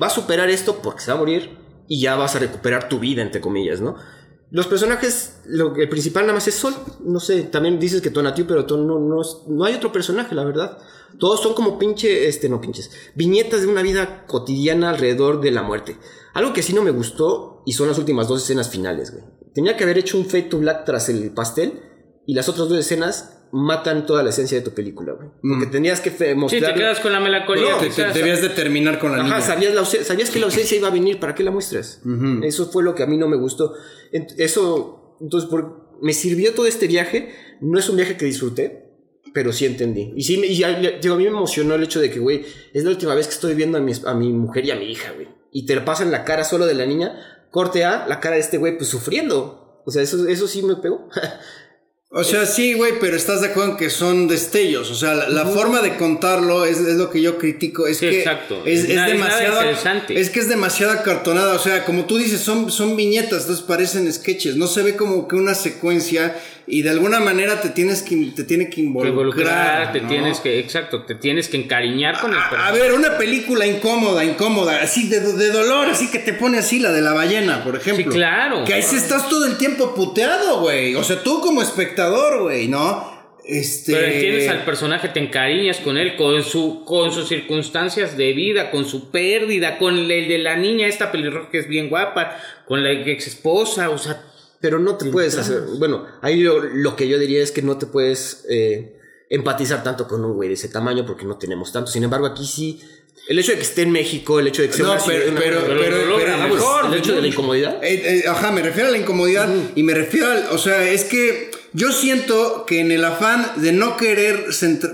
va a superar esto porque se va a morir y ya vas a recuperar tu vida, entre comillas, ¿no? Los personajes, lo, el principal nada más es Sol. No sé, también dices que Tonatiu, pero Ton- no, no, no hay otro personaje, la verdad. Todos son como pinche, este, no pinches, viñetas de una vida cotidiana alrededor de la muerte. Algo que sí no me gustó y son las últimas dos escenas finales, güey. Tenía que haber hecho un fade to black tras el pastel y las otras dos escenas matan toda la esencia de tu película, güey. Porque tenías que fe- Sí, mostrar... te quedas con la melancolía. No, Te- te- debías de terminar con la Ajá, niña. sabías, la sabías que la ausencia iba a venir, ¿para qué la muestras? Eso fue lo que a mí no me gustó. Eso, entonces, por- me sirvió todo este viaje. No es un viaje que disfruté, pero sí entendí. Y sí, y ya- ya- digo, a mí me emocionó el hecho de que, güey, es la última vez que estoy viendo a mi, a mi mujer y a mi hija, güey. Y te la pasan la cara solo de la niña, corte A, la cara de este güey, pues sufriendo. O sea, eso, eso sí me pegó. [laughs] O sea, sí, güey, pero estás de acuerdo en que son destellos. O sea, la, la forma de contarlo es, es lo que yo critico. Es Sí, que exacto. Es, es Nada- es demasiado. interesante. Es que es demasiado acartonada. O sea, como tú dices, son, son viñetas, entonces parecen sketches. No se ve como que una secuencia y de alguna manera te tienes que, te tiene que involucrar. involucrar, te ¿no? tienes que, exacto, te tienes que encariñar con el A, a personaje. ver, una película incómoda, incómoda, así de, de dolor, así que te pone así, la de la ballena, por ejemplo. Sí, claro. Que ahí sí estás todo el tiempo puteado, güey. O sea, tú como espectador, güey, ¿no? Este. Pero entiendes al personaje, te encariñas con él, con su, con sus circunstancias de vida, con su pérdida, con el de la niña, esta pelirroja que es bien guapa, con la ex esposa, o sea, Pero no te puedes hacer. Bueno, ahí lo, lo que yo diría es que no te puedes eh, empatizar tanto con un güey de ese tamaño porque no tenemos tanto. Sin embargo, aquí sí. El hecho de que esté en México, el hecho de que sea No, pero- una- pero- pero pero- mejor. el hecho de la incomodidad. Eh, eh, ajá, me refiero a la incomodidad y me refiero al, o sea, es que yo siento que en el afán de no querer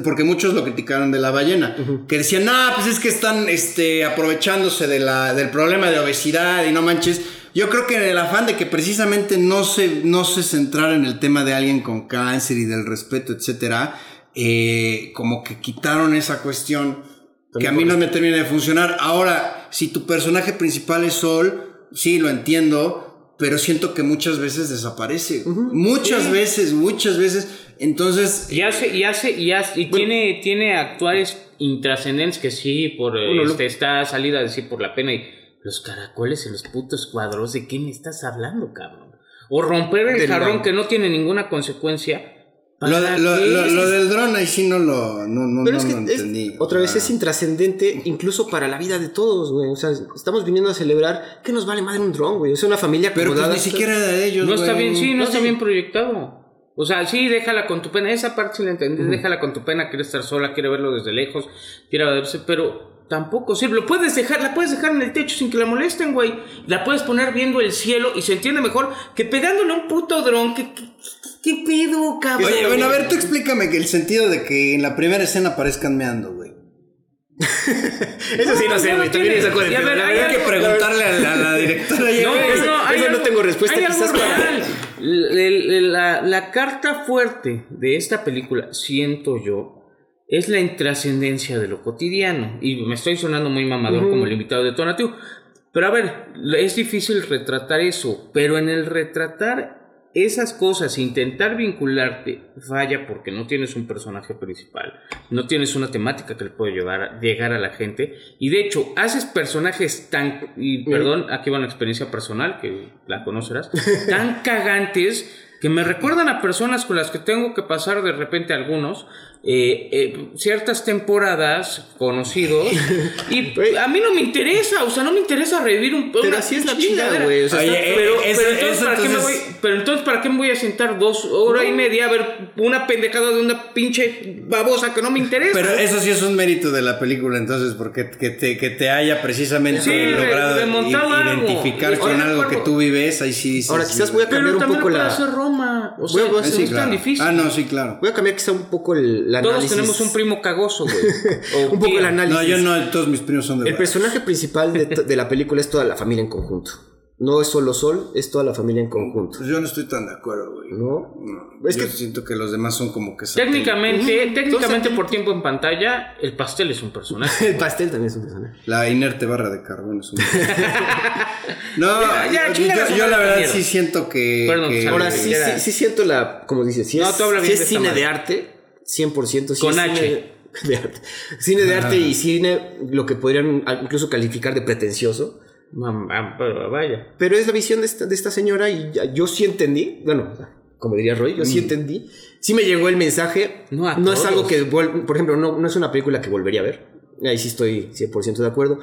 porque muchos lo criticaron de la ballena, que decían, no, pues es que están este, aprovechándose de la, del problema de obesidad y no manches. Yo creo que en el afán de que precisamente no se, no se centrara en el tema de alguien con cáncer y del respeto, etcétera, eh, como que quitaron esa cuestión que a mí no me termina de funcionar. Ahora, si tu personaje principal es Sol, sí, lo entiendo, pero siento que muchas veces desaparece. Muchas veces, muchas veces. Entonces, y hace, y hace, y hace, y tiene, tiene actuales intrascendentes que sí, por Bueno, lo- este, está salida a decir por la pena y los caracoles en los putos cuadros, ¿de qué me estás hablando, cabrón? O romper el jarrón que no tiene ninguna consecuencia. Lo, ¿Para lo- qué? lo- lo del dron ahí sí no lo, no, no, Pero no es que lo es- entendí. otra vez es intrascendente incluso para la vida de todos, güey. O sea, estamos viniendo a celebrar que nos vale madre un dron, güey. Es una familia Pero pues ni siquiera era de ellos. No está bien, sí, no, No, está sí. bien proyectado. O sea, sí, déjala con tu pena. Esa parte sí la entendí. Déjala con tu pena. Quiere estar sola, quiere verlo desde lejos, quiere verse, pero tampoco sirve. Lo puedes dejar, la puedes dejar en el techo sin que la molesten, güey. La puedes poner viendo el cielo y se entiende mejor que pegándole a un puto dron. ¿Qué, qué, qué pedo, cabrón? Oye, bueno, a ver, tú explícame que el sentido de que en la primera escena aparezcan meando, güey. [laughs] Eso sí, no sé, güey. También esa cosa. Y a ver, la hay verdad Hay que algo- preguntarle a la, a la directora. No, eso- no, hay eso no algo- tengo respuesta, hay quizás algo para- el- la, la carta fuerte de esta película, siento yo, es la intrascendencia de lo cotidiano. Y me estoy sonando muy mamador como el invitado de Tonatiuh. Pero a ver, es difícil retratar eso, pero en el retratar esas cosas, intentar vincularte, falla porque no tienes un personaje principal, no tienes una temática que le puede llevar a, llegar a la gente, y de hecho, haces personajes tan, y perdón, aquí va una experiencia personal, que la conocerás, tan [laughs] cagantes que me recuerdan a personas con las que tengo que pasar de repente algunos, eh, eh, ciertas temporadas conocidos y [laughs] a mí no me interesa, o sea, no me interesa revivir un Pero así es la vida, güey. O sea, pero, pero entonces, ¿para qué me voy, pero entonces, ¿para qué me voy a sentar dos horas y media a ver una pendejada de una pinche babosa que no me interesa? Pero eso sí es un mérito de la película, entonces, porque que te, que te haya precisamente Sí, logrado de algo. identificar con algo que tú vives, ahí sí dices, Ahora, quizás voy a Pero cambiar un poco la. O Voy sea, a- voy a- no Sí, es claro. tan difícil. Ah, no, sí, claro. Voy a cambiar quizá un poco el, el Todos análisis. tenemos un primo cagoso, güey. [laughs] Un poco el análisis. No, yo no, todos mis primos son de El personaje principal de la película es toda la familia en conjunto. No es solo Sol, es toda la familia en conjunto. Pues yo no estoy tan de acuerdo, güey. ¿No? No, Es yo que- siento que los demás son como que... Técnicamente, técnicamente Entonces, por tiempo en pantalla, el pastel es un personaje. [laughs] El pastel también es un personaje. La inerte barra de carbón es un... [laughs] [laughs] no, Ya, ya, yo, la verdad sí siento que... Perdón, que-. Ahora sí, sí, sí siento la, como dices, si es, tú si de cine madre. de arte, 100%. Si Con es H. Cine de arte. Cine de arte y cine, lo que podrían incluso calificar de pretencioso. Mamá, pero vaya. Pero es la visión de esta, de esta señora y ya- yo sí entendí, bueno, como diría Roy, yo sí entendí. Sí me llegó el mensaje. No a es algo que, por ejemplo, no, no es una película que volvería a ver. Ahí sí estoy 100% de acuerdo.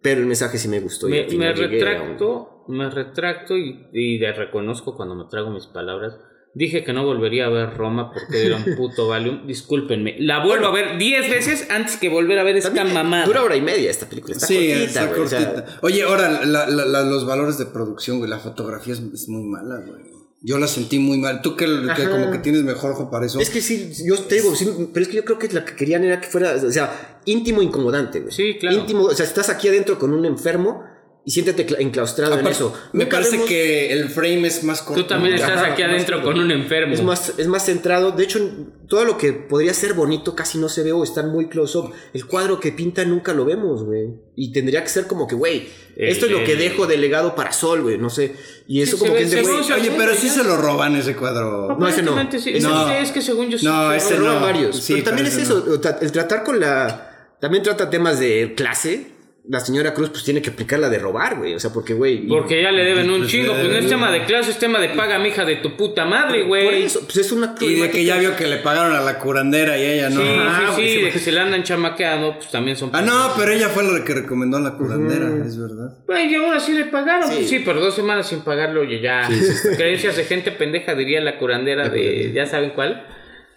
Pero el mensaje sí me gustó. Me, un- retracto, me retracto y, y reconozco cuando me trago mis palabras. Dije que no volvería a ver Roma porque era un [laughs] puto Valium. Discúlpenme. La vuelvo a ver 10 veces antes que volver a ver esta También mamada. Dura hora y media esta película. Está sí, cortita, está güey, o sea, cortita. Oye, ahora, la- la- la- los valores de producción, güey, la fotografía es, es muy mala, güey. Yo la sentí muy mal. Tú que, como que tienes mejor ojo para eso. Es que sí, yo te digo, sí, pero es que yo creo que lo que querían era que fuera, o sea, íntimo incomodante, güey. Sí, claro. Íntimo, o sea, estás aquí adentro con un enfermo y siéntete cla- enclaustrado en eso. me Nunca parece vemos- que el frame es más corto. Tú también Ajá, estás aquí adentro con un enfermo. Es más, es más centrado. De hecho, todo lo que podría ser bonito casi no se ve o está muy close up. El cuadro que pinta nunca lo vemos, güey. Y tendría que ser como que, güey, esto es lo que dejo de legado para Sol, güey. No sé. Y eso Sí, como que ve- es de, güey. Oye, pero sí se lo roban ese cuadro. No, ese no. Sí. Ese No, es que según yo sí No, Roma. no. varios. Sí, pero también es eso, el tratar con la... También trata temas de clase. La señora Cruz pues tiene que aplicar la de robar, güey. O sea, porque, güey... Porque ya le deben un Pues, chingo. Pues no es tema de clase, es tema de paga, mija, de tu puta madre, Por güey. eso, pues es una... Y de que ya vio que le pagaron a la curandera y ella no. Sí, Ah, sí, sí, de que se le andan chamaqueando, pues también son. Ah, no, pero ella fue la que recomendó a la curandera, es verdad. Güey, y ahora sí le pagaron. Sí. sí, pero dos semanas sin pagarlo, oye, ya. Creencias de gente pendeja, diría la curandera de. ¿Ya saben cuál?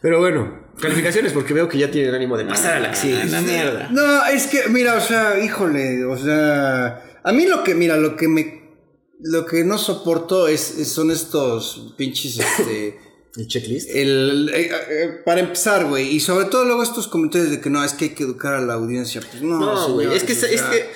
Pero bueno, calificaciones porque veo que ya tienen ánimo de pasar a la acción. la mierda. No, es que, mira, o sea, híjole, o sea, a mí lo que, mira, lo que me, lo que no soporto es, es- son estos pinches, este, [laughs] ¿El checklist? el, eh, eh, para empezar, güey, y sobre todo luego estos comentarios de que no, es que hay que educar a la audiencia, pues no, güey, es que, o es sea, que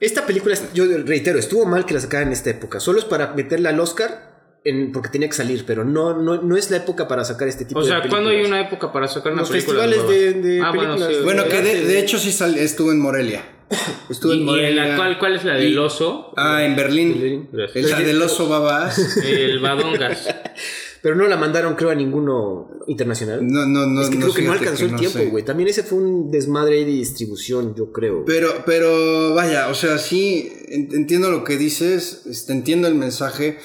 esta película, es- yo reitero, estuvo mal que la sacaran en esta época. Solo es para meterla al Oscar en- porque tenía que salir, pero no, no, no es la época para sacar este tipo O de sea, películas. ¿cuándo hay una época para sacar una Los película festivales de- de ah, bueno, películas. sí. Bueno, que de, hecho sí sal- estuvo en Morelia. [laughs] Estuvo ¿Y, en y Morelia. en la cual, cuál es la del Y- oso? Ah, en Berlín. Gracias. La del oso babas. [laughs] El Badongas. [laughs] Pero no la mandaron, creo, a ninguno internacional. No, no, no. es que creo que no alcanzó el no tiempo, güey. También ese fue un desmadre de distribución, yo creo. Pero, pero, vaya, o sea, sí, en- entiendo lo que dices, este, entiendo el mensaje,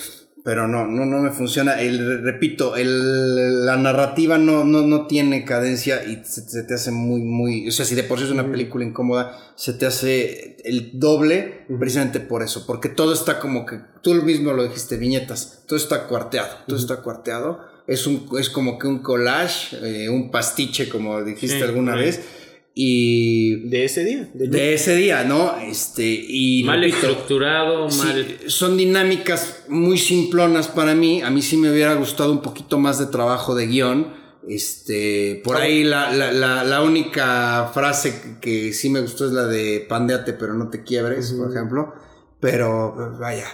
pero no, no, no me funciona. El, repito, el, la narrativa no, no, no tiene cadencia y se, se te hace muy, muy, o sea, si de por sí es una película incómoda, se te hace el doble precisamente por eso, porque todo está como que, tú mismo lo dijiste, viñetas, todo está cuarteado, todo está cuarteado. Es, un, es como que un collage, eh, un pastiche, como dijiste Sí, alguna sí. vez. Y De ese día. del- de ese día, ¿no? Este, y mal repito, estructurado, sí, mal. son dinámicas muy simplonas para mí. A mí sí me hubiera gustado un poquito más de trabajo de guion. Este, por ahí la, la, la, la única frase que, que sí me gustó es la de pandeate pero no te quiebres, por ejemplo. Pero vaya,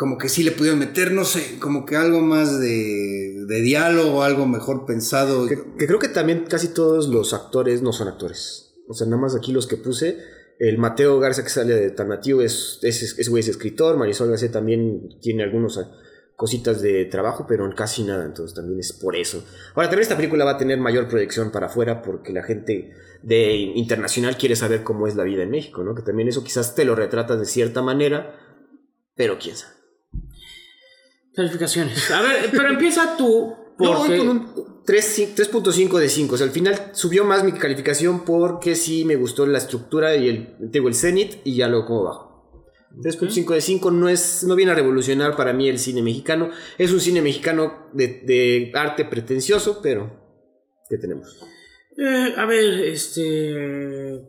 como que sí le pudieron meter, no sé, como que algo más de, diálogo, algo mejor pensado. Que, creo que también casi todos los actores no son actores. O sea, nada más aquí los que puse. El Mateo Garza que sale de Tanatio es, es, güey es escritor. Marisol García también tiene algunas cositas de trabajo, pero casi nada. Entonces también es por eso. Ahora, también esta película va a tener mayor proyección para afuera porque la gente de internacional quiere saber cómo es la vida en México, ¿no? Que también eso quizás te lo retratas de cierta manera, pero quién sabe. Calificaciones. A ver, pero empieza tú. No, Porque. con un 3 3.5 de 5. O sea, al final subió más mi calificación porque sí me gustó la estructura y el, digo, el Zenith y ya luego como bajo. 3.5 de 5 no, es, no viene a revolucionar para mí el cine mexicano. Es un cine mexicano de, de arte pretencioso, pero ¿qué tenemos? Eh, a ver, este.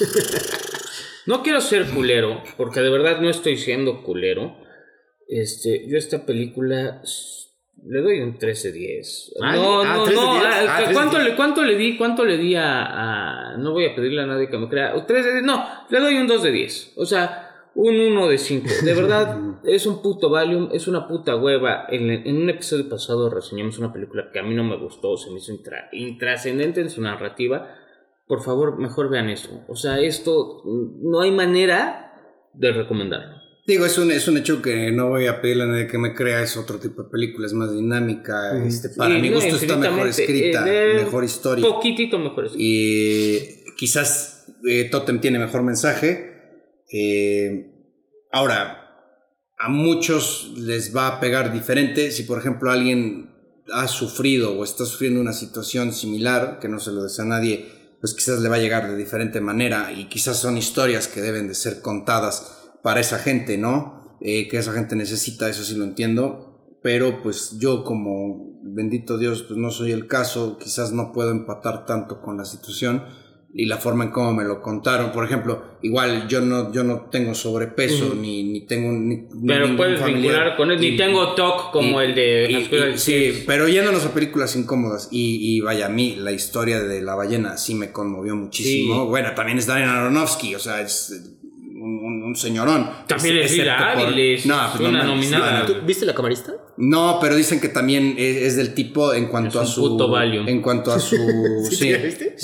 [laughs] no quiero ser culero, porque de verdad no estoy siendo culero. Este, yo esta película le doy un 13-10. Ah, no, ah, no, 13 de no. 10. ah, Ah, 13 ¿cuánto, de le, ¿Cuánto le di? ¿Cuánto le di a, a- No voy a pedirle a nadie que me crea. 13 de 10. No, le doy un 2 de 10. O sea, un 1 de 5. De verdad, [laughs] es un puto Valium, es una puta hueva. En, en un episodio pasado reseñamos una película que a mí no me gustó, se me hizo intra- intrascendente en su narrativa. Por favor, mejor vean eso. O sea, esto no hay manera de recomendarlo. Digo, es un, es un hecho que no voy a pedirle a nadie que me crea, es otro tipo de película, es más dinámica, este, para mi gusto está mejor escrita, eh, mejor historia. Poquitito mejor escrita. Y quizás eh, Totem tiene mejor mensaje. Eh, ahora, a muchos les va a pegar diferente. Si, por ejemplo, alguien ha sufrido o está sufriendo una situación similar, que no se lo desea a nadie, pues quizás le va a llegar de diferente manera. Y quizás son historias que deben de ser contadas para esa gente, ¿no? Eh, que esa gente necesita, eso sí lo entiendo. Pero pues yo como bendito Dios, pues no soy el caso, quizás no puedo empatar tanto con la situación y la forma en cómo me lo contaron. Por ejemplo, igual yo no, yo no tengo sobrepeso, ni, ni tengo ni, Pero puedes vincular con él. Y- Ni tengo TOC como y- el de y- las cosas y- sí, pero yéndonos a películas incómodas y, y vaya, a mí la historia de la ballena sí me conmovió muchísimo. Sí. Bueno, también es Darren Aronofsky, o sea, es un, un- señorón. También es por- Áviles, No, es pues una nominada. no, ¿Tú ¿Viste la camarista? No, pero dicen que también es, es del tipo en cuanto Es a su. puto Valium. En cuanto a su. [laughs] sí.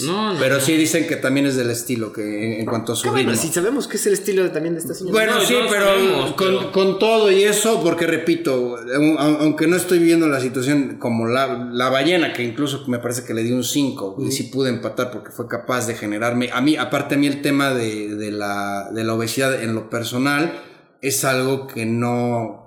No, no. Pero sí dicen que también es del estilo, que en, en cuanto a su bueno, si sabemos que es el estilo de- también de esta señora. Bueno, No, sí, pero, sabemos, con, pero- con todo y eso, porque repito, aun- aunque no estoy viviendo la situación como la, la ballena, que incluso me parece que le di un 5, y sí pude empatar porque fue capaz de generarme, a mí, aparte a mí el tema de, de la, de la obesidad en lo personal es algo que no...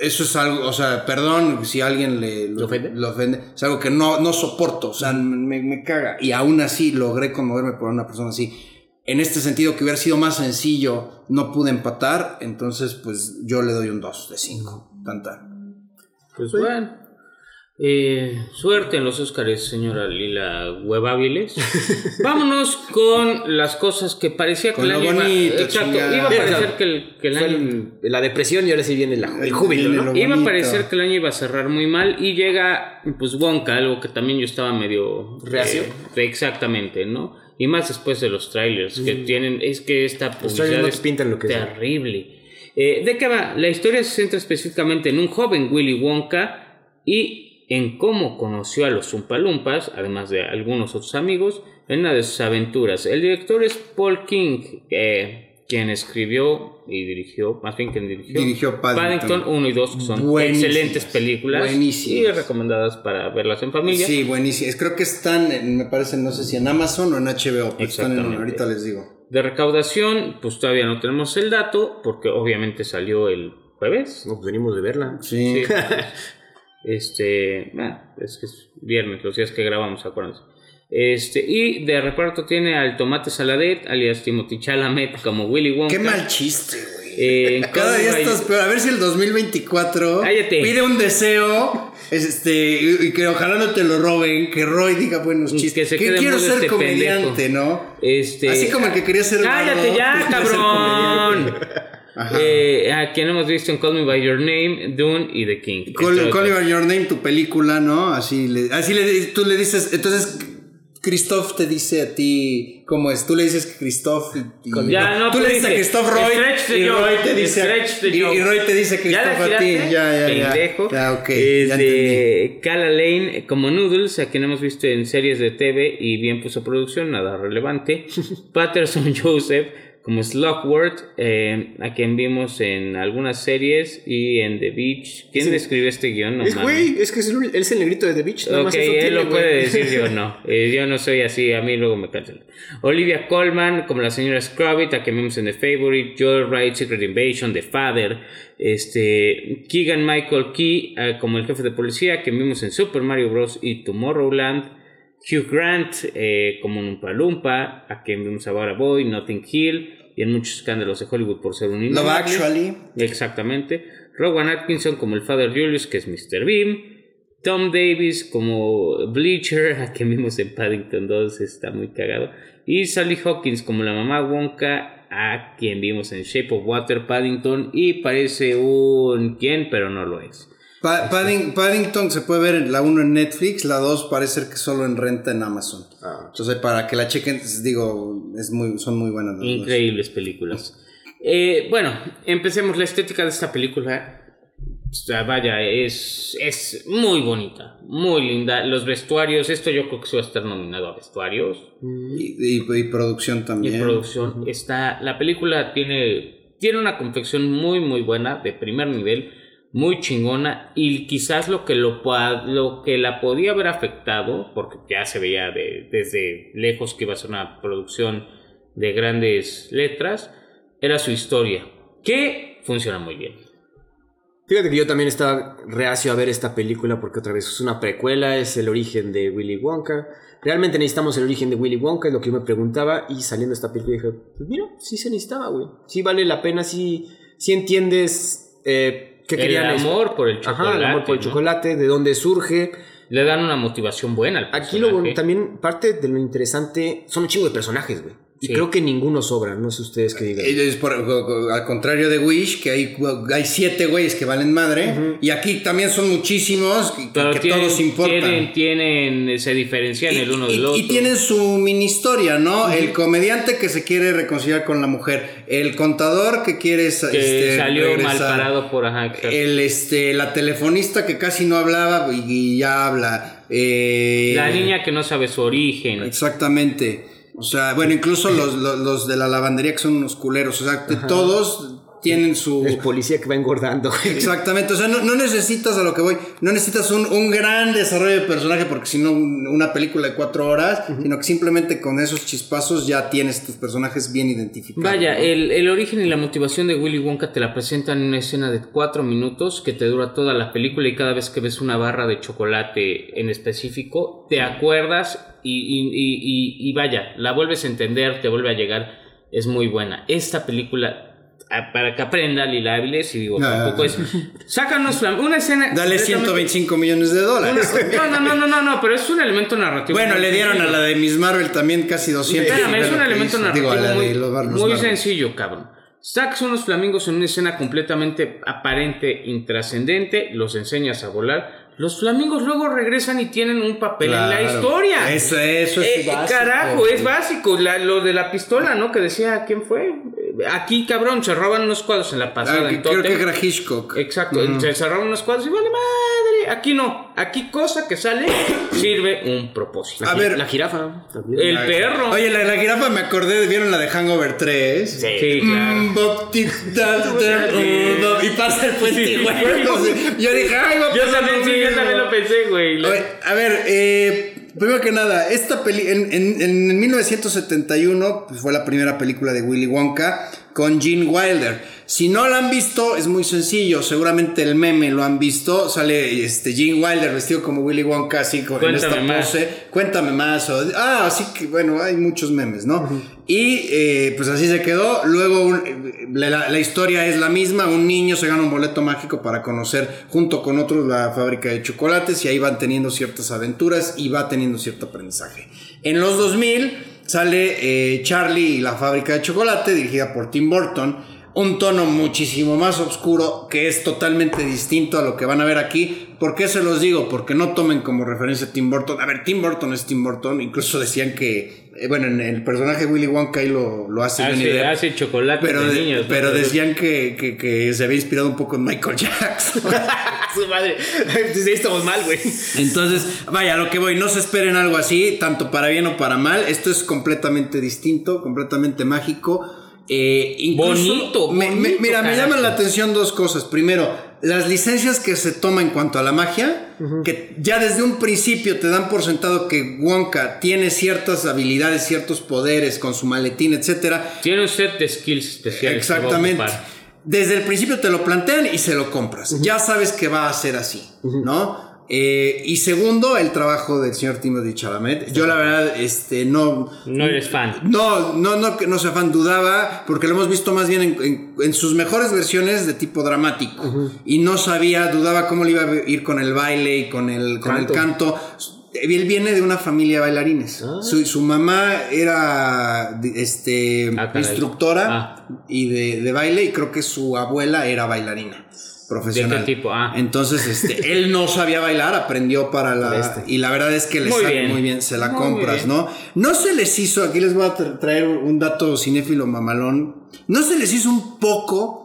Eso es algo, o sea, perdón si alguien le ¿Lo ofende? lo ofende, es algo que no, no soporto, o sea, me, me caga. Y aún así logré conmoverme por una persona así. En este sentido, que hubiera sido más sencillo, no pude empatar, entonces pues yo le doy un 2 de 5. Tanta. Pues bueno. Eh, suerte en los Óscares, señora Lila Hueváviles. [laughs] Vámonos con las cosas que parecía que Con el lo año iba- bonito, Exacto, iba a parecer que el, que año el- la depresión y ahora sí viene la- el júbilo, Viene ¿no? Iba a bonito. parecer que el año iba a cerrar muy mal y llega pues Wonka, algo que también yo estaba medio ¿Reacio? eh, exactamente, ¿no? Y más después de los trailers que tienen, es que esta publicidad no es pintan lo que es. terrible. Eh, ¿De qué va? La historia se centra específicamente en un joven Willy Wonka y en cómo conoció a los Umpalumpas, además de algunos otros amigos, en una de sus aventuras. El director es Paul King, eh, quien escribió y dirigió, más bien quien dirigió, Dirigió Paddington. 1 y 2, que son Buenísimas. excelentes películas Buenísimas. y recomendadas para verlas en familia. Sí, buenísimo. Es- Creo que están, en- me parece, no sé si en Amazon o en HBO. pero están en- ahorita les digo. De recaudación, pues todavía no tenemos el dato, porque obviamente salió el jueves. No, pues venimos de verla. Sí. Sí. [laughs] este, bueno, es que es viernes, los días que grabamos, acuérdense. Este, y de reparto tiene al Tomate Saladet, alias Timothy Chalamet, como Willy Wonka. Qué mal chiste, güey. Eh, Cada día estás peor. A ver si el 2024 Cállate. pide un deseo. Este, y que ojalá no te lo roben. Que Roy diga buenos chistes. que quiero ser este comediante, ¿no? Este, Así como el que quería ser ¡Cállate ya, [laughs] cabrón! Eh, a quien hemos visto en Call Me By Your Name, Dune y The King. Call, Call Me. By Your Name, tu película, ¿no? Así le, así le, tú le dices, entonces Christoph te dice a ti, ¿cómo es? Tú le dices que Christoph y, Ya, no, tú le dices a Christoph Roy y Roy te dice y, y Roy te dice ¿Ya Christoph a ti, ya, ya, ya. Pendejo. Ya, ok, Es ya de Cala Lane como Noodles, a quien hemos visto en series de TV y bien puso producción, nada relevante. [laughs] Patterson Joseph como Slugworth, eh, a quien vimos en algunas series y en The Beach. ¿Quién Sí. describe este guion? No es güey, es que es el, es el negrito de The Beach. nada Ok, más él tiene, lo puede decir, [laughs] yo no. Eh, yo no soy así, a mí luego me cancelan. Olivia Colman, como la señora Scrubbit, a quien vimos en The Favorite. Joel Wright, Secret Invasion, The Father. Este, Keegan Michael Key, eh, como el jefe de policía, a quien vimos en Super Mario Bros. y Tomorrowland. Hugh Grant, eh, como Lumpa Lumpa, a quien vimos a Bora Boy, Nothing Hill. Y en muchos escándalos de Hollywood por ser un Love innombrable. Actually. Exactamente. Rowan Atkinson como el Father Julius, que es Mr. Beam. Tom Davis como Bleacher, [laughs] a quien vimos en Paddington 2, está muy cagado. Y Sally Hawkins como la mamá Wonka, a quien vimos en Shape of Water, Paddington. Y parece un quién, pero no lo es. Pa- Padding- Paddington se puede ver en la 1 en Netflix, la 2 parece ser que solo en renta en Amazon. Ah. Entonces, para que la chequen, digo, es muy, son muy buenas. las dos. Increíbles películas. Eh, bueno, empecemos. La estética de esta película. o sea, vaya, es, es muy bonita, muy linda. Los vestuarios, esto yo creo que se va a estar nominado a vestuarios. Y, y- y producción Y también. producción está. La película tiene, tiene una confección muy, muy buena, de primer nivel, muy chingona. Y quizás lo que, lo, lo que la podía haber afectado, porque ya se veía de- desde lejos que iba a ser una producción de grandes letras, era su historia, que funciona muy bien. Fíjate que yo también estaba reacio a ver esta película porque otra vez es una precuela, es el origen de Willy Wonka. Realmente necesitamos el origen de Willy Wonka, es lo que yo me preguntaba. Y saliendo esta película dije, pues mira, sí se necesitaba, güey. Sí vale la pena, sí, sí entiendes eh, qué El querían. amor por el chocolate. Ajá, el amor por el ¿no? chocolate, de dónde surge. Le dan una motivación buena al Aquí lo, personaje. también parte de lo interesante son un chingo de personajes, güey. Y Sí. creo que ninguno sobra, no sé ustedes qué digan. Es por- al contrario de Wish, que hay, hay siete güeyes que valen madre. Y aquí también son muchísimos que, Pero que tienen, todos importan. tienen, tienen, se diferencian el uno y, del otro. y tienen su mini historia, ¿no? El comediante que se quiere reconciliar con la mujer, el contador que quiere que este, salió mal parado por ajá, el este la telefonista que casi no hablaba y, y ya habla, eh, la niña que no sabe su origen. exactamente, o sea, bueno, incluso los, los, los de la lavandería que son unos culeros, o sea, que todos tienen su El policía que va engordando. Exactamente, o sea, no, no necesitas a lo que voy, no necesitas un, un gran desarrollo de personaje porque si no un- una película de cuatro horas, sino que simplemente con esos chispazos ya tienes tus personajes bien identificados. Vaya, ¿no? el, el origen y la motivación de Willy Wonka te la presentan en una escena de cuatro minutos que te dura toda la película y cada vez que ves una barra de chocolate en específico, te acuerdas y, y- y- y- y vaya, la vuelves a entender, te vuelve a llegar, es muy buena. Esta película, para que aprenda Lila Áviles, y digo, Ah. tampoco es... Sácanos una escena... Dale completamente- 125 millones de dólares. No, no, no, no, no, no, pero es un elemento narrativo. bueno, le dieron a la de Miss Marvel también casi 200. Espérame, es un elemento hizo. narrativo Digo, a la muy, de los muy Marvel. sencillo, cabrón. Sacas unos flamingos en una escena completamente aparente, intrascendente, los enseñas a volar. Los flamingos luego regresan y tienen un papel en la historia. Eso, eso es Eh, básico. Carajo, es básico. La- lo de la pistola, ¿no? Que decía, ¿quién fue? Aquí, cabrón, se roban unos cuadros en la pasada. Ah, en creo Totem. que era Hitchcock. Exacto, se cerraron unos cuadros y vale madre. Aquí no. Aquí cosa que sale [coughs] sirve un propósito. A ver, La jirafa. también. El perro. Oye, la, la jirafa me acordé, ¿vieron la de Hangover 3? Sí, claro. Mm, mm, y pasa el puente, Sí, güey. Yo dije, ay, Yo también, lo sí, yo también lo pensé, güey. Oye, a ver, eh, primero que nada, esta peli en, en, en 1971 pues, fue la primera película de Willy Wonka con Gene Wilder. Si no la han visto, es muy sencillo. Seguramente el meme lo han visto. Sale este Gene Wilder vestido como Willy Wonka, así como en esta Cuéntame más. pose. Cuéntame más. o- ah, así que bueno, hay muchos memes, ¿no? Y eh, pues así se quedó. Luego la historia es la misma. Un niño se gana un boleto mágico para conocer junto con otros la fábrica de chocolates y ahí van teniendo ciertas aventuras y va teniendo cierto aprendizaje. En los 2000 sale eh, Charlie y la fábrica de chocolate dirigida por Tim Burton. Un tono muchísimo más oscuro que es totalmente distinto a lo que van a ver aquí. ¿Por qué se los digo? Porque no tomen como referencia a Tim Burton. A ver, Tim Burton es Tim Burton. Incluso decían que, eh, bueno, en el personaje de Willy Wonka ahí lo, lo hace Hace, hace chocolate Pero, de niños. ¿no? pero decían que, que- que se había inspirado un poco en Michael Jackson. [laughs] Su madre. [laughs] Ahí estamos mal, güey. Entonces, vaya, a lo que voy, no se esperen algo así, tanto para bien o para mal. Esto es completamente distinto, completamente mágico. Eh, incluso Bonito, me- me- bonito, mira, me llaman la atención dos cosas. Primero, las licencias que se toma en cuanto a la magia, que ya desde un principio te dan por sentado que Wonka tiene ciertas habilidades, ciertos poderes con su maletín, etcétera. Tiene un set de skills especiales. Exactamente. Desde el principio te lo plantean y se lo compras. Ya sabes que va a ser así, ¿no? Eh, y segundo, el trabajo del señor Timothy Chalamet. Yo la verdad, este, no... No eres fan. No, no, no, que no sea fan, dudaba, porque lo hemos visto más bien en, en- en sus mejores versiones de tipo dramático. Y no sabía, dudaba cómo le iba a ir con el baile y con el, con Canto. el canto. Él viene de una familia de bailarines. Ah. Su, su mamá era este, Ah, instructora Ah. y de, de baile, y creo que su abuela era bailarina profesional. ¿De qué tipo? Ah. Entonces, este, [laughs] él no sabía bailar, aprendió para la. Este. Y la verdad es que le Muy sale bien. muy bien, se la Muy compras, bien. ¿no? No se les hizo, aquí les voy a tra- traer un dato cinéfilo mamalón. No se les hizo un poco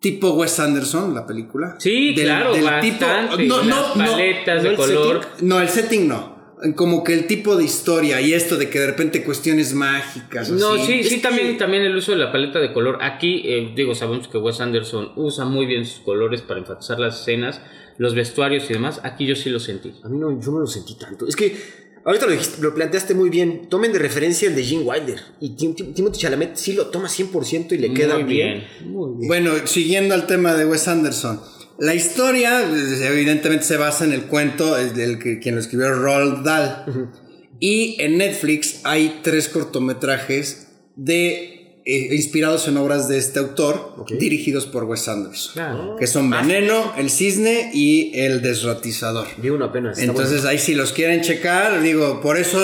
tipo Wes Anderson, la película. Sí, claro, bastante. no, Las no, no, paletas no de color. setting. no, el setting no. Como que el tipo de historia y esto de que de repente cuestiones mágicas. No, así. sí, Es sí, que- también, también el uso de la paleta de color. Aquí, eh, digo, sabemos que Wes Anderson usa muy bien sus colores para enfatizar las escenas, los vestuarios y demás. Aquí yo sí lo sentí. A mí no, yo no lo sentí tanto. Es que ahorita lo, dijiste- lo planteaste muy bien. Tomen de referencia el de Gene Wilder. Y Tim- Tim- Timothy Chalamet sí lo toma 100% y le queda muy bien. bien. Muy bien. Bueno, siguiendo al tema de Wes Anderson. La historia, pues, evidentemente, se basa en el cuento del que quien lo escribió Roald Dahl. Y en Netflix hay tres cortometrajes de, eh, inspirados en obras de este autor, Ok. dirigidos por Wes Anderson. Claro. Que son Veneno, El Cisne y El Desratizador. Vi uno apenas. Entonces ahí si los quieren checar, digo, por eso,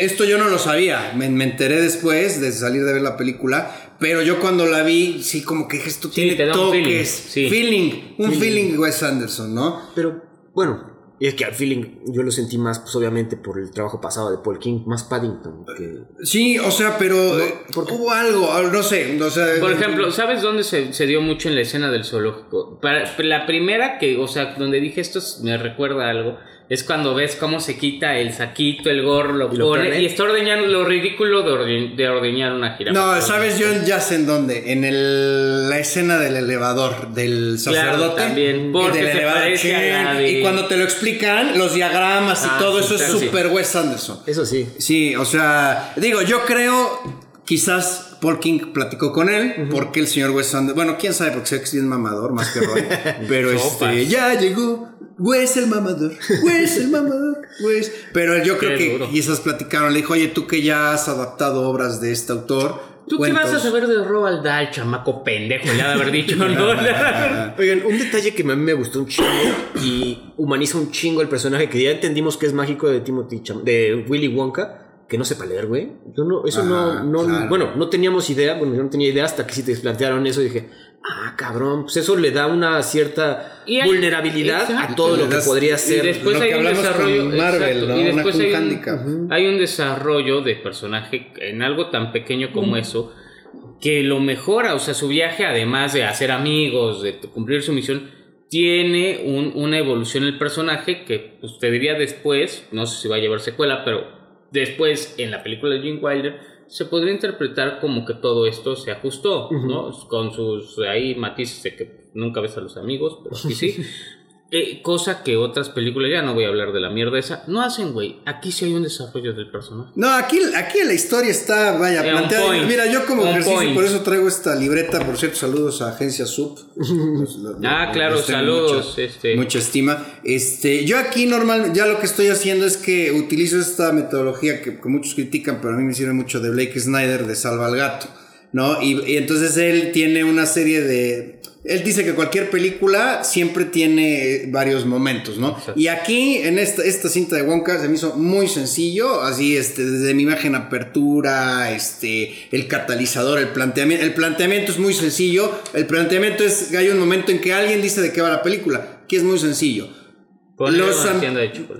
esto yo no lo sabía, me, me enteré después de salir de ver la película, pero yo cuando la vi, sí como que esto Sí, tiene te da un toques, feeling, sí. feeling, un feeling Wes Anderson, ¿no? Pero bueno, y es que al feeling yo lo sentí más, pues obviamente por el trabajo pasado de Paul King, más Paddington. Que... Sí, o sea, pero eh, ¿por hubo algo, ah, no sé, o sea, Por ejemplo, ¿sabes dónde se, se dio mucho en la escena del zoológico? Para, la primera que, o sea, donde dije esto es- me recuerda a algo, es cuando ves cómo se quita el saquito, el gorro, lo Y lo pone y está ordeñando lo ridículo de, orde- de ordeñar una jirafa. No, sabes, yo ya sé en dónde. En el, la escena del elevador del Claro, sacerdote. también, y porque del se elevador, parece a la de- Y cuando te lo explican, los diagramas y Ah, todo sí, eso es claro, sí. súper Wes Anderson. Eso sí. Sí, o sea, digo, yo creo, quizás Paul King platicó con él, porque el señor Wes Anderson, bueno, quién sabe, porque sé que es bien mamador, más que Roy, [laughs] pero este, ya llegó. Wes el mamador, Wes el mamador, Wes. Pero yo creo Qué que duro. quizás platicaron, le dijo, oye, tú que ya has adaptado obras de este autor. ¿Tú qué vas a cuentos". saber de Roald Dahl, chamaco pendejo? Le ha de haber dicho, [laughs] ¿no? Oigan, un detalle que a mí me gustó un chingo y humaniza un chingo el personaje que ya entendimos que es mágico de Timothy Cham- de Willy Wonka, que no sepa leer, güey. Yo no, eso Ajá, no, no claro. bueno, no teníamos idea, bueno, yo no tenía idea hasta que sí te plantearon eso y dije, ah, cabrón, pues eso le da una cierta Y hay- vulnerabilidad a todo lo que das- podría Y ser. después lo hay que un hablamos desarrollo. con Marvel, exacto, ¿no? Y después hay un, handicap. hay un desarrollo de personaje en algo tan pequeño como eso que lo mejora. O sea, su viaje, además de hacer amigos, de cumplir su misión, tiene un- una evolución el personaje que pues, te diría después, no sé si va a llevar secuela, pero después en la película de Gene Wilder se podría interpretar como que todo esto se ajustó, ¿no? Con sus ahí matices de que nunca ves a los amigos, pero aquí sí. [laughs] Eh, cosa que otras películas, ya no voy a hablar de la mierda esa, no hacen, güey. Aquí sí hay un desarrollo del personaje. No, aquí, aquí la historia está, vaya, Eh, planteada. point. Mira, yo como ejercicio, point. por eso traigo esta libreta. Por cierto, saludos a Agencia Sub. [laughs] Pues, Ah, claro, les tengo saludos, este. mucha estima. Este, yo aquí normal, ya lo que estoy haciendo es que utilizo esta metodología que, que muchos critican, pero a mí me sirve mucho de Blake Snyder de Salva al Gato. ¿No? Y, y entonces él tiene una serie de. Él dice que cualquier película siempre tiene varios momentos, ¿no? Y aquí, en esta, esta cinta de Wonka, se me hizo muy sencillo, así, este, desde mi imagen apertura, este, el catalizador, el planteamiento. El planteamiento es muy sencillo. El planteamiento es que hay un momento en que alguien dice de qué va la película, que es muy sencillo. Los.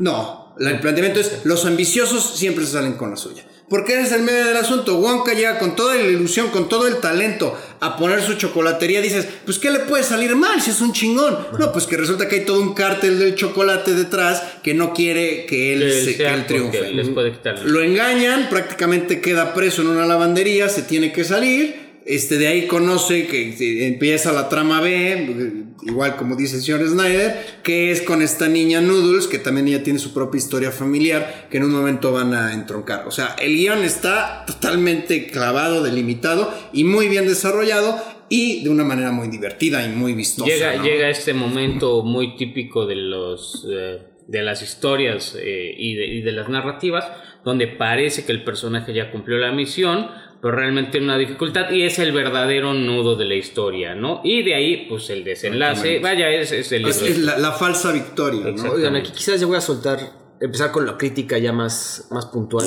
No, la- el planteamiento es, los ambiciosos siempre se salen con la suya. Porque ese es el medio del asunto. Wonka llega con toda la ilusión, con todo el talento a poner su chocolatería. Dices, pues ¿qué le puede salir mal si es un chingón? No, pues que resulta que hay todo un cártel del chocolate detrás que no quiere que él, Que se, que él triunfe. les puede. Lo engañan, prácticamente queda preso en una lavandería, se tiene que salir. Este, de ahí conoce que eh, empieza la trama B, igual como dice el señor Snyder, que es con esta niña Noodles, que también ella tiene su propia historia familiar, que en un momento van a entroncar. O sea, el guion está totalmente clavado, delimitado y muy bien desarrollado y de una manera muy divertida y muy vistosa. Llega, ¿no? llega este momento muy típico de los eh, de las historias eh, y, de, y de las narrativas, donde parece que el personaje ya cumplió la misión, pero realmente una dificultad y es el verdadero nudo de la historia, ¿no? Y de ahí, pues el desenlace, vaya, es, es el libro. es la, la falsa victoria, ¿no? Oigan, aquí quizás ya voy a soltar, empezar con la crítica ya más, más puntual.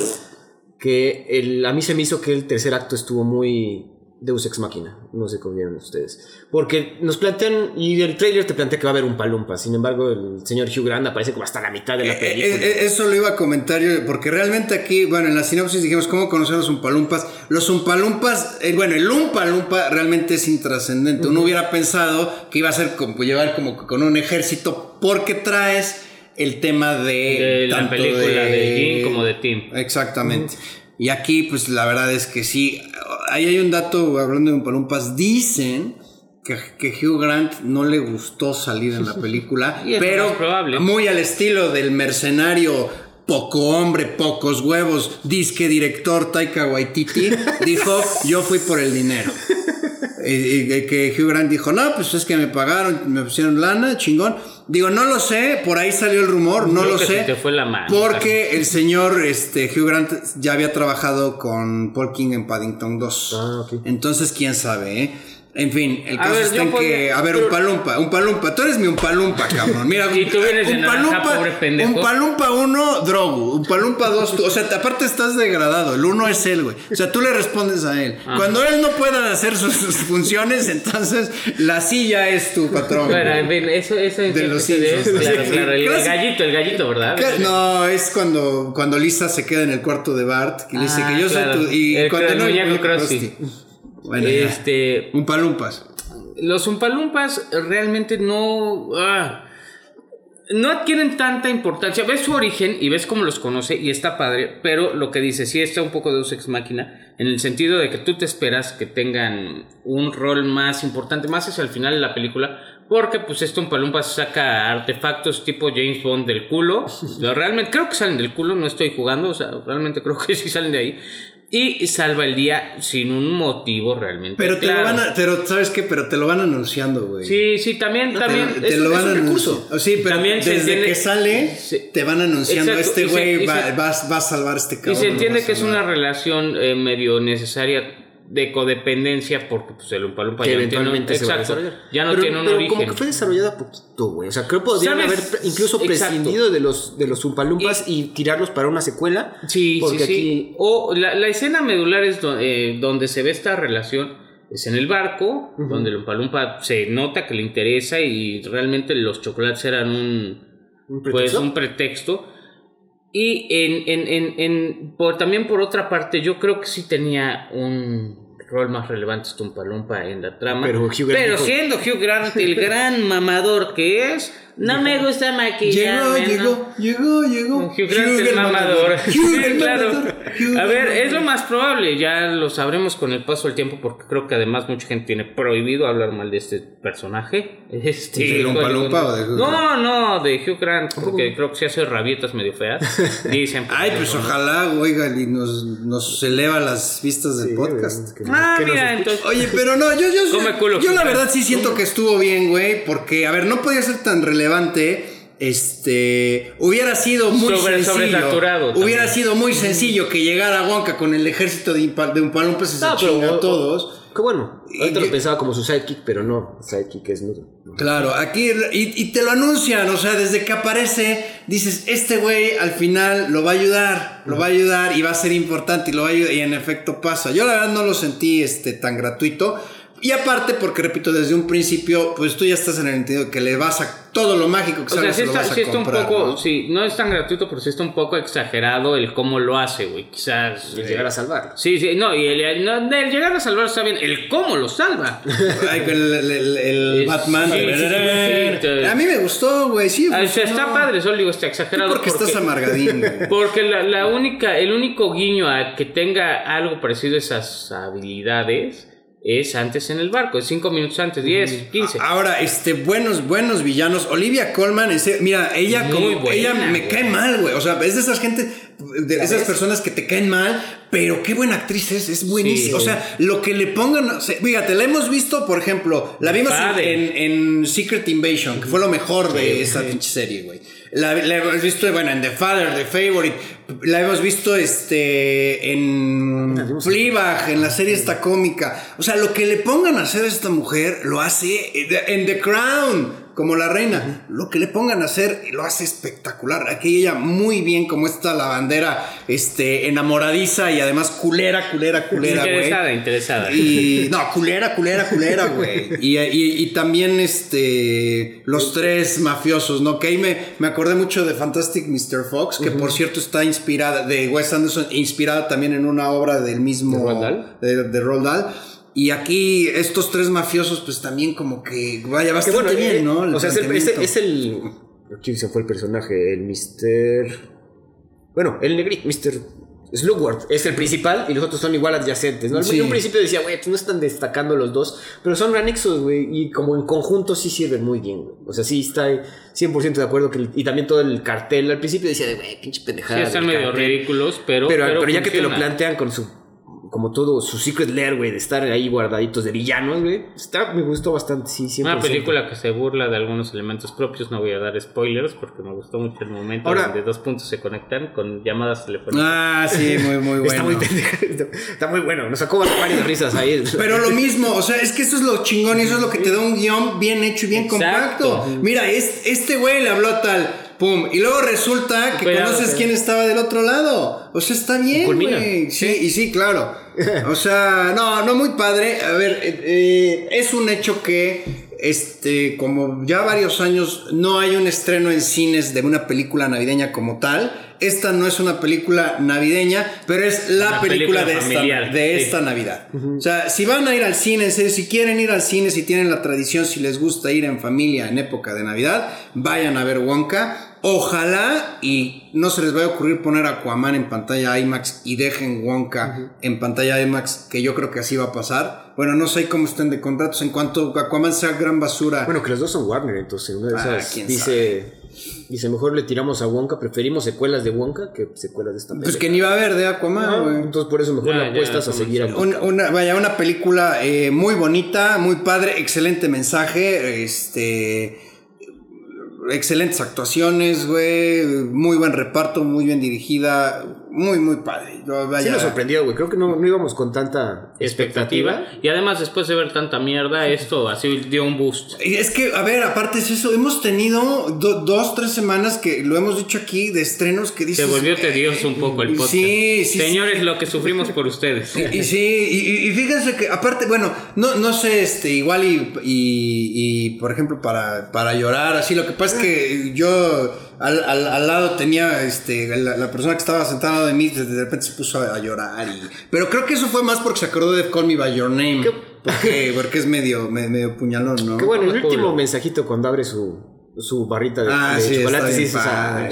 Que el, a mí se me hizo que el tercer acto estuvo muy Deus Ex Máquina. No sé cómo vieron ustedes. Porque nos plantean, y el trailer te plantea que va a haber un palumpa. Sin embargo, el señor Hugh Grant aparece como hasta la mitad de la Eh, película. eh, eh, eso lo iba a comentar yo, porque realmente aquí, bueno, en la sinopsis dijimos cómo conocer a los Umpalumpas. Los Umpalumpas, eh, bueno, el Umpalumpa realmente es intrascendente. Uno hubiera pensado que iba a ser como llevar como con un ejército, porque traes el tema de. De la película de Jim como de Tim. Exactamente. Y aquí, pues la verdad es que sí. Ahí hay un dato hablando de Umpalumpas. Dicen que, que Hugh Grant no le gustó salir en la película, Y pero probable. muy al estilo del mercenario. Poco hombre, pocos huevos, disque director Taika Waititi, dijo, [laughs] yo fui por el dinero. Y, y que Hugh Grant dijo, no, pues es que me pagaron, me pusieron lana, chingón. Digo, no lo sé, por ahí salió el rumor, no Creo lo que sé. se te fue la mano. Porque el señor este, Hugh Grant ya había trabajado con Paul King en Paddington 2. Ah, ok. Entonces, quién sabe, ¿eh? En fin, el caso ver, está yo en que. A ver, pero- un palumpa, un palumpa. Tú eres mi un palumpa, cabrón. Mira, [laughs] Y tú vienes de naranja, pobre pendejo. un palumpa 1, Drogo. Un palumpa 2, tú. O sea, aparte estás degradado. El uno es él, güey. O sea, tú le respondes a él. Ah. Cuando él no pueda hacer sus, sus [laughs] funciones, entonces la silla es tu patrón. Bueno, en fin, eso, eso De los es, Simpsons. claro, claro, el, gallito, el gallito, ¿verdad? ¿Qué? No, es cuando, cuando Lisa se queda en el cuarto de Bart, que le dice Ah, que yo claro. soy tu. Y El cuando no. muñeco Krusty. Bueno. Este, un palumpas. los Umpalumpas realmente no. ah, no adquieren tanta importancia. Ves su origen y ves cómo los conoce y está padre, pero lo que dice, sí está un poco de Ex Máquina, en el sentido de que tú te esperas que tengan un rol más importante, más hacia el final de la película, porque pues este Umpalumpa saca artefactos tipo James Bond del culo. [laughs] Realmente creo que salen del culo, no estoy jugando, o sea, realmente creo que sí salen de ahí. Y salva el día sin un motivo realmente. Pero te lo van a. Pero, ¿sabes qué? Pero te lo van anunciando, güey. Sí, sí, también, también. te, es- lo van un a recurso. anunciar. Sí, pero También desde entiende- que sale, Sí. te van anunciando. Exacto, este güey va, va- va a salvar este cabrón. Y se entiende que es una relación eh, medio necesaria de codependencia porque pues, el Umpalumpa que ya no eventualmente se va a exacto, desarrollar. ya no pero, tiene un pero origen. como que fue desarrollada poquito, güey. O sea, creo que podrían haber incluso Exacto. prescindido de los, de los Umpalumpas y, tirarlos para una secuela. Sí, porque sí, sí. aquí O la, la escena medular es do- eh, donde se ve esta relación, es en el barco, donde el Umpalumpa se nota que le interesa y realmente los chocolates eran un, ¿Un pues, un pretexto. Y en, en, en, en- por, también por otra parte, yo creo que sí tenía un rol más relevante este Umpalumpa en la trama. Pero Hugh siendo Hugh Grant el [laughs] gran mamador que es, no me gusta Llegó, maquillarme. ¿no? llegó, llegó, llegó. Hugh Grant el mamador. Hugh [laughs] Sí, claro. A ver, es lo más probable, ya lo sabremos con el paso del tiempo porque creo que además mucha gente tiene prohibido hablar mal de este personaje. [laughs] Este, ¿De Lumpa con- Lumpa o de Hugh No, no, de Hugh Grant, porque creo que se hace rabietas medio feas. [laughs] Dicen. Ay, pues ¿no? ojalá, oigan, y nos, nos eleva las vistas del Sí, podcast. Ah, mira, entonces. Oye, pero no, yo, yo, yo la verdad sí siento que estuvo bien, güey, porque, a ver, no podía ser tan relevante. Este hubiera sido muy Sobre- sencillo. Hubiera sido muy sencillo que llegara Wonka con el ejército de, Umpalumpas y se No, pero- chinga a todos. Que bueno, que- lo pensaba como su sidekick, pero no, sidekick es nudo. Claro, aquí y, y te lo anuncian, o sea, desde que aparece, dices, este güey al final lo va a ayudar, lo va a ayudar y va a ser importante y lo va a ayudar, y en efecto pasa. Yo la verdad no lo sentí este, tan gratuito, Y aparte, porque repito, desde un principio, pues tú ya estás en el sentido de que le vas a todo lo mágico que O sea, sabes sí está, vas a sí está un comprar, poco, ¿no? sí, no es tan gratuito, pero sí está un poco exagerado el cómo lo hace, güey. Quizás. Y eh, llegar a salvar. Sí, sí, no, y el, el- no, el llegar a salvar está bien, el cómo lo salva. [laughs] Ay, con el, el- el- el Es- Batman. sí, sí, sí, sí, a mí me gustó, güey. Sí, Ah, o sea, funcionó. está padre, solo digo, está exagerado. porque estás amargadín, [laughs] güey. Porque la, la única, el único guiño a que tenga algo parecido a esas habilidades es antes en el barco, es cinco minutos antes, 10, 15. Ahora, este, buenos, buenos villanos. Olivia Colman, ese- mira, ella Muy como, buena, ella me güey. cae mal, güey. O sea, es de esas gente, de esas personas que te caen mal, pero qué buena actriz es, es buenísima. Sí. O sea, lo que le pongan, o sea, fíjate, la hemos visto, por ejemplo, la vimos en, en- en Secret Invasion, que fue lo mejor de esa pinche serie, güey. La, la hemos visto, bueno, en The Father, The Favorite. La hemos visto este en Fleabag, en la serie esta cómica. O sea, lo que le pongan a hacer a esta mujer, lo hace en The Crown, como la reina. Lo que le pongan a hacer, lo hace espectacular. Aquí ella muy bien, como esta la bandera este, enamoradiza y además culera, culera, culera, güey. interesada, interesada. Y no, culera, culera, culera, güey. Y, y- y también este los tres mafiosos, ¿no? Que ahí me, me acordé mucho de Fantastic Mr. Fox, que por cierto está inspirada, de Wes Anderson, inspirada también en una obra del mismo. ¿De Roald Dahl? De, de Roald Dahl. Y aquí estos tres mafiosos, pues también como que vaya Que bastante bueno, bien, eh, ¿no? El o sea, es el, es el, planteamiento. es el- ¿Quién se fue el personaje? El Mr. Bueno, el negrito, Mr. Slugworth es el principal y los otros son igual adyacentes, ¿no? Al- Sí. En un principio decía, güey, pues no están destacando los dos, pero son anexos, güey, y como en conjunto sí sirven muy bien, güey. O sea, sí está 100% de acuerdo que el- y también todo el cartel al principio decía, de, güey, pinche pendejada. Sí, están medio cartel". ridículos, pero. Pero, pero, ya que te lo plantean con su como todo su secret lair, güey, de estar ahí guardaditos de villanos, güey. Está, me gustó bastante, sí, 100%. Una película que se burla de algunos elementos propios, no voy a dar spoilers porque me gustó mucho el momento Ahora- donde dos puntos se conectan con llamadas telefónicas. Ah, sí, muy, muy [laughs] bueno. Está muy está bueno. Nos sacó varias risas ahí. [laughs] Pero lo mismo, o sea, es que eso es lo chingón y eso es lo que te da un guion bien hecho y bien Exacto. compacto. Mira, es- este güey le habló a tal, pum, y luego resulta que Cuidado, conoces pero- quién estaba del otro lado. O sea, está bien, güey. Sí, y sí, claro. O sea, no, no muy padre. A ver, eh, eh, es un hecho que, este, como ya varios años no hay un estreno en cines de una película navideña como tal. Esta no es una película navideña, pero es la Una película, película de esta, de esta Navidad. O sea, si van a ir al cine, en serio, si quieren ir al cine, si tienen la tradición, si les gusta ir en familia en época de Navidad, vayan a ver Wonka. Ojalá y no se les vaya a ocurrir poner Aquaman en pantalla IMAX y dejen Wonka en pantalla IMAX, que yo creo que así va a pasar. Bueno, no sé cómo estén de contratos. En cuanto Aquaman sea gran basura, Bueno, que los dos son Warner, entonces una de Ah, esas quién dice, dice, mejor le tiramos a Wonka, preferimos secuelas de Wonka que secuelas de esta pues película. que ni va a haber de Aquaman, güey. Entonces por eso mejor Ya, la ya, apuestas a seguir a Un- una, vaya, una película eh, muy bonita, muy padre, excelente mensaje, este, excelentes actuaciones, güey, muy buen reparto, muy bien dirigida, muy, muy padre. Yo, Sí vaya, nos sorprendió, güey. Creo que no, no íbamos con tanta expectativa. expectativa. Y además, después de ver tanta mierda, esto así dio un boost. Y Es que, a ver, aparte es eso, hemos tenido do- dos, tres semanas que lo hemos dicho aquí de estrenos que dices... Se volvió eh, tedioso un poco el podcast. Sí, sí, Señores, lo que sufrimos por ustedes. Y, y sí, y, y- y fíjense que aparte, bueno, no, no sé, este, igual y, y, y, por ejemplo, para, para llorar, así, lo que pasa es que yo al, al- al lado tenía, este, la, la persona que estaba sentada de mí, de, repente se puso a, a llorar, y, pero creo que eso fue más porque se acordó de Call Me By Your Name, porque, porque es medio, me- medio puñalón, ¿no? Que bueno, el Culo. último mensajito cuando abre su, su barrita de, Ah, de sí, chocolate, sí, padre.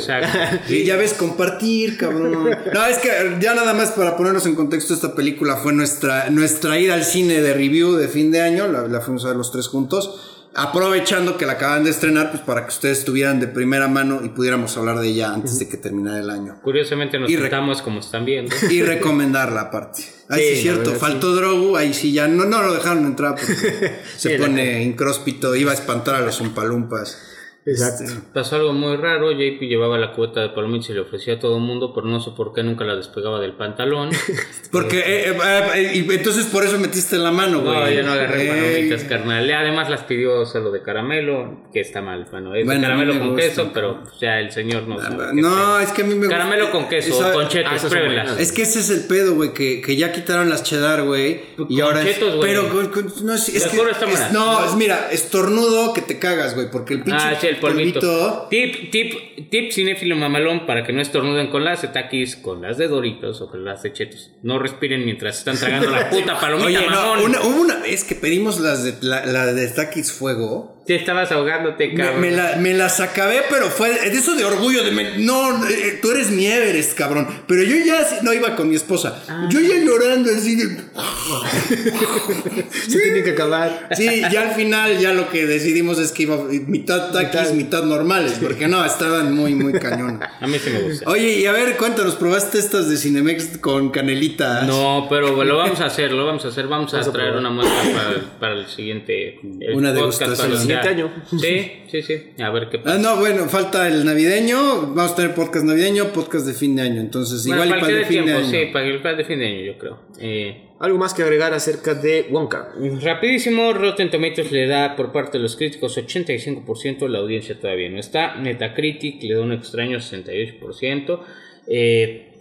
[laughs] Y ya ves, compartir, cabrón. No, es que ya nada más para ponernos en contexto, esta película fue nuestra, nuestra ida al cine de review de fin de año. La, la fuimos a ver los tres juntos. Aprovechando que la acaban de estrenar, pues para que ustedes estuvieran de primera mano y pudiéramos hablar de ella antes de que terminara el año. Curiosamente nos sentamos como están viendo. Y recomendarla aparte. Ahí sí, Sí, es cierto, verdad, faltó Drogu, ahí sí ya no, no lo dejaron entrar porque [laughs] se pone incróspito, iba a espantar a los umpalumpas. Exacto. Este, Pasó algo muy raro, JP llevaba la cubeta de palomitas y le ofrecía a todo el mundo, pero no sé por qué nunca la despegaba del pantalón. [laughs] porque, eh, eh, eh, y entonces por eso metiste la mano, güey. No, yo no agarré Eh, palomitas, carnal. Y Además las pidió solo de caramelo, que está mal. Bueno, es Bueno, caramelo me con gusta. queso, pero pues, ya el señor no sabe qué No, es que a mí me gusta. Caramelo con queso, Esa- con chetos, Ah, buenas. Es que ese es el pedo, güey, que, que ya quitaron las cheddar, güey. Y Con ahora es- chetos, güey. Pero con- con- no es, es que es- no, es mira, estornudo que te cagas, güey, porque el pinche Ah, sí, el polvito. polvito- Tip, tip, tip cinéfilo mamalón para que no estornuden con las de Takis, con las de Doritos o con las de Chetos. No respiren mientras están tragando la [laughs] puta palomita, Oye, no, una, una vez que pedimos las de la, la de Takis Fuego. Te estabas ahogándote, Me, cabrón. me la- me las acabé, pero fue de eso de orgullo. De me- no, eh, tú eres mi Everest, cabrón. Pero yo ya sí- no iba con mi esposa. Ah. Yo ya llorando así de. [laughs] Se tiene que acabar. Sí, ya al final ya lo que decidimos es que iba mitad taquis, mitad normales, porque no, estaban muy, muy cañón. [laughs] A mí sí me gusta. Oye, y a ver, cuéntanos, ¿probaste estas de Cinemex con canelita? No, pero lo vamos a hacer, lo vamos a hacer. Vamos a Vamos a traer probar. una muestra para el, para el siguiente el Una podcast, degustación. Año. Sí, [laughs] sí, sí. A ver qué pasa. Ah, no, bueno, falta el navideño. Vamos a tener podcast navideño, podcast de fin de año. Entonces, Bueno, igual y para el fin de año. sí, para el para el de fin de año, yo creo. Eh, Algo más que agregar acerca de Wonka. Rapidísimo, Rotten Tomatoes le da por parte de los críticos 85%, la audiencia todavía no está. Metacritic le da un extraño 68%. Eh,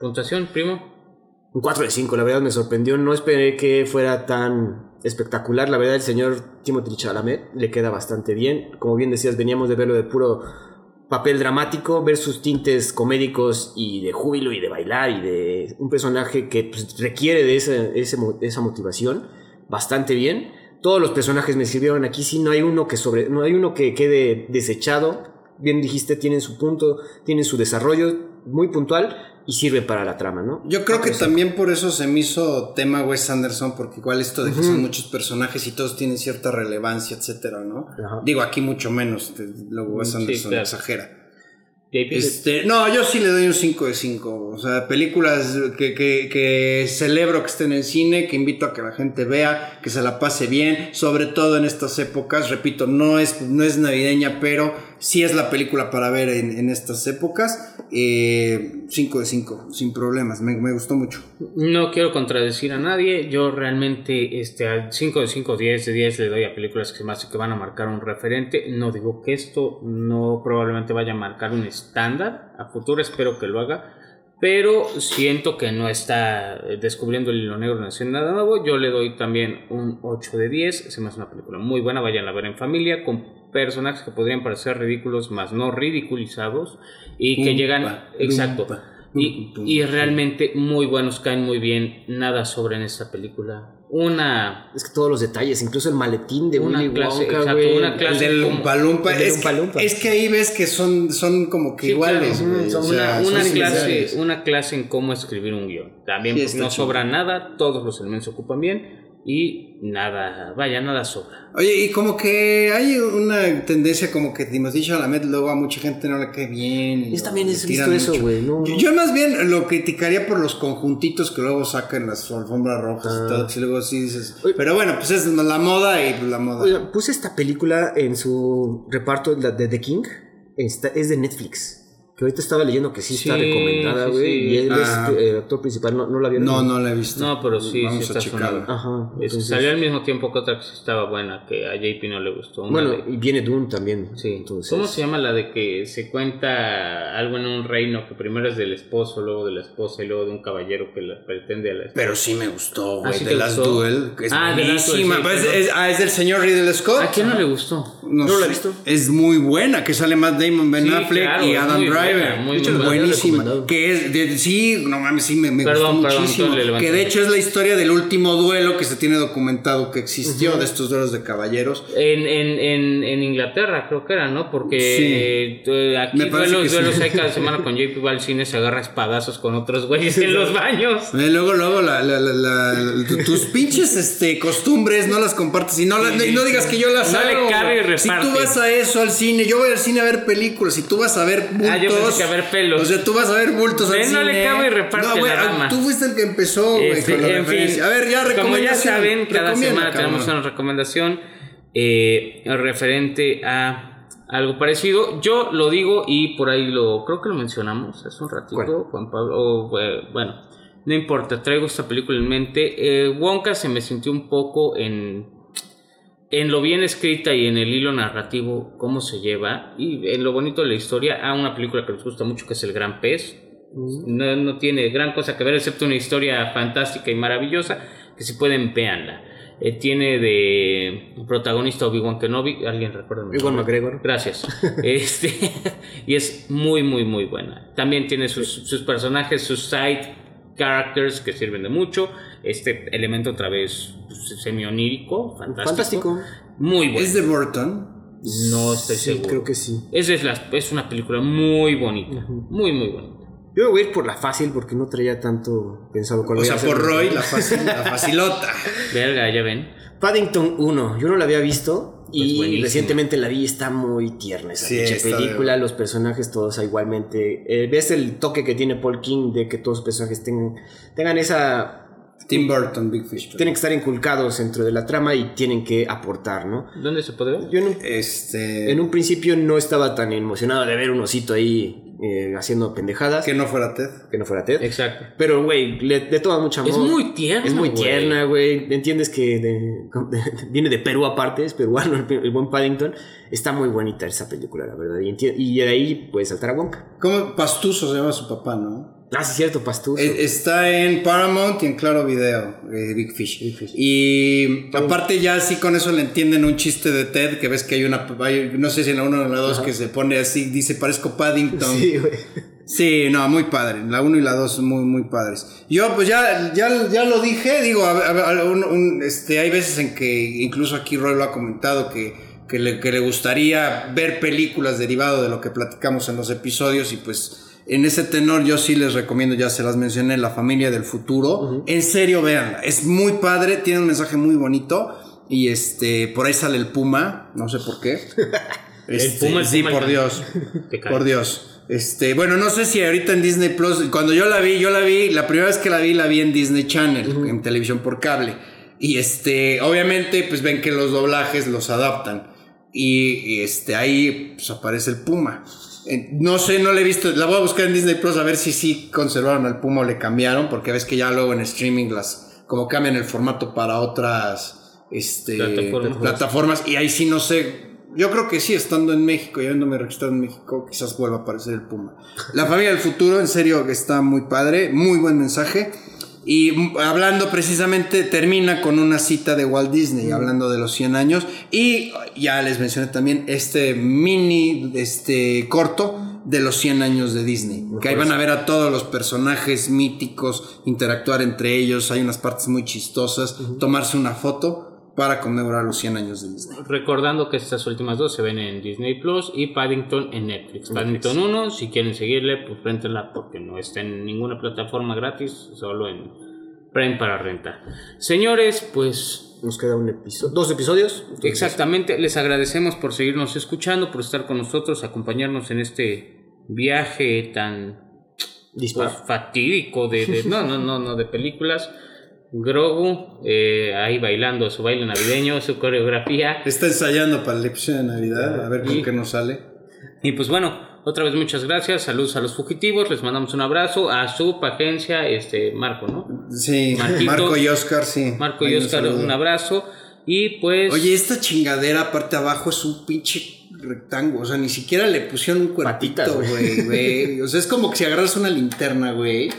puntuación, primo. Un 4 de 5, la verdad me sorprendió. No esperé que fuera tan espectacular. La verdad, el señor Timothy Chalamet le queda bastante bien. Como bien decías, veníamos de verlo de puro papel dramático, ver sus tintes comédicos y de júbilo y de bailar y de un personaje que pues, requiere de esa, esa motivación bastante bien. Todos los personajes me sirvieron aquí, sí, no hay uno que sobre, no hay uno que quede desechado. Bien dijiste, tienen su punto, tienen su desarrollo muy puntual y sirve para la trama, ¿no? Yo creo que también por eso se me hizo tema Wes Anderson, porque igual esto de que son muchos personajes y todos tienen cierta relevancia, etcétera, ¿no? Ajá. Digo, aquí mucho menos, luego Wes Sí, Anderson claro. exagera. Este, no, yo sí le doy un 5 de 5. O sea, películas que, que, que celebro que estén en cine, que invito a que la gente vea, que se la pase bien, sobre todo en estas épocas. Repito, no es, no es navideña, pero sí es la película para ver en, en estas épocas. 5 de 5, sin problemas, me, me gustó mucho. No quiero contradecir a nadie. Yo realmente este, al 5 de 5, 10 de 10 le doy a películas que hace que van a marcar un referente. No digo que esto no probablemente vaya a marcar un estándar. A futuro espero que lo haga. Pero siento que no está eh, descubriendo el hilo negro, no haciendo nada nuevo. Yo le doy también un 8 de 10. Se me hace una película muy buena. Vayan a ver en familia personajes que podrían parecer ridículos, más no ridiculizados. Y que llegan... Exacto. Y, y realmente muy buenos, caen muy bien. Nada sobra en esta película. Una. Es que todos los detalles, incluso el maletín de Una Willy clase, Wonka, exacto, güey. una El clase. del como- Lumpa Lumpa. el del Es, es que ahí ves que son, son como que Sí, iguales, claro. Una, sea, una son clase, una clase en cómo escribir un guion. También Sí, pues, no sobra nada, todos los elementos se ocupan bien y nada, vaya, nada sobra. Oye, y como que hay una tendencia como que Timothy Chalamet luego a mucha gente no le cae bien. y Yo también he visto eso, mucho. güey, no, Yo, más bien lo criticaría por los conjuntitos que luego sacan las alfombras rojas Ah. y todo. que luego sí dices. Oye. Pero bueno, pues es la moda y la moda. Oiga, puse esta película en su reparto la de The King. Está- es de Netflix. Que ahorita estaba leyendo que sí, está Sí, recomendada, güey. sí. Y él Ah. es el actor principal. No, no la vieron. no, no la he visto. No, pero sí, Vamos sí a está sonada. Ajá. Es- entonces- salió al mismo tiempo que otra que sí estaba buena, que a JP no le gustó. Una bueno, de- y viene Dune también. Sí. Entonces, ¿Cómo se llama la de que se cuenta algo en un reino que primero es del esposo, luego de la esposa y luego de un caballero que la pretende a la esposa? Pero sí me gustó, güey. Ah, ¿sí de te Last gustó? Duel. Que es Ah, Last Duel, es, es- ah, es del señor Ridley Scott. ¿A quién no le gustó? No, ¿No la he visto? Es muy buena, que sale Matt Damon, Ben Sí, Affleck claro, y Adam Driver. Buena, muy hecho, buena. buenísima. Que es, de- sí, no mames, sí, me, me Perdón, gustó perdón, muchísimo. Que de hecho es la historia del último duelo que se tiene documentado que existió de estos duelos de caballeros. En, en, en, en Inglaterra creo que era, ¿no? Porque Sí. eh, aquí duelos, sí. duelos hay cada semana con JP va al cine, se agarra espadazos con otros güeyes en los baños. Eh, Luego, luego, la, la- la- la- tu- tus pinches este, costumbres no las compartes y no, las- Sí, no digas que yo las No hago. Si tú vas a eso al cine, yo voy al cine a ver películas. Si tú vas a ver. Ah, yo pensé que a ver pelos. O sea, tú vas a ver bultos al cine. no le cabe y reparte No, güey, la. Tú fuiste el que empezó, güey, Este, con la en fin. A ver, ya como ya recomendación. saben, cada semana tenemos cabrón. una recomendación eh, referente a algo parecido. Yo lo digo y por ahí lo creo que lo mencionamos hace un ratito, ¿Cuál? Juan Pablo. o, eh, bueno, no importa, traigo esta película en mente. Eh, Wonka se me sintió un poco en en lo bien escrita y en el hilo narrativo cómo se lleva y en lo bonito de la historia a una película que nos gusta mucho que es El Gran Pez. No, no tiene gran cosa que ver excepto una historia fantástica y maravillosa que si pueden véanla. Eh, tiene de protagonista Obi-Wan Kenobi, alguien recuerda. nombre? McGregor. Gracias. [laughs] este, [laughs] y es muy, muy, muy buena. También tiene sus, sus personajes, sus side characters que sirven de mucho. Este elemento otra vez pues, semi-onírico, fantástico. Fantástico. Muy bueno. ¿Es de Burton? No estoy Sí, seguro. creo que sí. Esa es, la, es una película muy bonita. Muy, muy bonita. Yo me voy a ir por la fácil porque no traía tanto pensado cuál O voy sea, por Roy, la, facil- la facilota. [laughs] Verga, ya ven. Paddington 1, yo no la había visto y recientemente la vi está muy tierna esa Sí, de- película, los personajes todos igualmente. eh, ves el toque que tiene Paul King de que todos los personajes tengan, tengan esa... Tim Burton, Big Fish. Tienen que estar inculcados dentro de la trama y tienen que aportar, ¿no? ¿Dónde se puede ver? Yo en un, Este. en un principio no estaba tan emocionado de ver un osito ahí eh, haciendo pendejadas, Que no fuera Ted. que no fuera Ted. Exacto. Pero, güey, le, le toma mucho amor. Es muy tierna. Es muy tierna, güey. Entiendes que [laughs] de- viene de Perú aparte, es peruano el, el buen Paddington. Está muy bonita esa película, la verdad. Y, de ahí puedes saltar a Wonka. ¿Cómo? Pastuso se llama su papá, ¿no? Ah, sí, cierto, Pastuso. Eh, Está en Paramount y en Claro Video, eh, Big Fish. Big Fish. Y aparte ya así con eso le entienden un chiste de Ted, que ves que hay una, hay- no sé si en la 1 o en la 2 que se pone así, dice parezco Paddington. sí, güey. Sí, no, muy padre. La 1 y la 2 son muy, muy padres. Yo, pues ya, ya, ya lo dije, digo, a un, este, hay veces en que incluso aquí Roy lo ha comentado que, que, le, que le gustaría ver películas derivado de lo que platicamos en los episodios y pues en ese tenor yo sí les recomiendo, ya se las mencioné, La familia del futuro. En serio, véanla. Es muy padre, tiene un mensaje muy bonito y este, por ahí sale el puma, no sé por qué. [laughs] Este, puma, el sí, puma, el por. Dios. [laughs] Por Dios. Este, bueno, no sé si ahorita en Disney Plus, cuando yo la vi, yo la vi, la primera vez que la vi, la vi en Disney Channel, en televisión por cable. Y este, obviamente, pues ven que los doblajes los adaptan. Y, y, este, ahí pues, aparece el Puma. No sé, no la he visto, la voy a buscar en Disney Plus a ver si sí conservaron al Puma o le cambiaron, porque ves que ya luego en streaming las, como cambian el formato para otras, este, Plataformas. plataformas. Y ahí sí no sé, yo creo que sí, estando en México y habiéndome registrado en México, quizás vuelva a aparecer el Puma. La familia del futuro, en serio, que está muy padre, muy buen mensaje. Y hablando precisamente, termina con una cita de Walt Disney, hablando de los 100 años. Y ya les mencioné también este mini, este corto de los 100 años de Disney. que ahí van a ver a todos los personajes míticos, interactuar entre ellos. Hay unas partes muy chistosas, tomarse una foto para conmemorar los 100 años de Disney. Recordando que estas últimas dos se ven en Disney Plus y Paddington en Netflix. Paddington 1, si quieren seguirle, pues réntenla porque no está en ninguna plataforma gratis, solo en Prime para renta. Señores, pues Nos queda un episodio. Dos episodios. Entonces, exactamente, les agradecemos por seguirnos escuchando, por estar con nosotros, acompañarnos en este viaje tan pues, fatídico de, de- no, no, no, no, de películas. Grogu, eh, ahí bailando su baile navideño, su coreografía. Está ensayando para el episodio de Navidad, a ver con Y- qué nos sale. Y pues bueno, otra vez muchas gracias, saludos a los fugitivos, les mandamos un abrazo a su agencia, este Marco, ¿no? Sí, Marquito. Marco y Oscar, sí. Marco y Oscar, un abrazo. Y pues... Oye, esta chingadera parte abajo es un pinche rectángulo. O sea, ni siquiera le pusieron un güey, güey. O sea, es como que si agarras una linterna, güey,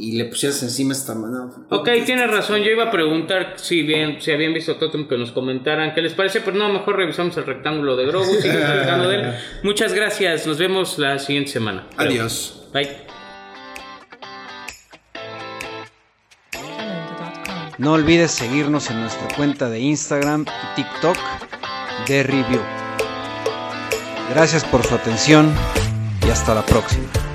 y le pusieras encima esta mano. Ok, tienes razón. Yo iba a preguntar si bien si habían visto Totem que nos comentaran qué les parece, pero no, mejor revisamos el rectángulo de Grogu. [laughs] de él. Muchas gracias. Nos vemos la siguiente semana. Adiós. Bye. No olvides seguirnos en nuestra cuenta de Instagram y TikTok de Review. Gracias por su atención y hasta la próxima.